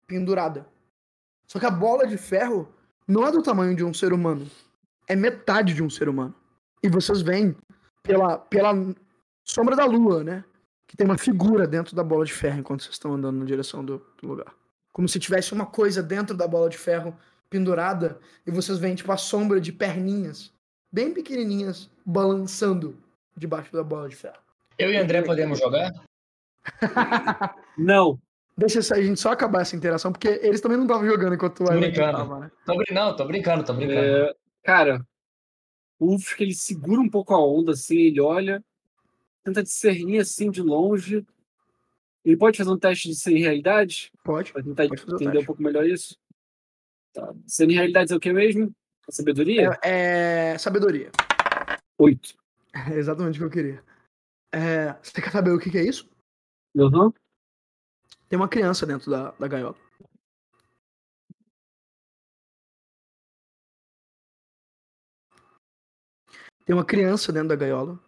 pendurada. Só que a bola de ferro não é do tamanho de um ser humano. É metade de um ser humano. E vocês veem pela, pela sombra da lua, né? Que tem uma figura dentro da bola de ferro enquanto vocês estão andando na direção do, do lugar. Como se tivesse uma coisa dentro da bola de ferro pendurada e vocês veem tipo a sombra de perninhas bem pequenininhas balançando debaixo da bola de ferro. Eu e André podemos jogar? não. Deixa a gente só acabar essa interação, porque eles também não estavam jogando enquanto o Iron tava, né? Tô, não, tô brincando, tô brincando. É, cara, o Uf, que ele segura um pouco a onda, assim, ele olha, tenta discernir assim de longe. Ele pode fazer um teste de sem realidade? Pode. Pra tentar pode entender um pouco melhor isso. Tá. Sem realidade é o que mesmo? A sabedoria? É, é sabedoria. Oito. É exatamente o que eu queria. É, você quer saber o que, que é isso? Uhum. Tem uma criança dentro da, da gaiola. Tem uma criança dentro da gaiola.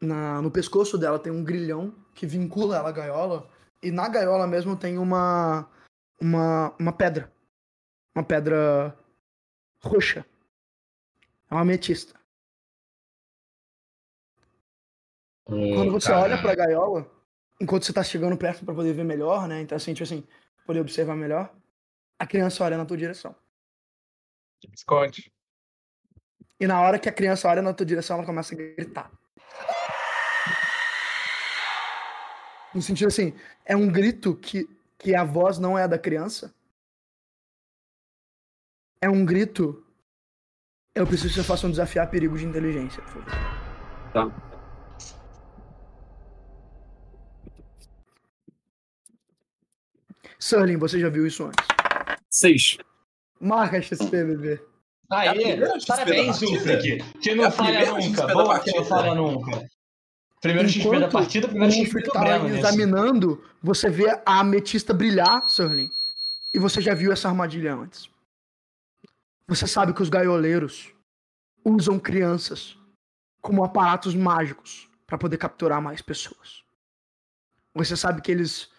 Na, no pescoço dela tem um grilhão que vincula ela à gaiola. E na gaiola mesmo tem uma, uma, uma pedra. Uma pedra roxa. É uma ametista. Hum, Quando você olha pra gaiola, enquanto você tá chegando perto para poder ver melhor, né? Então, assim, tipo assim, poder observar melhor, a criança olha na tua direção. Esconde. E na hora que a criança olha na tua direção, ela começa a gritar. No sentido assim, é um grito que, que a voz não é da criança. É um grito. Eu preciso que você faça um desafiar perigo de inteligência, por favor. Tá. Sterling, você já viu isso antes? Seis. Marca XP, bebê. É parabéns, Ulfric. Que não é falha nunca. Boa que não falha nunca. Primeiro Enquanto XP da partida, primeiro XP do tá examinando, você vê a ametista brilhar, Sterling. E você já viu essa armadilha antes. Você sabe que os gaioleiros usam crianças como aparatos mágicos para poder capturar mais pessoas. Você sabe que eles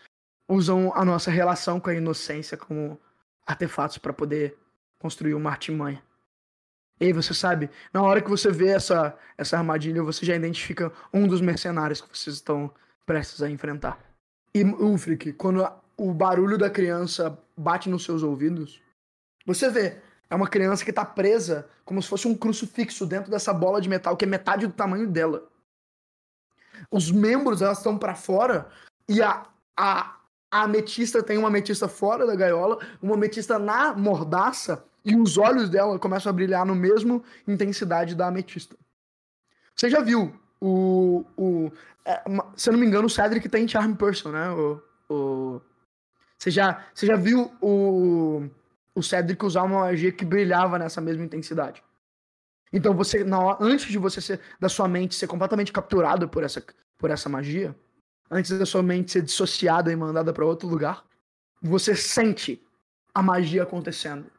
usam a nossa relação com a inocência como artefatos para poder construir uma artimanha. E você sabe, na hora que você vê essa, essa armadilha, você já identifica um dos mercenários que vocês estão prestes a enfrentar. E Ulfric, quando o barulho da criança bate nos seus ouvidos, você vê, é uma criança que está presa como se fosse um crucifixo dentro dessa bola de metal que é metade do tamanho dela. Os membros elas estão para fora e a, a, a ametista tem uma ametista fora da gaiola, uma ametista na mordaça e os olhos dela começam a brilhar no mesmo intensidade da ametista. Você já viu o. o é, se eu não me engano, o Cedric tem Charm Person, né? O, o, você, já, você já viu o, o Cedric usar uma magia que brilhava nessa mesma intensidade. Então você, na, antes de você ser, da sua mente ser completamente capturado por essa, por essa magia, antes da sua mente ser dissociada e mandada para outro lugar, você sente a magia acontecendo.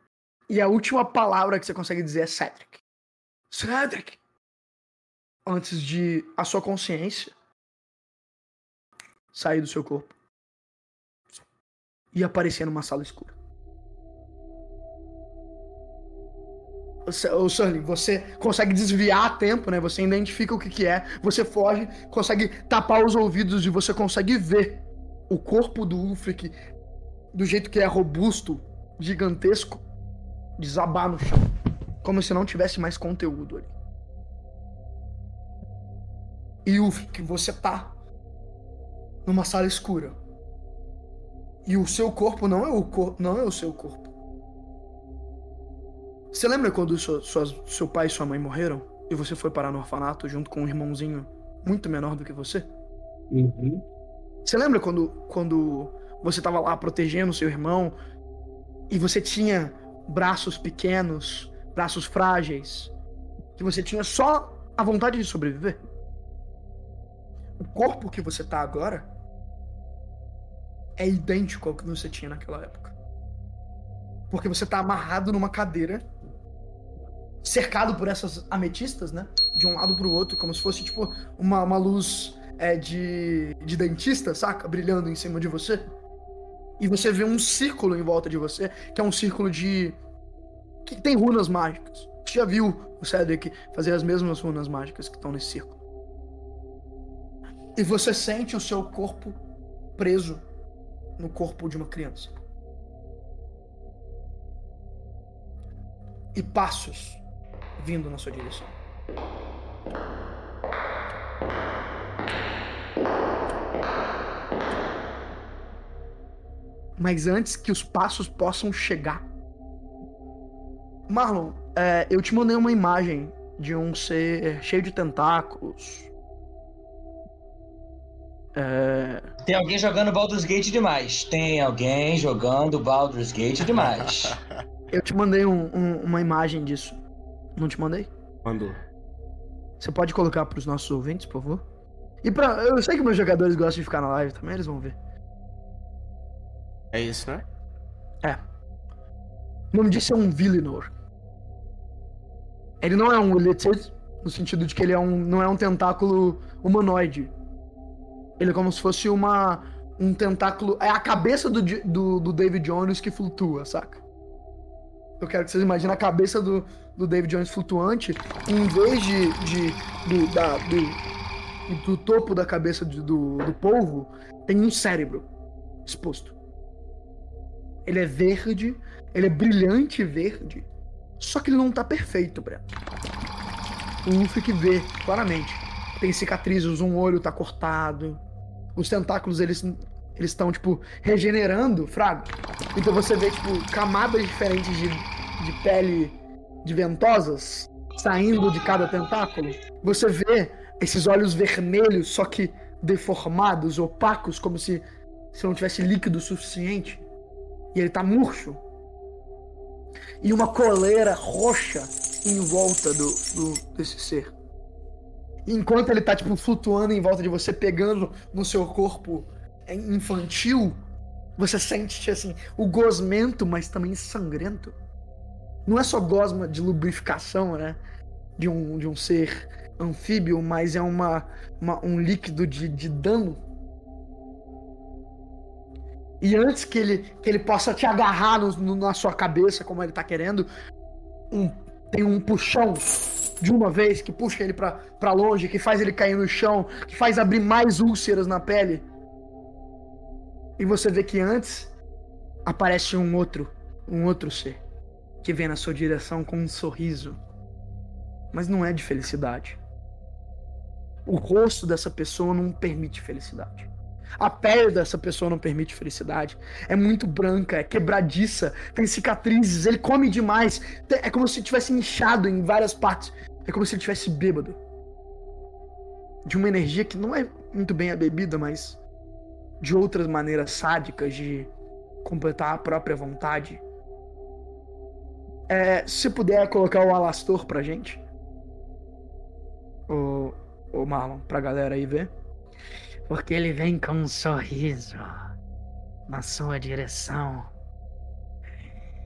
E a última palavra que você consegue dizer é Cedric. Cedric! Antes de a sua consciência sair do seu corpo e aparecer numa sala escura. Ô Sully, você consegue desviar a tempo, né? Você identifica o que, que é, você foge, consegue tapar os ouvidos e você consegue ver o corpo do Ulfric do jeito que é robusto, gigantesco, desabar no chão. Como se não tivesse mais conteúdo ali. E o que você tá numa sala escura. E o seu corpo não é o corpo, não é o seu corpo. Você lembra quando seu, sua, seu pai e sua mãe morreram e você foi parar no orfanato junto com um irmãozinho muito menor do que você? Uhum. Você lembra quando, quando você tava lá protegendo seu irmão e você tinha braços pequenos, braços frágeis, que você tinha só a vontade de sobreviver. O corpo que você tá agora é idêntico ao que você tinha naquela época. Porque você tá amarrado numa cadeira, cercado por essas ametistas, né? De um lado pro outro, como se fosse tipo uma, uma luz é, de, de dentista, saca? Brilhando em cima de você e você vê um círculo em volta de você, que é um círculo de. que tem runas mágicas. Você já viu o Cedric fazer as mesmas runas mágicas que estão nesse círculo. E você sente o seu corpo preso no corpo de uma criança. E passos vindo na sua direção. Mas antes que os passos possam chegar. Marlon, é, eu te mandei uma imagem de um ser cheio de tentáculos. É... Tem alguém jogando Baldur's Gate demais. Tem alguém jogando Baldur's Gate demais. eu te mandei um, um, uma imagem disso. Não te mandei? Mandou. Você pode colocar para os nossos ouvintes, por favor? E pra, eu sei que meus jogadores gostam de ficar na live também, eles vão ver. É isso, né? É. O nome disso é um Villinor. Ele não é um Lizard, no sentido de que ele é um, não é um tentáculo humanoide. Ele é como se fosse uma um tentáculo. É a cabeça do, do, do David Jones que flutua, saca? Eu quero que vocês imaginem a cabeça do, do David Jones flutuante, em vez de, de do, da, do, do topo da cabeça do, do polvo, tem um cérebro exposto. Ele é verde, ele é brilhante verde. Só que ele não tá perfeito, Breno. O Ulfric vê claramente. Tem cicatrizes, um olho tá cortado, os tentáculos eles eles estão tipo regenerando, frago. Então você vê tipo camadas diferentes de, de pele de ventosas saindo de cada tentáculo. Você vê esses olhos vermelhos, só que deformados, opacos, como se, se não tivesse líquido suficiente. E ele tá murcho. E uma coleira roxa em volta do, do desse ser. Enquanto ele tá, tipo, flutuando em volta de você, pegando no seu corpo infantil, você sente, assim, o gosmento, mas também sangrento. Não é só gosma de lubrificação, né? De um, de um ser anfíbio, mas é uma, uma um líquido de, de dano. E antes que ele, que ele possa te agarrar no, no, na sua cabeça, como ele tá querendo, um, tem um puxão de uma vez que puxa ele para longe, que faz ele cair no chão, que faz abrir mais úlceras na pele. E você vê que antes aparece um outro, um outro ser que vem na sua direção com um sorriso, mas não é de felicidade. O rosto dessa pessoa não permite felicidade. A pele dessa pessoa não permite felicidade. É muito branca, é quebradiça, tem cicatrizes, ele come demais. É como se tivesse inchado em várias partes. É como se ele tivesse bêbado. De uma energia que não é muito bem a bebida, mas de outras maneiras sádicas de completar a própria vontade. É, se puder colocar o Alastor pra gente. O, o Marlon, pra galera aí ver. Porque ele vem com um sorriso na sua direção.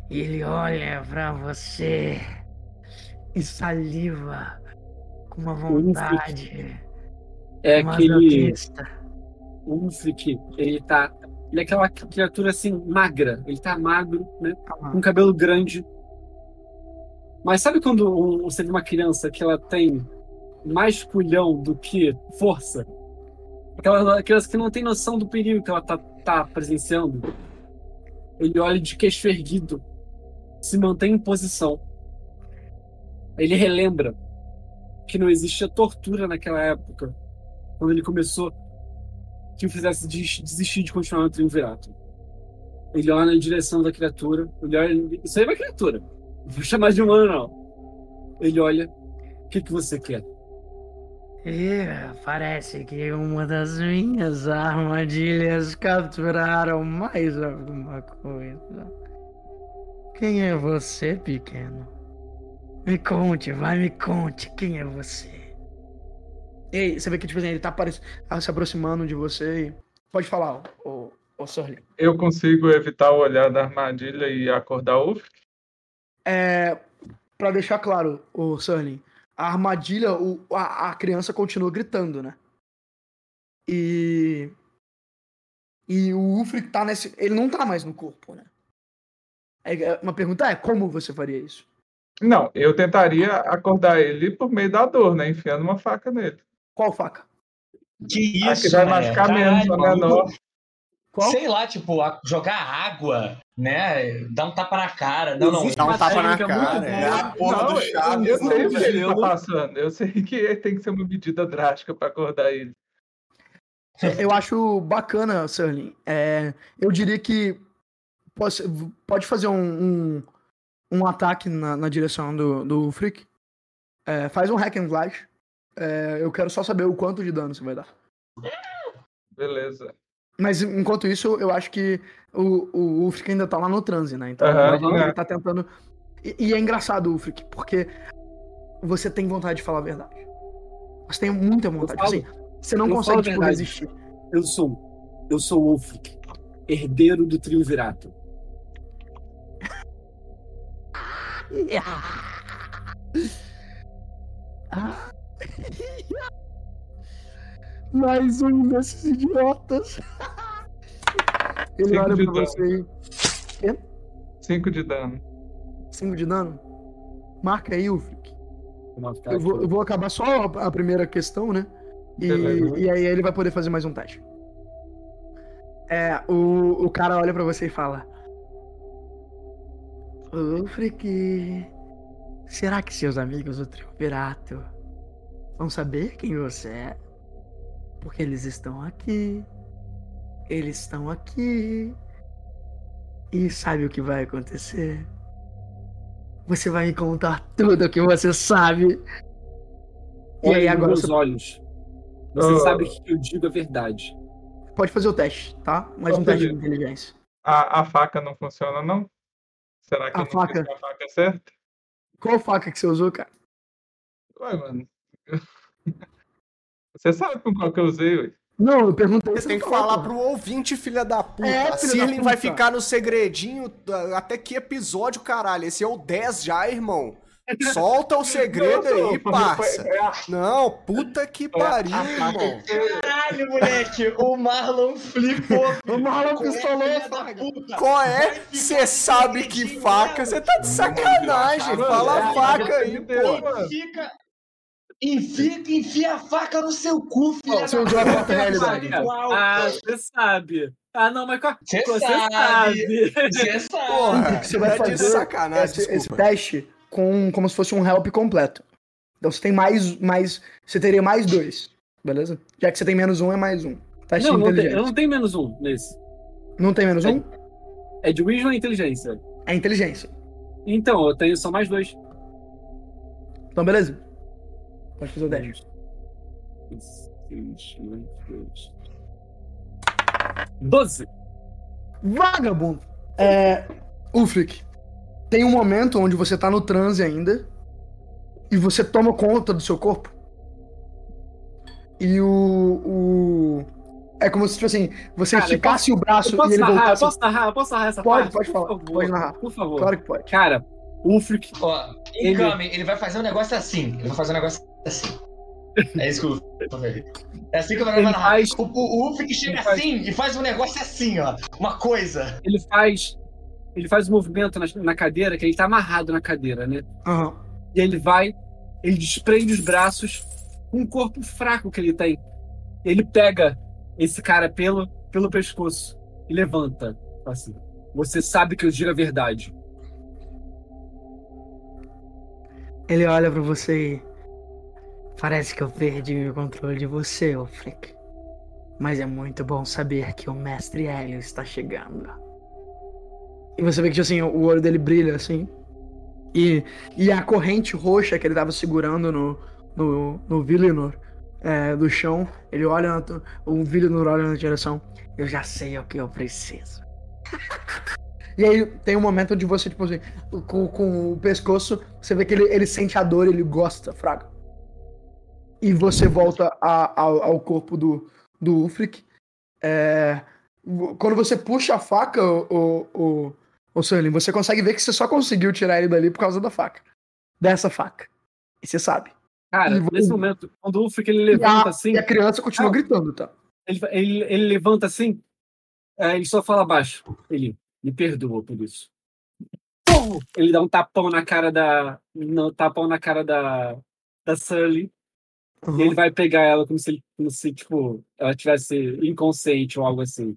E ele olha para você e saliva com uma vontade. É aquele. O Ulfric, ele tá. Ele é aquela criatura assim, magra. Ele tá magro, né? Ah. Com cabelo grande. Mas sabe quando você vê uma criança que ela tem mais culhão do que força? Aquela, aquelas que não tem noção do perigo que ela tá, tá presenciando. Ele olha de queixo erguido, se mantém em posição. Ele relembra que não existia tortura naquela época, quando ele começou, que o fizesse desistir de continuar no triunvirato. Ele olha na direção da criatura, ele olha, isso aí é uma criatura, vou chamar de humano não. Ele olha, o que, que você quer? E parece que uma das minhas armadilhas capturaram mais alguma coisa. Quem é você, pequeno? Me conte, vai, me conte, quem é você? Ei, você vê que tipo, assim, ele tá se aproximando de você e... Pode falar, ô, ô Sorley. Eu consigo evitar o olhar da armadilha e acordar o É, pra deixar claro, o Surling, a armadilha, o, a, a criança continua gritando, né? E. E o Ulfric tá nesse. Ele não tá mais no corpo, né? É, é, uma pergunta é: como você faria isso? Não, eu tentaria acordar ele por meio da dor, né? Enfiando uma faca nele. Qual faca? Que isso, que vai machucar menos, a menor. Qual? Sei lá, tipo, jogar água, né? Dar um tapa na cara. Não, não. Dar um tapa na cara. É a porra não, do Chaves. Eu, eu sei o que ele tá passando. Eu sei que tem que ser uma medida drástica para acordar ele. Eu acho bacana, Sterling. É, eu diria que pode, pode fazer um, um, um ataque na, na, direção do, do Freak. É, faz um hack and slash. É, eu quero só saber o quanto de dano você vai dar. Beleza. Mas enquanto isso, eu acho que o, o Ulfric ainda tá lá no transe, né? Então uhum, ele tá tentando. E, e, é engraçado, Ulfric, porque você tem vontade de falar a verdade. Você tem muita vontade. Assim, você não consegue tipo, resistir. Eu sou. Eu sou o Ulfric, herdeiro do Triunvirato. Mais um desses idiotas. Ele Cinco olha pra você aí. Quê? Cinco de dano. Cinco de dano? Marca aí, Ulfric. Eu vou, eu vou acabar só a primeira questão, né? E, e, aí ele vai poder fazer mais um teste. É, o, o cara olha para você e fala: Ulfric, será que seus amigos do Triunvirato vão saber quem você é? Porque eles estão aqui eles estão aqui. E sabe o que vai acontecer? Você vai me contar tudo o que você sabe. Olha e aí agora. Meus você... olhos. Você oh. sabe que eu digo a verdade. Pode fazer o teste, tá? Mais um teste de inteligência. A, a faca não funciona, não? Será que a faca... a faca é certa? Qual faca que você usou, cara? Ué, mano. Você sabe com qual que eu usei, ué? Não, eu perguntei. Você tem que falar pro ouvinte, filha da puta. É, Sirlin vai ficar no segredinho até que episódio, caralho? Esse é o 10 já, irmão. Solta o segredo aí, parça. Não, puta que pariu, irmão. Caralho, moleque. O Marlon flipou. O Marlon pistolou. Qual é? Você sabe que faca? Você tá de sacanagem. Fala a faca aí, pô. Fica Enfia, enfia a faca no seu cu, filha Seu da puta. realidade. Ah, você sabe. Ah, não, mas você sabe. Você sabe. Porra, você vai fazer de sacanagem, esse, esse, teste com como se fosse um help completo. Então você tem mais, mais. Você teria mais dois. Beleza? Já que você tem menos um, é mais um. Teste não, não tem, eu não tenho menos um nesse. Não tem menos é, um? É de Wisdom ou inteligência? É inteligência. Então, eu tenho só mais dois. Então, beleza. Pode fazer o 10. 12. Vagabundo! É. Ufric, tem um momento onde você tá no transe ainda e você toma conta do seu corpo. E o. o... É como se, tipo assim, você Cara, esticasse posso, o braço e ele narrar, voltasse. Eu posso narrar, eu posso narrar essa pode, parte? Pode, pode falar. Pode narrar. Por favor. Claro que pode. Cara, o Ufric. Ó, ele... ele vai fazer um negócio assim. Ele vai fazer um negócio assim. É isso que eu É assim que eu vou narrar. Faz... O, o, o Ufric chega faz... assim e faz um negócio assim, ó. Uma coisa. Ele faz. Ele faz um movimento na, na cadeira, que ele tá amarrado na cadeira, né? Uhum. E ele vai, ele desprende os braços com o corpo fraco que ele tem. Ele pega esse cara pelo, pelo pescoço e levanta. Assim. Você sabe que eu digo a verdade. Ele olha para você e Parece que eu perdi o controle de você, Ofric. Mas é muito bom saber que o mestre Hélio está chegando. E você vê que assim, o olho dele brilha assim. E, e a corrente roxa que ele estava segurando no, no, no Villinor é, do chão, ele olha, na, o Villinor olha na direção. Eu já sei o que eu preciso. e aí tem um momento onde você, tipo assim, com, com o pescoço, você vê que ele, ele sente a dor, ele gosta, fraga e você volta a, ao, ao, corpo do, do Ulfric. É, quando você puxa a faca, o, o, o Sterling, você consegue ver que você só conseguiu tirar ele dali por causa da faca. Dessa faca. E você sabe. Cara, e, nesse momento, quando o Ulfric ele levanta a, assim. E a criança continua gritando, tá? Ele, ele, ele levanta assim, é, ele só fala baixo. Ele me perdoa por isso. Ele dá um tapão na cara da. No, tapão na cara da. Da Sully. Uhum. E ele vai pegar ela como se, como se tipo, ela tivesse inconsciente ou algo assim.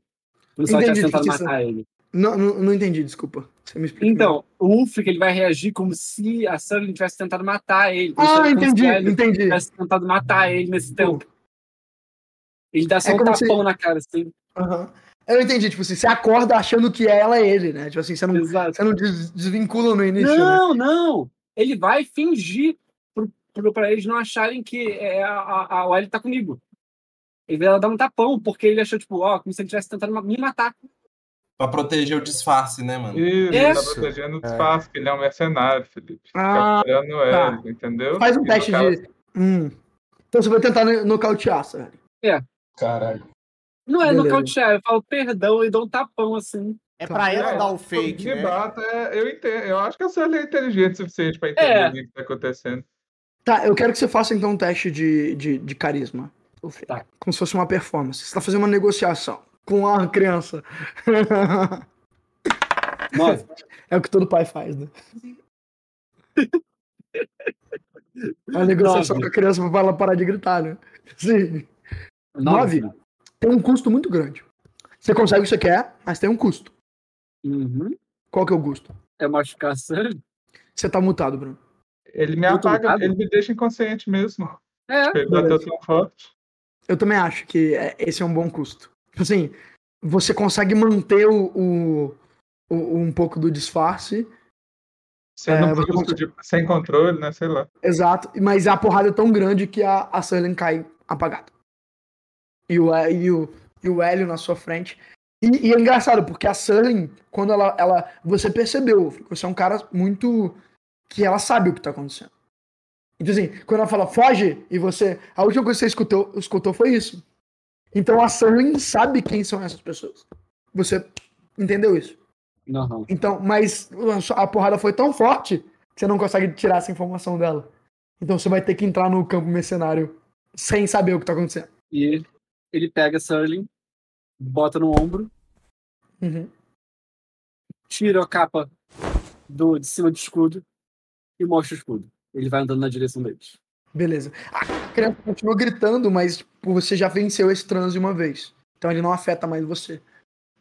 Como se ela tivesse tentado matar ele. Não, não, não, entendi, desculpa. Você me explica. Então, o Ulfric ele vai reagir como se a Sully tivesse tentado matar ele. Ah, entendi, entendi. tivesse tentado matar ele nesse tempo. Ele dá só é um tapão na cara, assim. Uhum. Eu entendi, tipo assim, você acorda achando que ela é ele, né? Tipo assim, você não, você não desvincula no início. Não, né? não. Ele vai fingir para eles não acharem que é, a, a, Ellie tá comigo. Ele vai dar um tapão, porque ele achou, tipo, ó, como se ele estivesse tentando me matar. Pra proteger o disfarce, né, mano? Isso, ele tá protegendo o disfarce, é. ele é um mercenário, Felipe. Ah, tá. ele, entendeu? Faz um e teste de. Hum. Então você vai tentar nocautear, sabe? É. Caralho. Não é Beleza. nocautear, eu falo perdão e dou um tapão assim. É pra ela é, dar o fake, né? Debata, é, eu entendo. Eu acho que a Sally é inteligente o suficiente pra entender é. o que tá acontecendo. Tá, eu quero que você faça então um teste de, de, de carisma. Tá. Como se fosse uma performance. Você tá fazendo uma negociação com a criança. Nove. É o que todo pai faz, né? A negociação Nove. com a criança pra ela parar de gritar, né? Sim. Nove. Nove. Tem um custo muito grande. Você consegue o que você quer, mas tem um custo. Uhum. Qual que é o custo? É machucar sério? Você tá mutado, Bruno. Ele me apaga, mutado? ele me deixa inconsciente mesmo. É. Ele bateu tão forte. Eu também acho que é, esse é um bom custo. Tipo assim, você consegue manter o, o, o um pouco do disfarce. Sendo é, consegue... de, sem controle, né? Sei lá. Exato, mas a porrada é tão grande que a, a Sullivan cai apagada. E o, e, o, e o Hélio na sua frente. E, e é engraçado, porque a Sullivan, quando ela, ela. Você percebeu, você é um cara muito. Que ela sabe o que tá acontecendo. Então, assim, quando ela fala foge, e você. A última coisa que você escutou, escutou foi isso. Então a Sullivan sabe quem são essas pessoas. Você entendeu isso? Uhum. Então, mas a porrada foi tão forte que você não consegue tirar essa informação dela. Então você vai ter que entrar no campo mercenário sem saber o que tá acontecendo. E ele pega a Sterling, bota no ombro, uhum. tira a capa do, de cima do escudo e mostra o escudo. Ele vai andando na direção deles. Beleza. A criança continua gritando, mas tipo, você já venceu esse transe uma vez. Então ele não afeta mais você.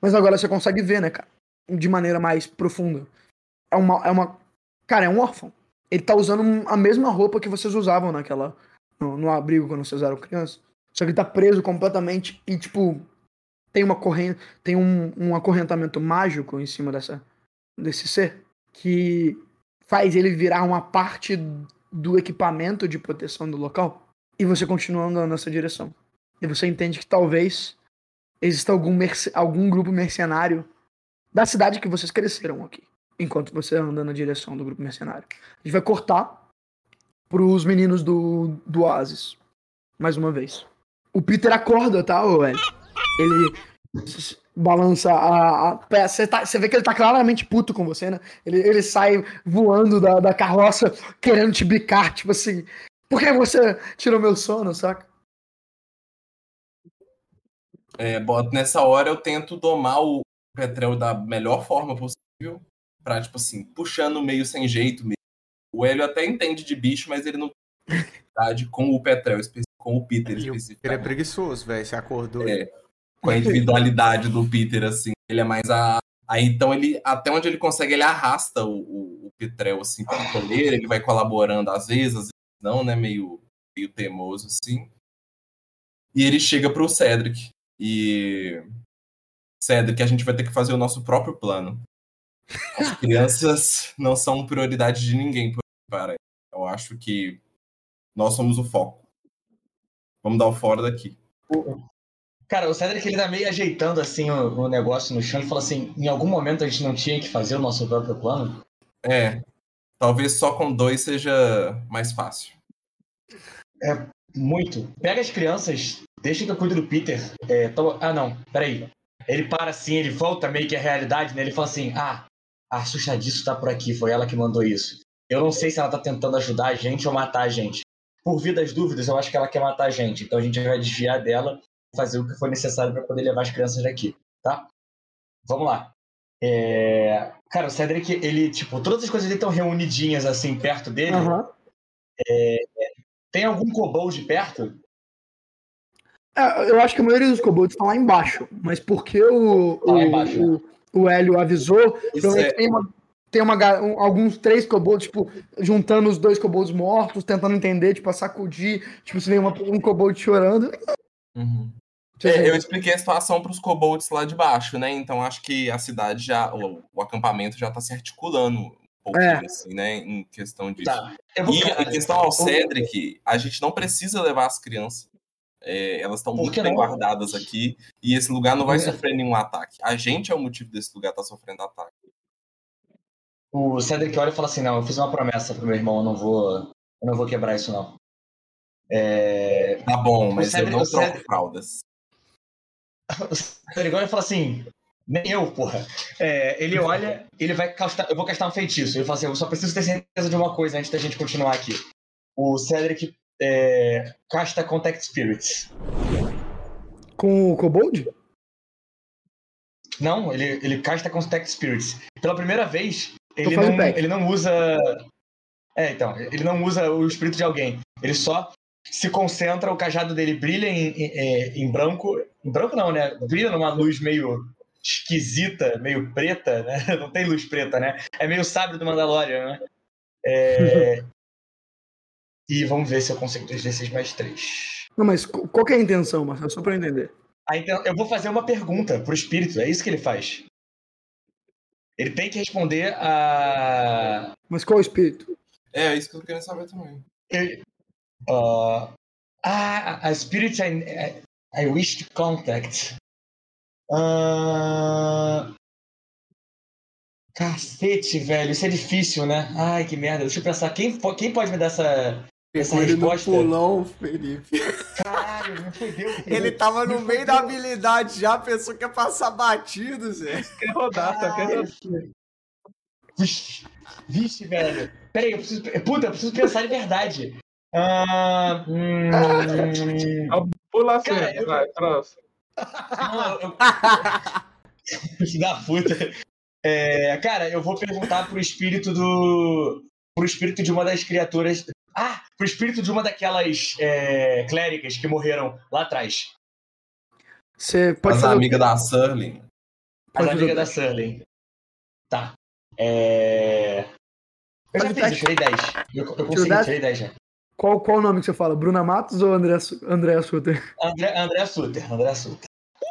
Mas agora você consegue ver, né, cara? De maneira mais profunda. É uma. É uma cara, é um órfão. Ele tá usando a mesma roupa que vocês usavam naquela. No, no abrigo quando vocês eram crianças. Só que ele tá preso completamente e, tipo, tem uma corrente. Tem um, um acorrentamento mágico em cima dessa, desse ser que faz ele virar uma parte do equipamento de proteção do local e você continua andando nessa direção. E você entende que talvez exista algum, algum grupo mercenário da cidade que vocês cresceram aqui, enquanto você anda na direção do grupo mercenário. A gente vai cortar pros meninos do, do Oasis, mais uma vez. O Peter acorda, tá, Ué? Ele balança a, a peça. Você, tá, você vê que ele tá claramente puto com você, né? Ele, ele sai voando da, da carroça querendo te bicar, tipo assim. Por que você tirou meu sono, saca? É, nessa hora eu tento domar o Petrel da melhor forma possível. Pra, tipo assim, puxando meio sem jeito mesmo. O Hélio até entende de bicho, mas ele não tem com o Petrel, com o Peter especificamente. Ele é preguiçoso, velho. Você acordou. É com a individualidade do Peter, assim. Ele é mais a. Aí então ele, até onde ele consegue, ele arrasta o, o, o Petrel assim para colher, ele vai colaborando às vezes, às vezes não, né? Meio, meio teimoso, assim. E ele chega pro Cedric. E. Cedric, a gente vai ter que fazer o nosso próprio plano. As crianças não são prioridade de ninguém, para. Eu acho que nós somos o foco. Vamos dar o fora daqui. Cara, o Cedric ele tá meio ajeitando assim o, o, negócio no chão e fala assim: em algum momento a gente não tinha que fazer o nosso próprio plano? É. Talvez só com dois seja mais fácil. É, muito. Pega as crianças, deixa que eu cuido do Peter. É, tô... Ah, não, peraí. Ele para assim, ele volta meio que a realidade, né? Ele fala assim: ah, a assustadiço tá por aqui, foi ela que mandou isso. Eu não sei se ela tá tentando ajudar a gente ou matar a gente. Por vir das dúvidas, eu acho que ela quer matar a gente. Então a gente vai desviar dela fazer o que for necessário para poder levar as crianças daqui, tá? Vamos lá. É... Cara, o Cedric, ele, tipo, todas as coisas estão reunidinhas, assim, perto dele. Uhum. É... Tem algum kobold perto? É, eu acho que a maioria dos kobolds estão lá embaixo, mas porque o, tá o, embaixo, o, né? o, Hélio avisou, é... tem, uma, tem uma, um, alguns três kobolds, tipo, juntando os dois kobolds mortos, tentando entender, tipo, a sacudir, tipo, se vem uma, um kobold chorando. Uhum. É, eu expliquei a situação para os kobolds lá de baixo, né? Então acho que a cidade já, o, o acampamento já está se articulando um pouquinho, é. assim, né? Em questão disso. Tá. E em questão ao Cedric, a gente não precisa levar as crianças. É, elas estão muito bem guardadas aqui e esse lugar não vai é. sofrer nenhum ataque. A gente é o motivo desse lugar estar tá sofrendo ataque. O Cedric olha e fala assim: Não, eu fiz uma promessa pro meu irmão, eu não vou, eu não vou quebrar isso, não. É... Tá bom, mas Cedric, eu não troco Cedric... fraldas. O Cedric fala assim, nem eu, porra. É, ele olha, ele vai castar, eu vou castar um feitiço. Ele fala assim, eu só preciso ter certeza de uma coisa antes da gente continuar aqui. O Cedric é, casta Contact Spirits. Com o Kobold? Não, ele, ele casta Contact Spirits. Pela primeira vez, ele não, ele não usa... É, então, ele não usa o espírito de alguém. Ele só se concentra, o cajado dele brilha em, em, em, branco. Em branco não, né? Brilha numa luz meio esquisita, meio preta, né? Não tem luz preta, né? É meio sábio do Mandalorian, né? É... e vamos ver se eu consigo 3d6 mais 3. Não, mas qual é a intenção, Marcelo? Só pra eu entender. Então, eu vou fazer uma pergunta pro espírito, é isso que ele faz. Ele tem que responder a. Mas qual é o espírito? É, é isso que eu tô querendo saber também. Ele, uh, ah, a spirit I, I wish to contact. Uh... Cacete, velho, isso é difícil, né? Ai, que merda. Deixa eu pensar. Quem, quem pode me dar essa, essa resposta? No pulão, Felipe. Caralho, me fodeu. Ele tava no meio da habilidade já, pensou que ia passar batido, Zé. Quer rodar, só quer rodar. Vixe, vixe, velho. Peraí, eu preciso. Puta, eu preciso pensar de verdade. Ah, hum... Pula a cena, eu... vai, próximo. Não, eu... Filho da puta. É, cara, eu vou perguntar pro espírito do. pro espírito de uma das criaturas. Ah, pro espírito de uma daquelas é, cléricas que morreram lá atrás. Você pode As amigas da Surling. As amigas da Surling. Tá. É... Eu já fiz, eu tirei 10. Eu, eu consegui, tirei 10 já. Qual, qual o nome que você fala? Bruna Matos ou André, André Suter? André, André Suter, André Suter.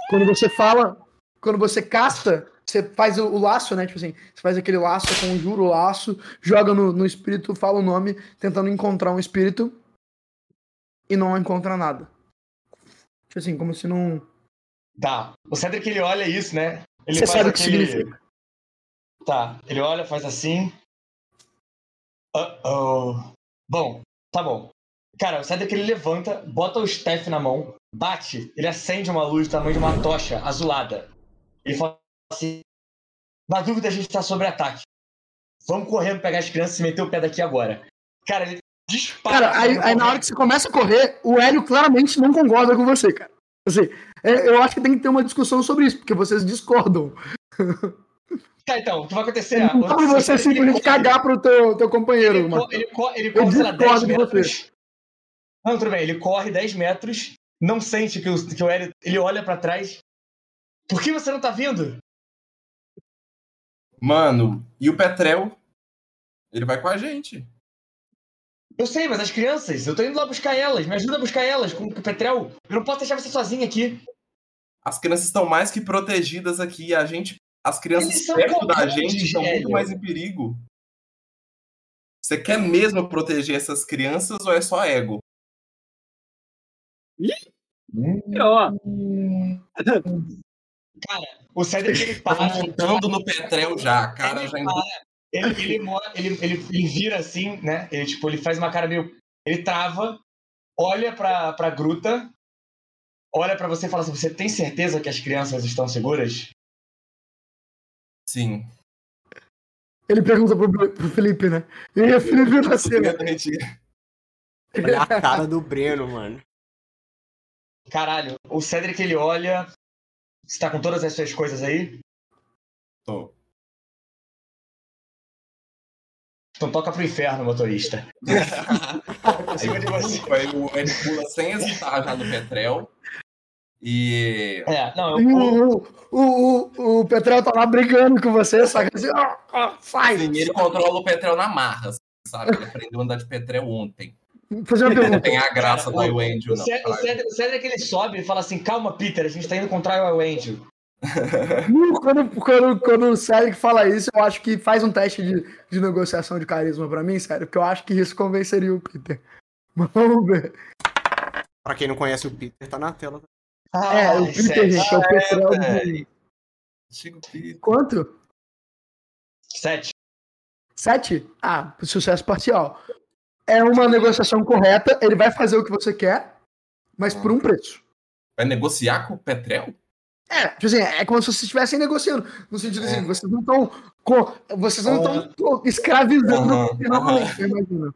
Quando você fala, quando você casta, você faz o, o, laço, né? Tipo assim, você faz aquele laço, conjura o laço, joga no, no espírito, fala o nome, tentando encontrar um espírito e não encontra nada. Tipo assim, como se não. Tá. O Cedric ele olha isso, né? Ele você sabe o que aquele... significa. Tá. Ele olha, faz assim. Uh oh. Bom, Tá bom. Cara, o Cedric ele levanta, bota o staff na mão, bate, ele acende uma luz do tamanho de uma tocha azulada. Ele fala assim: Na dúvida, a gente tá sob ataque. Vamos correndo pegar as crianças e meter o pé daqui agora. Cara, ele dispara. Cara, aí, aí na hora que você começa a correr, o Hélio claramente não concorda com você, cara. Assim, é, eu acho que tem que ter uma discussão sobre isso, porque vocês discordam. Tá, então, o que vai acontecer? Não dá pra você simplesmente cagar pro teu, teu companheiro. Ele, co ele, co ele corre, sei lá, 10 metros. Não, tudo bem, ele corre 10 metros, não sente que o, que o Hélio. Ele olha pra trás. Por que você não tá vindo? Mano, e o Petrel? Ele vai com a gente. Eu sei, mas as crianças, eu tô indo lá buscar elas. Me ajuda a buscar elas com o Petrel. Eu não posso deixar você sozinha aqui. As crianças estão mais que protegidas aqui. A gente as crianças perto da gente estão muito mais em perigo. Você quer mesmo proteger essas crianças ou é só ego? Hum. Cara, o Cedric ele para. montando no Petrel já, cara. Ele, já ele, ele, ele, ele, ele, vira assim, né? Ele, tipo, ele faz uma cara meio. Ele trava, olha pra, pra gruta, olha para você e fala assim: Você tem certeza que as crianças estão seguras? Sim. Ele pergunta pro, pro Felipe, né? E aí, Felipe na cena. Olha a cara do Breno, mano. Caralho, o Cedric ele olha. Você tá com todas as suas coisas aí? Tô. Então toca pro inferno, motorista. aí, o Ed pula sem hesitar já no Petrel. E. É, não, eu... o, o, o, o Petrel tá lá brigando com você, sabe? Assim, oh, oh, sai! Sim, ele controla o Petrel na marra, sabe? Ele aprendeu a andar de Petrel ontem. Fazer uma pergunta. Não tem a graça do o, Angel, não. O Cedric, que ele sobe e fala assim: calma, Peter, a gente tá indo contra o Angel. quando, quando, quando o Cedric fala isso, eu acho que faz um teste de, de negociação de carisma pra mim, sério, porque eu acho que isso convenceria o Peter. Vamos ver. Pra quem não conhece o Peter, tá na tela. Ah, é, o Peter, gente, é o Petrel é, de... Quanto? Sete. Sete? Ah, sucesso parcial. É uma negociação correta, ele vai fazer o que você quer, mas por um preço. Vai negociar com o Petrel? É, tipo assim, é como se vocês estivessem negociando. No sentido assim, é. vocês não estão. Vocês não estão uh, escravizando uh -huh, normalmente, uh -huh. imagina.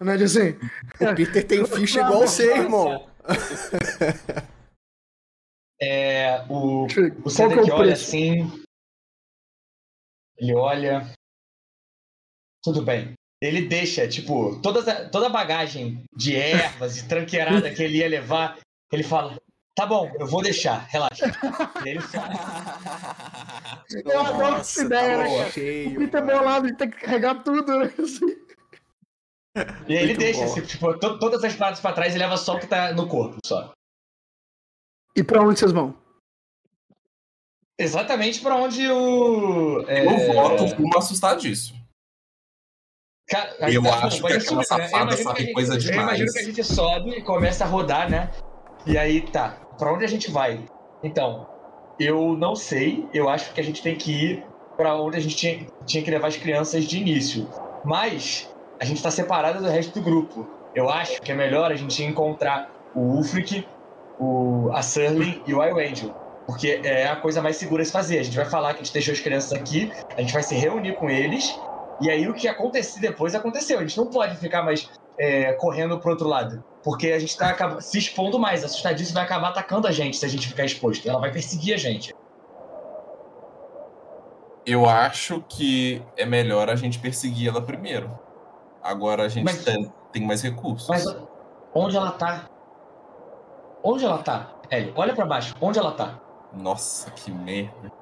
Não é assim? O Peter tem ficha igual você, irmão. É, o o Cedric é olha assim. Ele olha. Tudo bem. Ele deixa, tipo, toda, toda a bagagem de ervas e tranqueirada que ele ia levar, ele fala: Tá bom, eu vou deixar, relaxa. e ele sai. Eu adoro essa ideia, tá né? Cheio, o Peter bolado, ele tem que carregar tudo, né? E aí ele deixa, assim, tipo, to, todas as partes pra trás e leva só o que tá no corpo, só. E pra onde vocês vão? Exatamente pra onde o. É... Eu voto por assustar disso. Cara, eu tá, acho que aquela subir, safada né? sabe coisa gente, demais. Eu imagino que a gente sobe e começa a rodar, né? E aí tá, pra onde a gente vai? Então, eu não sei, eu acho que a gente tem que ir para onde a gente tinha, tinha que levar as crianças de início. Mas a gente tá separado do resto do grupo. Eu acho que é melhor a gente encontrar o Ulfric, o, a Surly e o Angel. Porque é a coisa mais segura de fazer. A gente vai falar que a gente deixou as crianças aqui, a gente vai se reunir com eles e aí o que acontecer depois aconteceu. A gente não pode ficar mais é, correndo pro outro lado. Porque a gente tá se expondo mais. A assustadiça vai acabar atacando a gente se a gente ficar exposto. Ela vai perseguir a gente. Eu acho que é melhor a gente perseguir ela primeiro. Agora a gente mas, tem, tem, mais recursos. Mas onde ela tá? Onde ela tá? Ellie, olha para baixo. Onde ela tá? Nossa, que merda.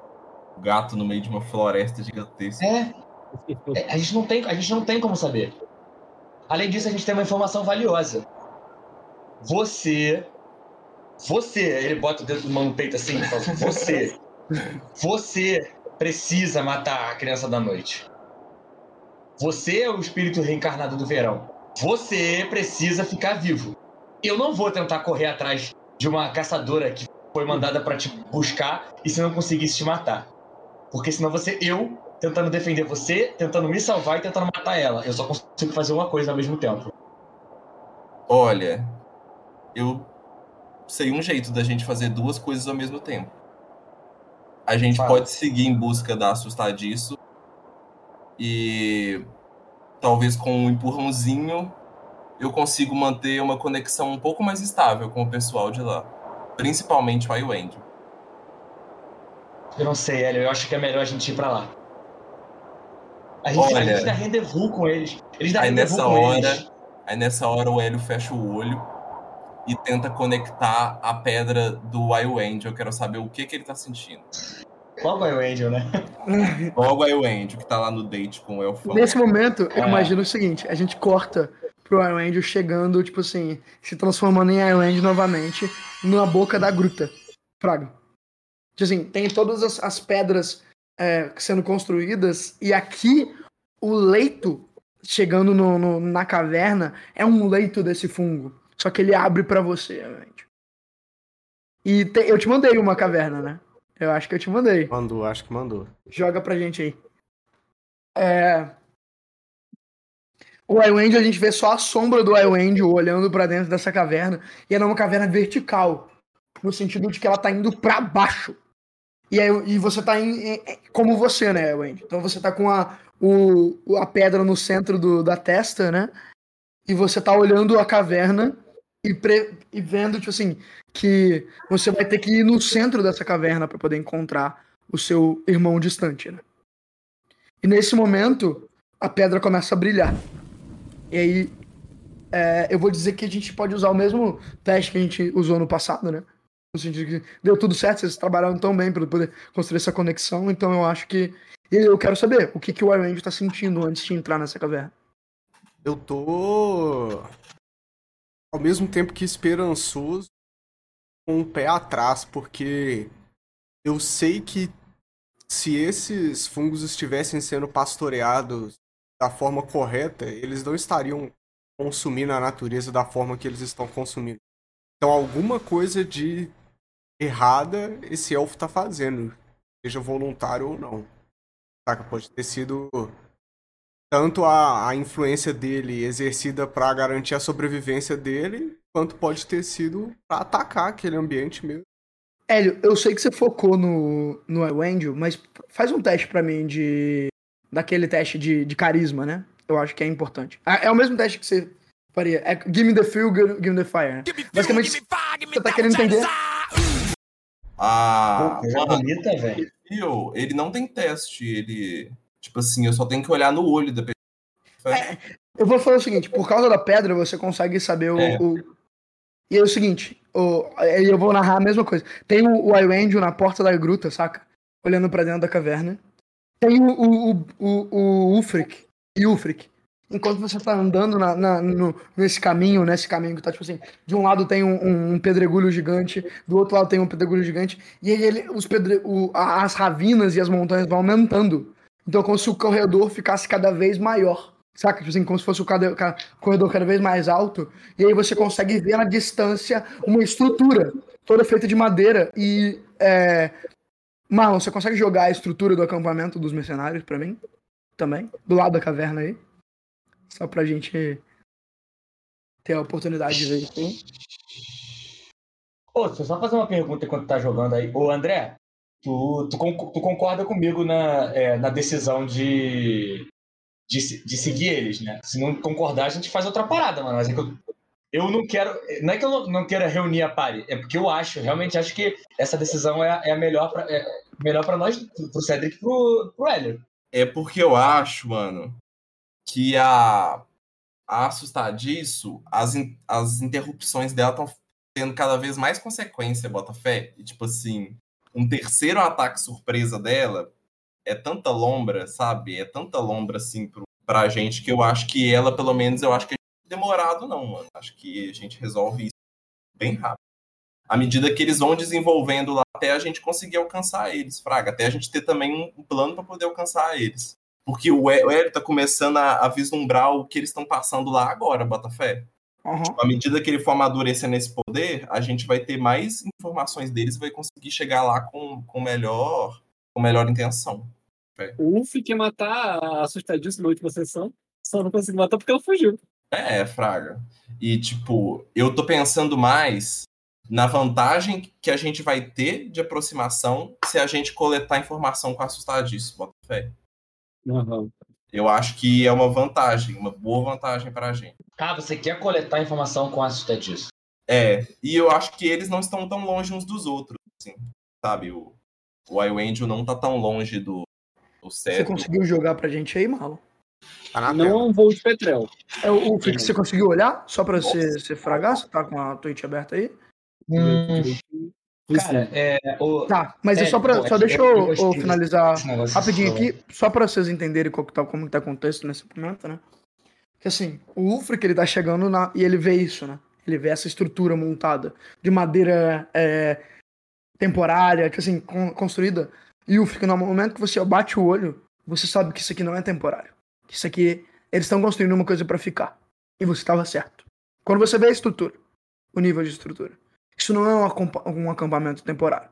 O gato no meio de uma floresta gigantesca. É, é, a gente não tem, a gente não tem como saber. Além disso, a gente tem uma informação valiosa. Você, você, ele bota o dedo no peito assim, fala, você, você precisa matar a criança da noite. Você é o espírito reencarnado do verão. Você precisa ficar vivo. Eu não vou tentar correr atrás de uma caçadora que foi mandada para te buscar e se não conseguisse te matar. Porque senão você, eu tentando defender você, tentando me salvar e tentando matar ela. Eu só consigo fazer uma coisa ao mesmo tempo. Olha, eu sei um jeito da gente fazer duas coisas ao mesmo tempo. A gente Fala. pode seguir em busca da assustadiço e talvez com um empurrãozinho eu consigo manter uma conexão um pouco mais estável com o pessoal de lá, principalmente o iWend. Eu não sei, Hélio, eu acho que é melhor a gente ir para lá. A gente, Olha, a gente dá rendezvous com eles. Eles dão aí nessa hora, eles. Aí nessa hora o Hélio fecha o olho e tenta conectar a pedra do Wild Angel. Eu quero saber o que, que ele tá sentindo. Logo o Angel, né? Logo o Angel, que tá lá no date com o Elfão. Nesse momento, eu é. imagino o seguinte: a gente corta pro Iron Angel chegando, tipo assim, se transformando em Iron Angel novamente na boca da gruta. Fraga. Tipo assim, tem todas as, as pedras é, sendo construídas, e aqui o leito chegando no, no, na caverna é um leito desse fungo. Só que ele abre para você, gente. E te, eu te mandei uma caverna, né? Eu acho que eu te mandei. Mandou, acho que mandou. Joga pra gente aí. É... O Angel, a gente vê só a sombra do Angel olhando para dentro dessa caverna. E ela é uma caverna vertical. No sentido de que ela tá indo para baixo. E, aí, e você tá em, em, como você, né, Wendy? Então você tá com a, o, a pedra no centro do, da testa, né? E você tá olhando a caverna e, pre, e vendo, tipo assim, que você vai ter que ir no centro dessa caverna para poder encontrar o seu irmão distante, né? E nesse momento, a pedra começa a brilhar. E aí, é, eu vou dizer que a gente pode usar o mesmo teste que a gente usou no passado, né? no sentido que deu tudo certo, vocês trabalharam tão bem para poder construir essa conexão, então eu acho que. E eu quero saber o que, que o Iron está sentindo antes de entrar nessa caverna. Eu tô. Ao mesmo tempo que esperançoso, com o pé atrás, porque eu sei que se esses fungos estivessem sendo pastoreados da forma correta, eles não estariam consumindo a natureza da forma que eles estão consumindo. Então, alguma coisa de errada esse elfo tá fazendo, seja voluntário ou não. Saca? Pode ter sido tanto a, a influência dele exercida para garantir a sobrevivência dele, quanto pode ter sido para atacar aquele ambiente mesmo. Hélio, eu sei que você focou no, no Angel, mas faz um teste para mim de. Daquele teste de, de carisma, né? Eu acho que é importante. É, é o mesmo teste que você faria. É Give me the feel, give me the fire. Né? Basicamente, você tá querendo entender. Ah, bonita, velho. Ele não tem teste, ele. Tipo assim, eu só tenho que olhar no olho da pessoa. É, eu vou falar o seguinte: por causa da pedra, você consegue saber o. É. o... E é o seguinte: o... eu vou narrar a mesma coisa. Tem o, o Irangel na porta da gruta, saca? Olhando para dentro da caverna. Tem o, o, o, o, Ulfric. E Ulfric. enquanto você tá andando na, na, no, nesse caminho, nesse caminho que tá, tipo assim, de um lado tem um, um pedregulho gigante, do outro lado tem um pedregulho gigante, e ele, os pedre, o, as ravinas e as montanhas vão aumentando. Então, como se o corredor ficasse cada vez maior. Saca? Tipo assim, como se fosse o corredor cada vez mais alto. E aí você consegue ver na distância uma estrutura toda feita de madeira. E. É... Marlon, você consegue jogar a estrutura do acampamento dos mercenários para mim? Também? Do lado da caverna aí? Só pra gente ter a oportunidade de ver isso. Ô, deixa eu só fazer uma pergunta enquanto tá jogando aí. Ô, André, tu, tu, tu concorda comigo na, é, na decisão de, de, de, seguir eles, né? Se não concordar, a gente faz outra parada, mano. Mas é que eu, eu não quero. Não é que eu não, queira reunir a pare, é porque eu acho, realmente acho que essa decisão é, é a melhor pra, é melhor pra nós, pro Cedric e pro, pro Hélio. É porque eu acho, mano, que a, a assustar disso, as, as interrupções dela estão tendo cada vez mais consequência, Botafé. E, tipo assim, um terceiro ataque surpresa dela é tanta lombra, sabe? É tanta lombra, assim, pro, pra gente, que eu acho que ela, pelo menos, eu acho que demorado, não, mano. Acho que a gente resolve isso bem rápido. À medida que eles vão desenvolvendo lá, até a gente conseguir alcançar eles, Fraga. Até a gente ter também um plano para poder alcançar eles. Porque o Hélio tá começando a, a, vislumbrar o que eles estão passando lá agora, Botafé. Uhum. Tipo, à medida que ele for amadurecer nesse poder, a gente vai ter mais informações deles e vai conseguir chegar lá com, com, melhor, com melhor intenção. É. O Uff quer matar a assustadíssima na última sessão, só não conseguiu matar porque ela fugiu. É, Fraga. E, tipo, eu tô pensando mais na vantagem que a gente vai ter de aproximação se a gente coletar informação com assustadíssimo, bota fé. Uhum. Eu acho que é uma vantagem, uma boa vantagem para a gente. Ah, você quer coletar informação com assustadíssimo? É, e eu acho que eles não estão tão longe uns dos outros, assim, sabe? O, o Angel não tá tão longe do, do Você conseguiu jogar pra gente aí, Malo? Tá não é um voo de petrel. É, o, o que você conseguiu olhar? Só pra você, você fragar? Você tá com a Twitch aberta aí? Hum, Cara, é, o... Tá, mas é, é só pra. Só deixa eu, eu, finalizar rapidinho aqui, só pra vocês entenderem qual que tá, como que tá o contexto nesse momento, né? Que assim, o Ulfric ele tá chegando na, e ele vê isso, né? Ele vê essa estrutura montada de madeira é, temporária, que assim, con construída. E o Ulfric, no momento que você bate o olho, você sabe que isso aqui não é temporário. Isso aqui, eles estão construindo uma coisa para ficar. E você estava certo. Quando você vê a estrutura, o nível de estrutura isso não é um acampamento temporário.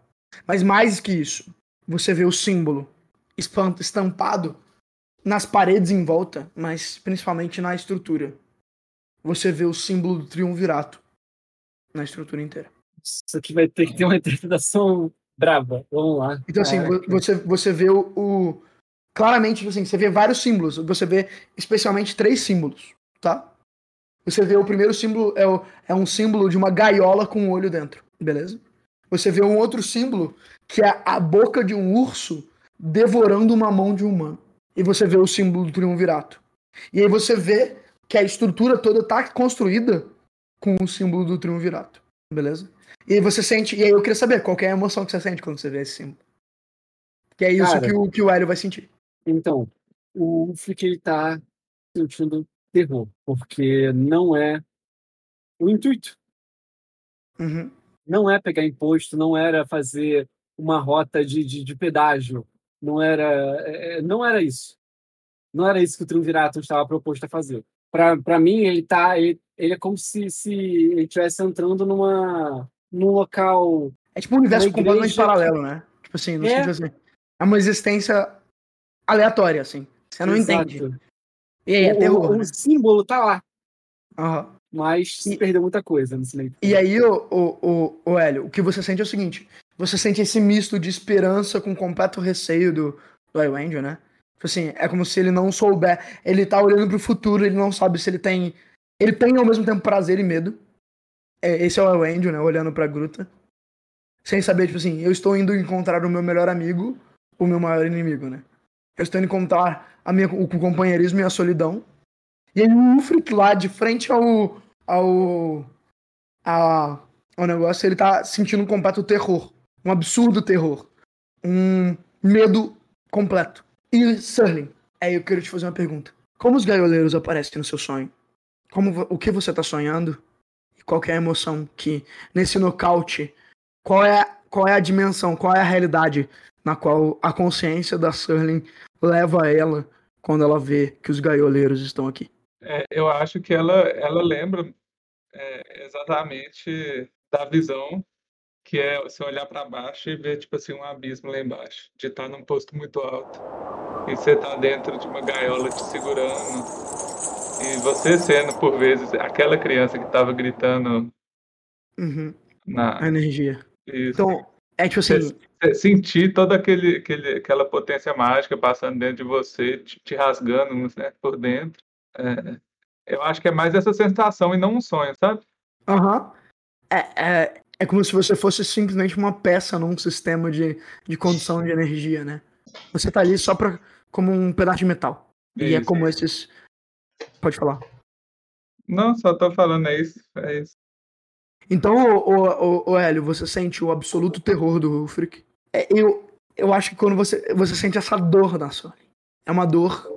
Mas mais que isso, você vê o símbolo estampado nas paredes em volta, mas principalmente na estrutura. Você vê o símbolo do triunvirato na estrutura inteira. Isso aqui vai ter que ter uma interpretação brava. Vamos lá. Então, assim, você, você vê o, o. Claramente, assim, você vê vários símbolos. Você vê especialmente três símbolos, tá? Você vê o primeiro símbolo, é, o, é um símbolo de uma gaiola com um olho dentro, beleza? Você vê um outro símbolo, que é a boca de um urso devorando uma mão de um humano. E você vê o símbolo do triunvirato. E aí você vê que a estrutura toda está construída com o símbolo do triunvirato, beleza? E aí você sente, e aí eu queria saber qual é a emoção que você sente quando você vê esse símbolo. Que é isso Cara, que, o, que o Hélio vai sentir. Então, o Flick ele tá sentindo terror, porque não é o intuito. Uhum. Não é pegar imposto, não era fazer uma rota de, de, de pedágio, não era, é, é não era isso. Não era isso que o Triunvirato estava proposto a fazer. Para mim, ele tá, ele, ele, é como se, se ele estivesse entrando numa, num local. É tipo um universo completamente paralelo, né? Tipo assim, no é. assim. É uma existência aleatória, assim. Você não Exato. entende. E aí, é terror. O, né? o símbolo tá lá. Uhum. Mas se perdeu muita coisa nesse meio. E aí, o, o, o, o Hélio, o que você sente é o seguinte: você sente esse misto de esperança com completo receio do, do Angel, né? Tipo assim, é como se ele não souber. Ele tá olhando pro futuro, ele não sabe se ele tem. Ele tem ao mesmo tempo prazer e medo. É, esse é o Angel, né? Olhando pra gruta. Sem saber, tipo assim, eu estou indo encontrar o meu melhor amigo, o meu maior inimigo, né? Eu estou indo encontrar a minha, o companheirismo e a solidão. E aí o Ulfric lá, de frente ao, ao, a, ao negócio, ele tá sentindo um completo terror. Um absurdo terror. Um medo completo. E, Serling, aí eu quero te fazer uma pergunta. Como os gaioleiros aparecem no seu sonho? Como, o que você tá sonhando? E qual é a emoção que, nesse nocaute, qual é, qual é a dimensão, qual é a realidade na qual a consciência da Serling leva ela quando ela vê que os gaioleiros estão aqui? É, eu acho que ela, ela lembra é, exatamente da visão que é você olhar para baixo e ver tipo assim um abismo lá embaixo, de estar num posto muito alto e você tá dentro de uma gaiola te segurando e você sendo por vezes aquela criança que estava gritando uhum. na a energia. Isso. Então é tipo assim sentir toda aquele, aquele, aquela potência mágica passando dentro de você, te, te rasgando né, por dentro. É, eu acho que é mais essa sensação e não um sonho, sabe? Aham. Uhum. É, é, como se você fosse simplesmente uma peça num sistema de, de condução de energia, né? Você tá ali só pra, como um pedaço de metal. E é como esses. Pode falar. Não, só tô falando, é isso. É isso. Então, o, o, o Hélio, você sente o absoluto terror do Ulfric. É, eu, eu acho que quando você, você sente essa dor na sua. É uma dor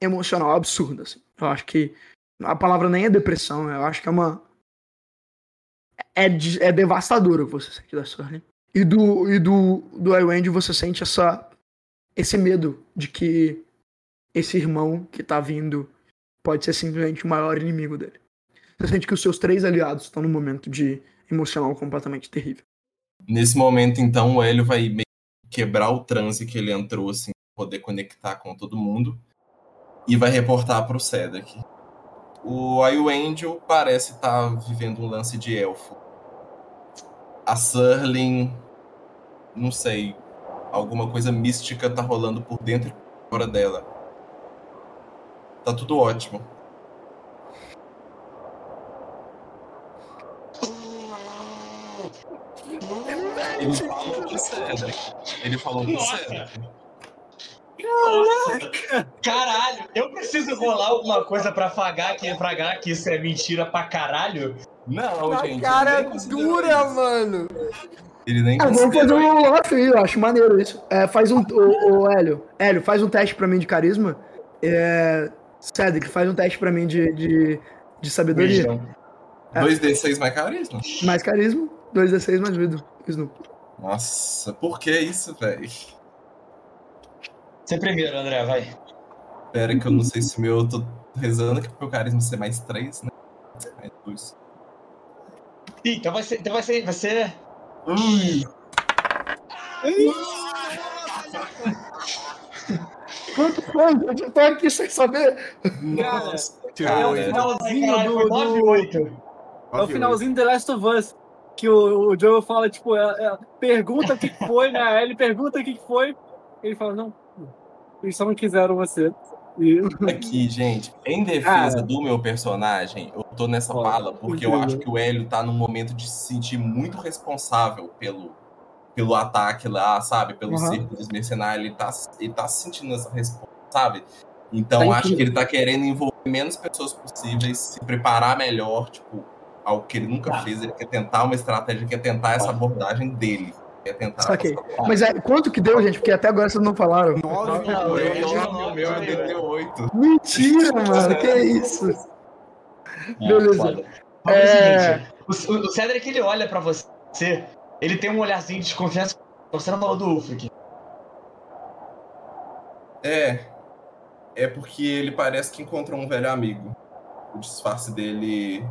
emocional absurda. Assim. Eu acho que a palavra nem é depressão, eu acho que é uma é, é devastador o que você sente da Sterling. E do, e do, do Iwend você sente essa, esse medo de que esse irmão que tá vindo pode ser simplesmente o maior inimigo dele. Você sente que os seus três aliados estão num momento de emocional completamente terrível. Nesse momento, então, o Hélio vai quebrar o transe que ele entrou, assim, poder conectar com todo mundo. E vai reportar pro Cedric. O Ayu Angel parece estar tá vivendo um lance de elfo. A Surling, não sei, alguma coisa mística tá rolando por dentro e fora dela. Tá tudo ótimo. Ele falou de Cedric. Ele falou de Cedric. Caraca! Caralho, eu preciso rolar alguma coisa pra pagar que, pagar que isso é mentira pra caralho? Não, Na gente. cara dura, mano. Ele nem ah, vamos fazer um off aí, eu acho maneiro isso. É, faz um. O, o Hélio, Hélio, faz um teste pra mim de carisma. É, Cedric, faz um teste pra mim de, de, de sabedoria. É. 2D6 mais carisma? Mais carisma, 2D6 mais vida. Nossa, por que isso, velho? Você primeiro, André, vai. Espera que eu não sei se o meu. Eu tô rezando que pro carisma ser mais 3, né? Mais 2. Ih, então vai ser. Então vai ser. Vai ser. Ui. Quanto foi? Eu tô aqui sem saber. Nossa, cara, é o finalzinho do. 9 8. É o finalzinho do The Last of Us. Que o, o Joe fala, tipo, é, é, pergunta o que foi, né? Ele pergunta o que foi. Ele fala, não, eles só não quiseram você. E... Aqui, gente, em defesa do meu personagem, eu tô nessa fala porque eu acho que o Hélio tá num momento de se sentir muito responsável pelo, pelo ataque lá, sabe? Pelo uhum. círculo dos mercenários. Ele tá, ele tá sentindo essa resposta, sabe? Então tá acho que ele tá querendo envolver menos pessoas possíveis, se preparar melhor, tipo, algo que ele nunca tá. fez. Ele quer tentar uma estratégia, quer tentar essa abordagem dele tentar. Saquei. Mas é, quanto que deu, gente? Porque até agora vocês não falaram. 9 O meu deu 8. Mentira, mano. Que é isso? É, Beleza. É... é o, o Cedric, ele olha pra você, ele tem um olharzinho de desconfiança. Você não falou do Ulfric. É. É porque ele parece que encontrou um velho amigo. O disfarce dele.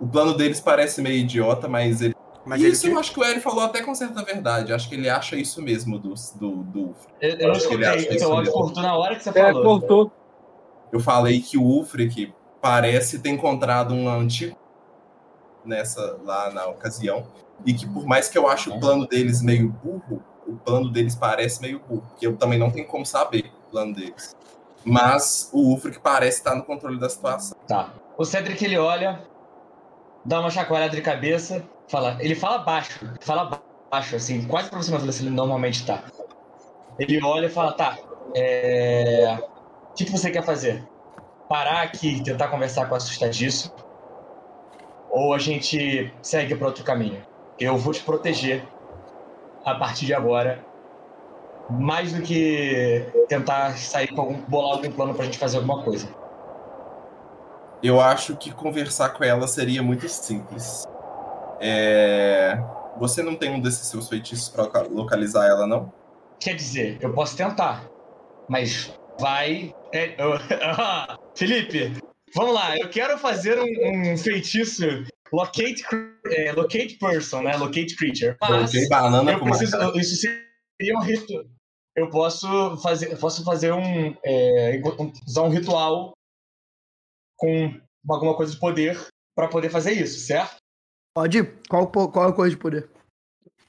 O plano deles parece meio idiota, mas ele mas isso ele... eu acho que o Eri falou até com certa verdade. Acho que ele acha isso mesmo do. do, do... Eu, eu não escutei, seu áudio cortou na hora que você é, falou. cortou. Eu falei que o Ulfric parece ter encontrado um antigo nessa lá na ocasião. E que por mais que eu ache o plano deles meio burro, o plano deles parece meio burro. Porque eu também não tenho como saber o plano deles. Mas o Ulfric parece estar no controle da situação. Tá. O Cedric ele olha, dá uma chacoalhada de cabeça Fala, ele fala baixo, fala baixo, assim, quase pra cima do que ele normalmente tá. Ele olha e fala, tá, é... o que, que você quer fazer? Parar aqui e tentar conversar com a assustadiço? Ou a gente segue para outro caminho? Eu vou te proteger a partir de agora, mais do que tentar sair com algum, bolar algum plano pra gente fazer alguma coisa. Eu acho que conversar com ela seria muito simples. É... Você não tem um desses seus feitiços para localizar ela, não? Quer dizer, eu posso tentar, mas vai. É. Felipe, vamos lá. Eu quero fazer um, um feitiço locate, é, locate person, né? Locate creature. Mas banana eu preciso, isso seria um ritual. Eu posso fazer, posso fazer um, é, usar um ritual com alguma coisa de poder para poder fazer isso, certo? Pode. Qual, qual é a coisa de poder?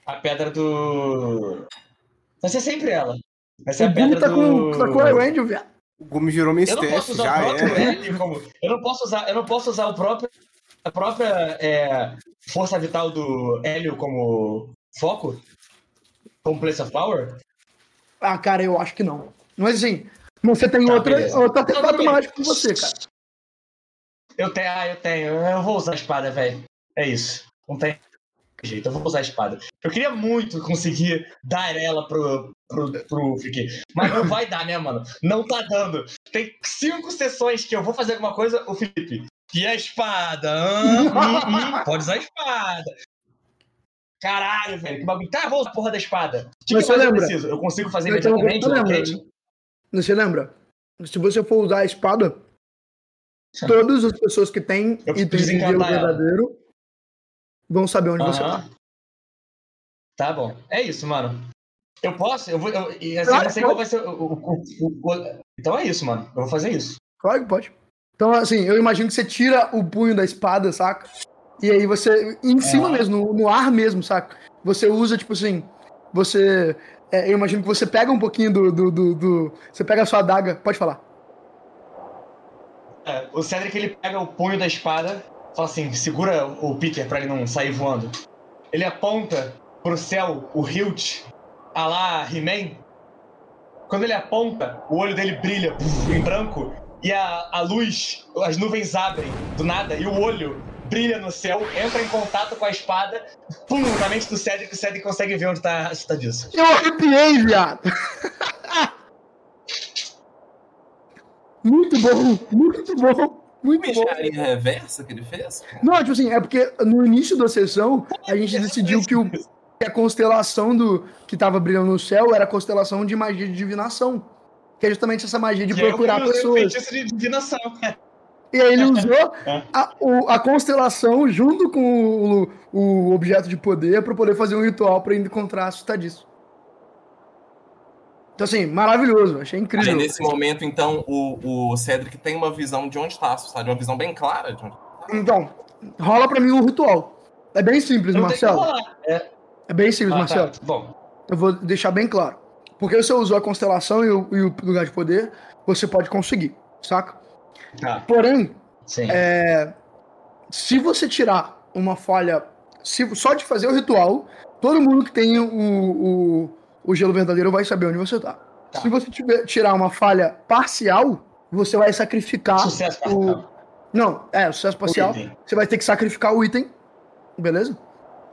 A pedra do. Vai ser sempre ela. Vai ser o a pedra tá do. Com, tá com o Angel, viado. O Gumi virou meu staff, já é. Como... Eu não posso usar, eu não posso usar o próprio, a própria é, força vital do Hélio como foco? Como place of power? Ah, cara, eu acho que não. Mas assim, você tem tá, outra, outra artefato mágico com você, cara. Eu tenho, ah, eu tenho. Eu vou usar a espada, velho. É isso. Não tem jeito, eu vou usar a espada. Eu queria muito conseguir dar ela pro, pro, pro mas não vai dar, né, mano? Não tá dando. Tem cinco sessões que eu vou fazer alguma coisa, o Felipe. E a espada? Hum, hum, hum, pode usar a espada. Caralho, velho, que bagulho. Tá, vou usar a porra da espada. O que, que você lembra? eu preciso? Eu consigo fazer imediatamente? Lembra. Você lembra? Se você for usar a espada, Todas as pessoas que têm itens de gelo verdadeiro vão saber onde você tá. Tá bom. É isso, mano. Eu posso? Eu vou. Eu, assim, claro, eu não sei qual vai ser. O, o, o, então é isso, mano. Eu vou fazer isso. Claro que pode. Então, assim, eu imagino que você tira o punho da espada, saca? E aí você. Em cima é. mesmo, no, no, ar mesmo, saca? Você usa, tipo assim. Você. É, eu imagino que você pega um pouquinho do, do, do, do. Você pega a sua adaga. Pode falar. É, o Cedric ele pega o punho da espada, fala assim, segura o Peter pra ele não sair voando. Ele aponta pro céu o hilt, a lá He-Man. Quando ele aponta, o olho dele brilha em branco e a, a luz, as nuvens abrem do nada e o olho brilha no céu, entra em contato com a espada, pum, na mente do Cedric, o Cedric consegue ver onde tá, está disso. Eu arrepiei, viado! Muito bom, muito bom. Muito Engenharia bom. reversa que ele fez? Não, tipo assim, é porque no início da sessão a gente decidiu que, o, que a constelação do que tava brilhando no céu era a constelação de magia de divinação. Que é justamente essa magia de que procurar é pessoas. de divinação, E aí ele usou é. a, o, a constelação junto com o, o objeto de poder para poder fazer um ritual para encontrar assustadiço. Então, assim, maravilhoso, achei incrível. Aí, nesse momento, então, o, o Cedric tem uma visão de onde está assustado, uma visão bem clara de onde tá. Então, rola pra mim um ritual. É bem simples, Marcelo. É... é... bem simples, ah, tá. Marcelo. Tá. Bom. Eu vou deixar bem claro. Porque você usou a constelação e o, e o lugar de poder, você pode conseguir, saca? Tá. Porém, é... se você tirar uma falha, se... só de fazer o ritual, todo mundo que tem o, o o gelo verdadeiro vai saber onde você tá. tá. Se você tiver, tirar uma falha parcial, você vai sacrificar sucesso o. Não, é, sucesso parcial. Você vai ter que sacrificar o item. Beleza?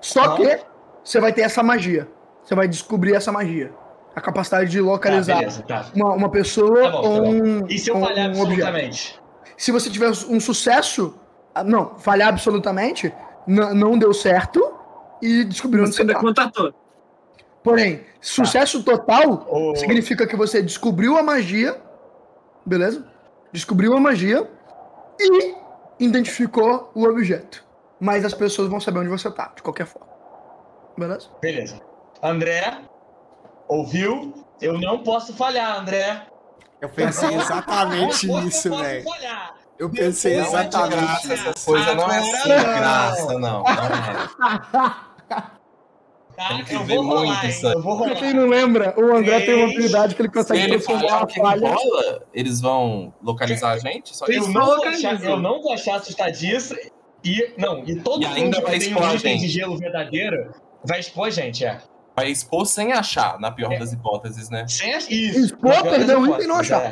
Só que você vai ter essa magia. Você vai descobrir essa magia. A capacidade de localizar tá, beleza, tá. Uma, uma pessoa tá bom, ou tá um. E se eu falhar um absolutamente? Objeto. Se você tiver um sucesso. Ah, não, falhar absolutamente, não deu certo e descobriu onde você, você tá. contatou. Porém, sucesso tá. total oh. significa que você descobriu a magia, beleza? Descobriu a magia e identificou o objeto. Mas as pessoas vão saber onde você tá, de qualquer forma. Beleza? Beleza. André, ouviu? Eu não posso falhar, André. Eu pensei exatamente nisso, velho. Eu pensei exatamente nisso. Essa coisa não é assim, graça, não. não é. Tá? Eu vou rolar, muito eu vou rolar. Pra quem não lembra, o André tem uma habilidade que ele consegue transformar a falha. Rola, eles vão localizar a gente? Só eu, não vou achar, eu não vou achar assustadiço. E, não, e todo e mundo que tem um item de gelo verdadeiro vai expor a gente, é. Vai expor sem achar, na pior é. das hipóteses, né? Sem isso. Expor, perder o item e não achar.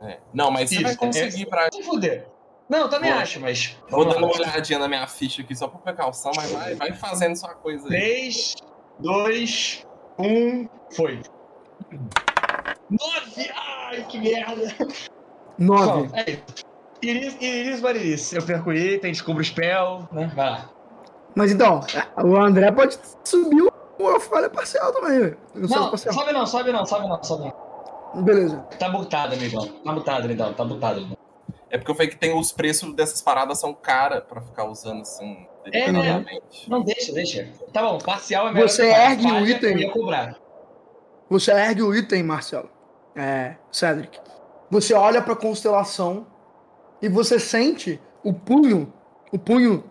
É. É. Não, mas isso, você vai conseguir é. pra. Se fuder. Não, também Pô, acho, mas. Vou dando uma olhadinha na minha ficha aqui só por precaução, mas vai, vai fazendo sua coisa aí. 3, dois, um, foi. Nove! Ai, que merda! Nove. é Iris, Iris Mariris. Eu perco item, descubro o spell, né? Vai lá. Mas então, o André pode subir uma falha parcial também. Não, parcial. sobe não, sobe não, sobe não, sobe não. Beleza. Tá mutado, amigão. Tá mutado, amigão. Tá mutado, amigão. É porque eu falei que tem os preços dessas paradas são caras pra ficar usando assim. É, né? Não, deixa, deixa. Tá bom, parcial é melhor. Você ergue o item. Você ergue o item, Marcelo. É, Cedric. Você olha pra constelação e você sente o punho, o punho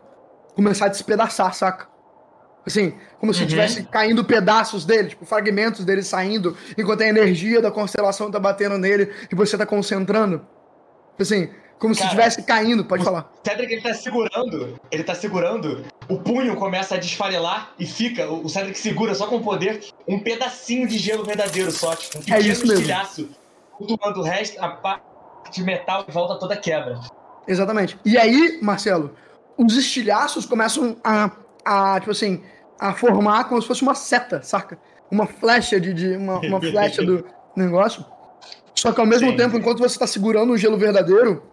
começar a despedaçar, saca? Assim, como se estivesse uhum. caindo pedaços dele, tipo, fragmentos dele saindo, enquanto a energia da constelação tá batendo nele e você tá concentrando. Assim, como Cara, se estivesse caindo, pode o falar. Cedric ele tá segurando, ele tá segurando, o punho começa a desfarelar e fica, o Cedric segura só com poder um pedacinho de gelo verdadeiro só, tipo, um é pequeno é estilhaço. Cultuando o resto, a parte de metal e volta toda quebra. Exatamente. E aí, Marcelo, os estilhaços começam a, a tipo assim, a formar como se fosse uma seta, saca? Uma flecha de, de uma, uma flecha do negócio. Só que ao mesmo Sim. tempo, enquanto você está segurando o gelo verdadeiro,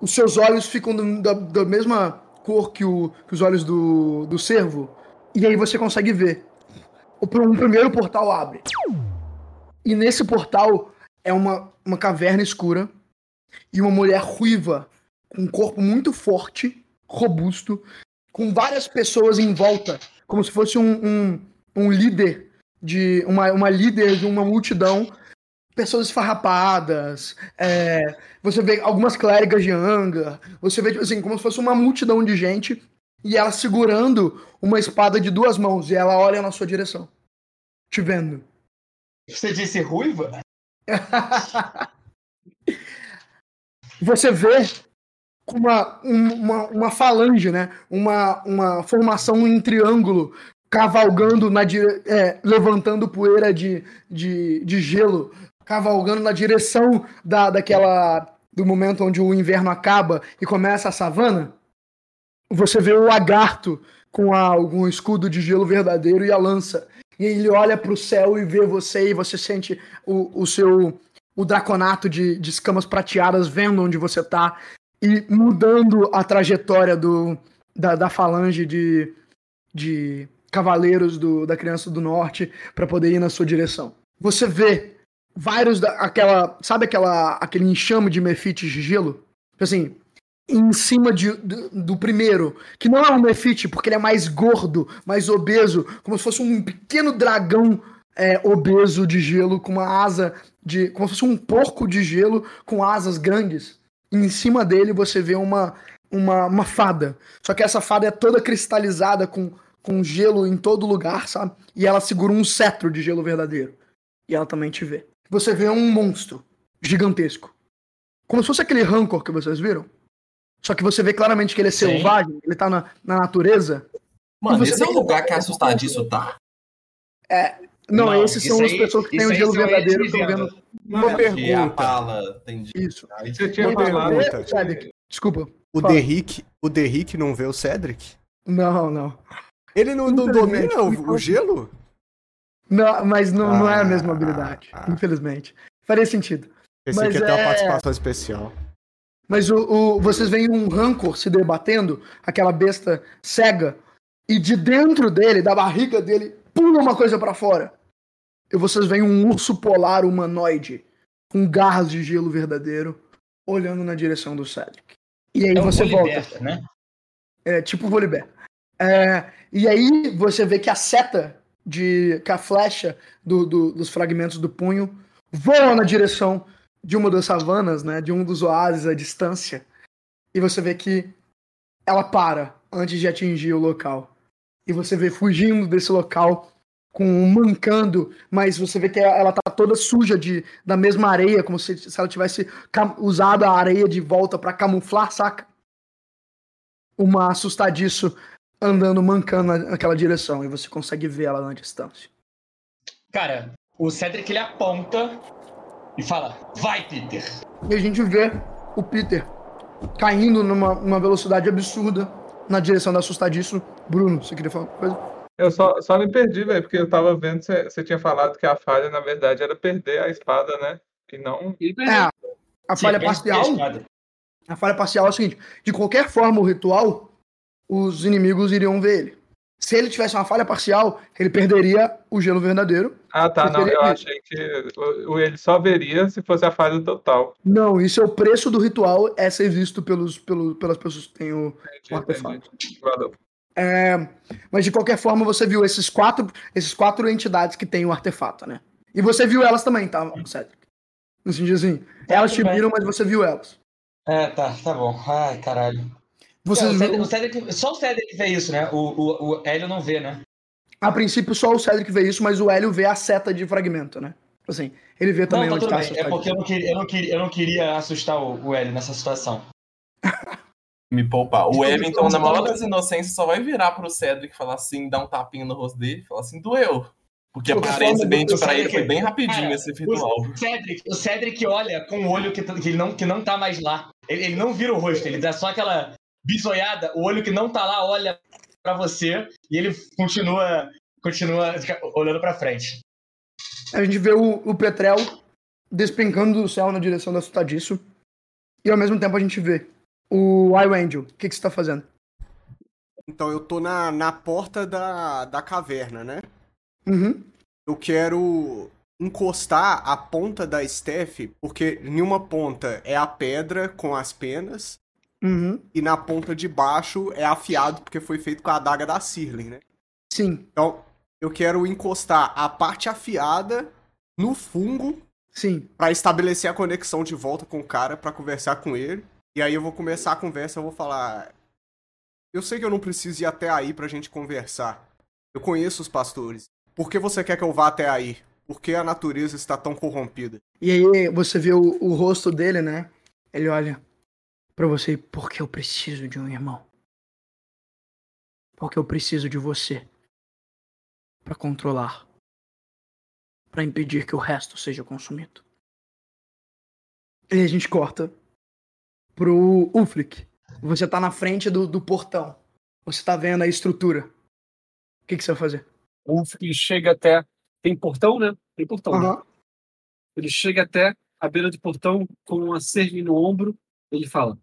os seus olhos ficam da, da mesma cor que, o, que os olhos do, do cervo. E aí você consegue ver. O, um primeiro portal abre. E nesse portal é uma, uma caverna escura e uma mulher ruiva, com um corpo muito forte, robusto, com várias pessoas em volta, como se fosse um, um, um líder de uma, uma líder de uma multidão pessoas esfarrapadas, é, você vê algumas clérigas de Anga, você vê, tipo assim, como se fosse uma multidão de gente e ela segurando uma espada de duas mãos e ela olha na sua direção, te vendo. Você disse ruiva? você vê uma, uma, uma falange, né? Uma, uma formação em triângulo cavalgando na dire... É, levantando poeira de, de, de gelo cavalgando na direção da, daquela do momento onde o inverno acaba e começa a savana, você vê o lagarto com algum escudo de gelo verdadeiro e a lança. E ele olha para o céu e vê você e você sente o, o seu o draconato de, de escamas prateadas vendo onde você tá e mudando a trajetória do, da, da falange de, de cavaleiros do, da Criança do Norte para poder ir na sua direção. Você vê vários da, aquela, sabe aquela aquele enxame de mefites de gelo? Assim, em cima de, do, do, primeiro, que não é um mefite porque ele é mais gordo, mais obeso, como se fosse um pequeno dragão é, obeso de gelo com uma asa de, como se fosse um porco de gelo com asas grandes. Em cima dele você vê uma uma, uma fada. Só que essa fada é toda cristalizada com com gelo em todo lugar, sabe? E ela segura um cetro de gelo verdadeiro. E ela também te vê você vê um monstro gigantesco. Como se fosse aquele rancor que vocês viram. Só que você vê claramente que ele é Sim. selvagem, ele tá na, na natureza. Mano, esse é o lugar que é assustadiço tá. É. Não, não esses são as pessoas que têm o gelo verdadeiro estão vendo. Uma pergunta. Fala, entendi. Isso. Você tinha uma pergunta. Cedric, desculpa. O Derrick, o Derrick não vê o Cedric? Não, não. Ele não, não domina o, o gelo? Não, mas não, ah, não é a mesma ah, habilidade, ah, infelizmente. Faria sentido. Pensei mas que ia ter é... uma participação especial. Mas o, o, vocês veem um rancor se debatendo, aquela besta cega, e de dentro dele, da barriga dele, pula uma coisa para fora. E vocês veem um urso polar humanoide, com garras de gelo verdadeiro, olhando na direção do Cedric. E aí é você volta. Né? É tipo Volibear. É, e aí você vê que a seta de que a flecha do, do, dos fragmentos do punho voa na direção de uma das savanas, né, de um dos oásis à distância, e você vê que ela para antes de atingir o local. E você vê fugindo desse local com mancando, mas você vê que ela tá toda suja de da mesma areia, como se, se ela tivesse usado a areia de volta para camuflar, saca? Uma assustadiço andando mancando naquela direção e você consegue ver ela na distância. Cara, o Cedric ele aponta e fala: Vai, Peter! E a gente vê o Peter caindo numa velocidade absurda na direção da assustadiço. Bruno, você queria falar uma coisa? Eu só, só me perdi, velho, porque eu tava vendo, você, você tinha falado que a falha, na verdade, era perder a espada, né? E não. É, a falha Sim, parcial. A falha parcial é o seguinte: de qualquer forma, o ritual, os inimigos iriam ver ele. Se ele tivesse uma falha parcial, ele perderia o gelo verdadeiro. Ah, tá. Não, eu achei que ele só veria se fosse a falha total. Não, isso é o preço do ritual, é ser visto pelos, pelos, pelas pessoas que têm o, entendi, o artefato. Valeu. É, mas de qualquer forma, você viu esses quatro, esses quatro entidades que têm o artefato, né? E você viu elas também, tá, Cedric? No sentido assim, tá, elas te viram, mas você viu elas. É, tá, tá bom. Ai, caralho. Você é, o Cedric, o Cedric, só o Cedric vê isso, né? O, o, o Hélio não vê, né? A princípio, só o Cedric vê isso, mas o Hélio vê a seta de fragmento, né? Assim, ele vê também não, tá onde tá É porque eu não, queria, eu, não queria, eu não queria assustar o, o Hélio nessa situação. Me poupar. O Hélio, então, na maior das inocências, só vai virar pro Cedric e falar assim, dar um tapinha no rosto dele e falar assim, doeu. Porque aparentemente para ele foi bem rapidinho cara, esse ritual. O Cedric, o Cedric olha com o olho que, que, não, que não tá mais lá. Ele, ele não vira o rosto, ele dá só aquela bisoiada, o olho que não tá lá olha para você e ele continua continua olhando para frente. A gente vê o, o Petrel despencando do céu na direção da Sutadiço e ao mesmo tempo a gente vê o Angel. O que, que você tá fazendo? Então eu tô na, na porta da, da caverna, né? Uhum. Eu quero encostar a ponta da Steph, porque em uma ponta é a pedra com as penas, uhum. e na ponta de baixo é afiado, porque foi feito com a adaga da Sirling, né? Sim. Então, eu quero encostar a parte afiada no fungo. Sim. Pra estabelecer a conexão de volta com o cara, para conversar com ele. E aí eu vou começar a conversa, eu vou falar. Eu sei que eu não preciso ir até aí pra gente conversar. Eu conheço os pastores. Por que você quer que eu vá até aí? Por que a natureza está tão corrompida? E aí você vê o, o rosto dele, né? Ele olha para você, porque eu preciso de um irmão. Porque eu preciso de você para controlar, para impedir que o resto seja consumido. E a gente corta pro Uflick. Você tá na frente do, do portão. Você tá vendo a estrutura. O que, que você vai fazer? O ele chega até. Tem portão, né? Tem portão. Uhum. Né? Ele chega até a beira do portão com uma cerve no ombro. Ele fala: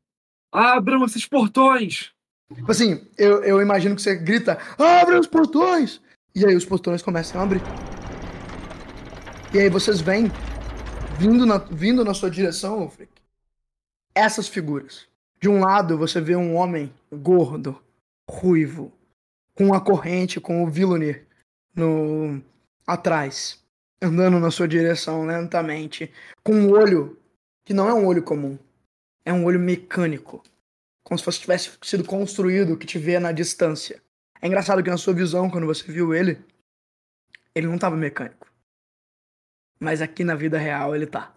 Abram esses portões! Tipo assim, eu, eu imagino que você grita: Abram os portões! E aí os portões começam a abrir. E aí vocês vêm vindo na, vindo na sua direção, Ulfric, essas figuras. De um lado você vê um homem gordo, ruivo, com uma corrente, com o Vilunir no atrás, andando na sua direção lentamente, com um olho que não é um olho comum, é um olho mecânico, como se fosse tivesse sido construído que te vê na distância. É engraçado que na sua visão, quando você viu ele, ele não estava mecânico. Mas aqui na vida real ele tá.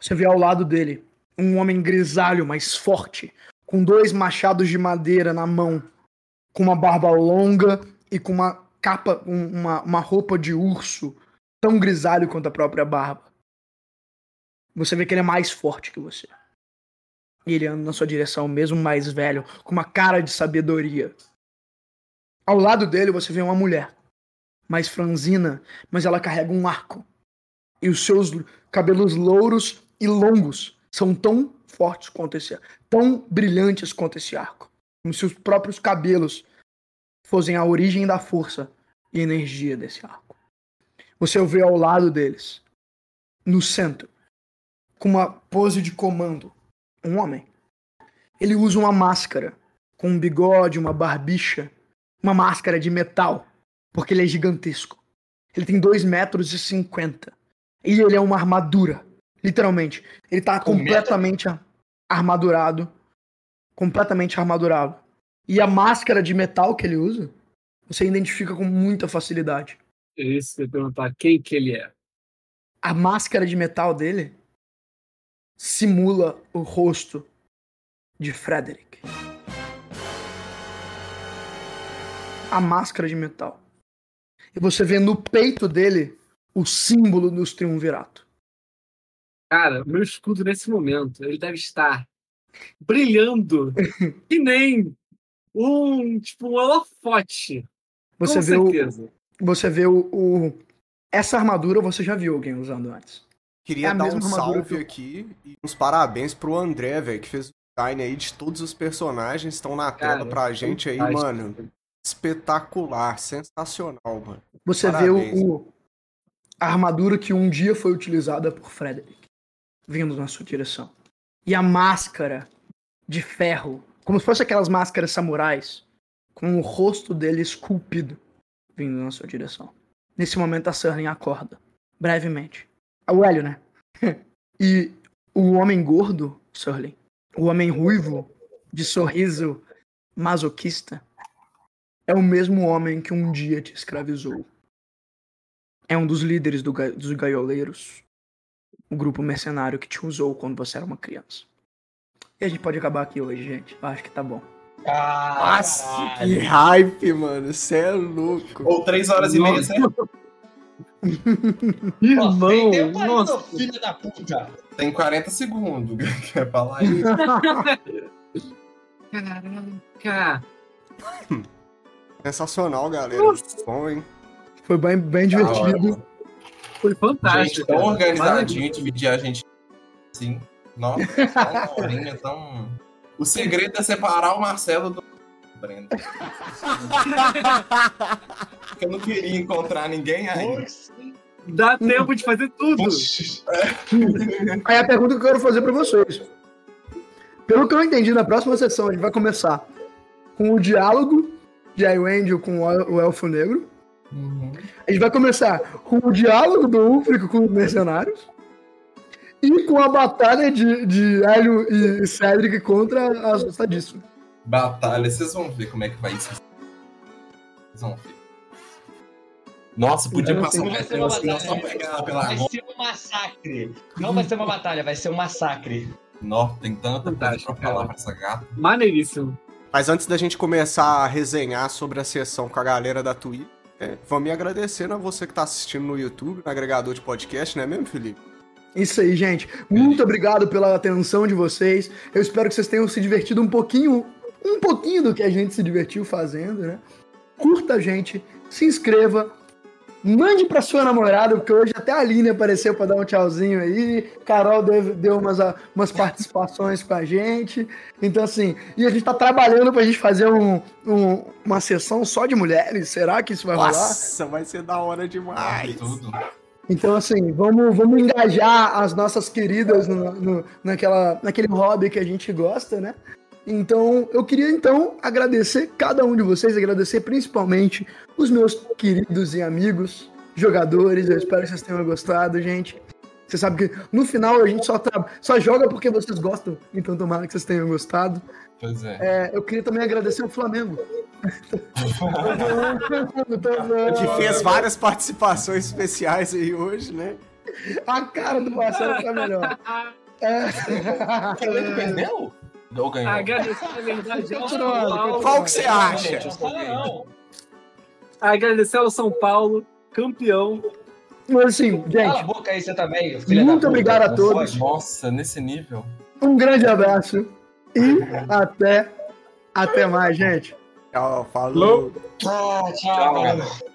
Você vê ao lado dele um homem grisalho, mas forte, com dois machados de madeira na mão, com uma barba longa e com uma capa, uma, uma roupa de urso tão grisalho quanto a própria barba. Você vê que ele é mais forte que você. E ele anda na sua direção, mesmo mais velho, com uma cara de sabedoria. Ao lado dele você vê uma mulher, mais franzina, mas ela carrega um arco. E os seus cabelos louros e longos são tão fortes quanto esse, tão brilhantes quanto esse arco. Como se os próprios cabelos fossem a origem da força e energia desse arco. Você o vê ao lado deles, no centro, com uma pose de comando, um homem. Ele usa uma máscara, com um bigode, uma barbicha, uma máscara de metal, porque ele é gigantesco. Ele tem 2 metros e 50. E ele é uma armadura, literalmente. Ele tá com completamente metal? armadurado. Completamente armadurado. E a máscara de metal que ele usa, você identifica com muita facilidade. Isso, eu perguntar quem que ele é. A máscara de metal dele simula o rosto de Frederick. A máscara de metal. E você vê no peito dele o símbolo dos triunvirato. Cara, meu escudo nesse momento, ele deve estar brilhando que nem um, tipo, um holofote. Você Com vê certeza. o, você vê o, o, essa armadura você já viu alguém usando antes. Queria é dar um salve aqui e uns parabéns pro André, velho, que fez design aí de todos os personagens estão na tela Cara, pra gente aí, mano. Espetacular, sensacional, mano. Você Parabéns. vê o, a armadura que um dia foi utilizada por Frederick vindo na sua direção. E a máscara de ferro, como se fosse aquelas máscaras samurais, com o rosto dele esculpido vindo na sua direção. Nesse momento a Serling acorda, brevemente. É o Hélio, né? e o homem gordo, Serling, o homem ruivo, de sorriso masoquista, é o mesmo homem que um dia te escravizou. É um dos líderes do ga dos gaioleiros, o grupo mercenário que te usou quando você era uma criança. E a gente pode acabar aqui hoje, gente. Eu acho que tá bom. Nossa, que hype, mano. Você é louco. Ou três horas e meia, certo? Irmão, tem nossa. filho da puta. Tem 40 segundos. Quer falar aí? Caraca. Sensacional, galera. Nossa. Bom, hein? Foi bem, bem divertido. Foi fantástico. Gente, tão organizadinho, dividir a gente assim. Nossa, tão horinha, tão. O segredo é separar o Marcelo do Brenda. Porque eu não queria encontrar ninguém aí. Dá tempo de fazer tudo. Aí a pergunta que eu quero fazer para vocês. Pelo que eu entendi, na próxima sessão a gente vai começar com o diálogo de Iwendel com o Elfo Negro. Uhum. A gente vai começar com o diálogo do Ulfric com os mercenários e com a batalha de, de Hélio e Cedric contra assustadíssimo. Batalha, vocês vão ver como é que vai isso. Vocês vão ver. Nossa, podia passar um metrô assim, só pegar pela Vai ser um massacre. Não vai ser uma batalha, vai ser um massacre. Nossa, tem tanta coisa pra falar pra essa gata. Maneiríssimo. Mas antes da gente começar a resenhar sobre a sessão com a galera da Twitch, é, vamos me agradecendo a você que tá assistindo no YouTube, no agregador de podcast, não é mesmo, Felipe? Isso aí, gente. Muito obrigado pela atenção de vocês. Eu espero que vocês tenham se divertido um pouquinho, um pouquinho do que a gente se divertiu fazendo, né? Curta a gente, se inscreva, mande pra sua namorada, porque hoje até a Aline apareceu para dar um tchauzinho aí. Carol deu, deu umas, umas participações com a gente. Então, assim, e a gente tá trabalhando pra gente fazer um, um uma sessão só de mulheres. Será que isso vai Nossa, rolar? Nossa, vai ser da hora demais. Tudo. Então, assim, vamos, vamos engajar as nossas queridas no, no, naquela, naquele hobby que a gente gosta, né? Então, eu queria então agradecer cada um de vocês, agradecer principalmente os meus queridos e amigos jogadores. Eu espero que vocês tenham gostado, gente. Você sabe que no final a gente só, tra... só joga porque vocês gostam, então tomara que vocês tenham gostado. Pois é. é eu queria também agradecer ao Flamengo. que fez várias participações especiais aí hoje, né? A cara do Marcelo tá melhor. É. Ele perdeu? Ou ganhou? Agradecer a verdade ao São Paulo. Qual que você acha? Agradecer ao São Paulo, campeão. Mas assim, gente. Cala a boca aí, você também. Muito obrigado a todos. Nossa, nesse nível. Um grande abraço. E até. Até mais, gente. Tchau, falou. Tchau, tchau. tchau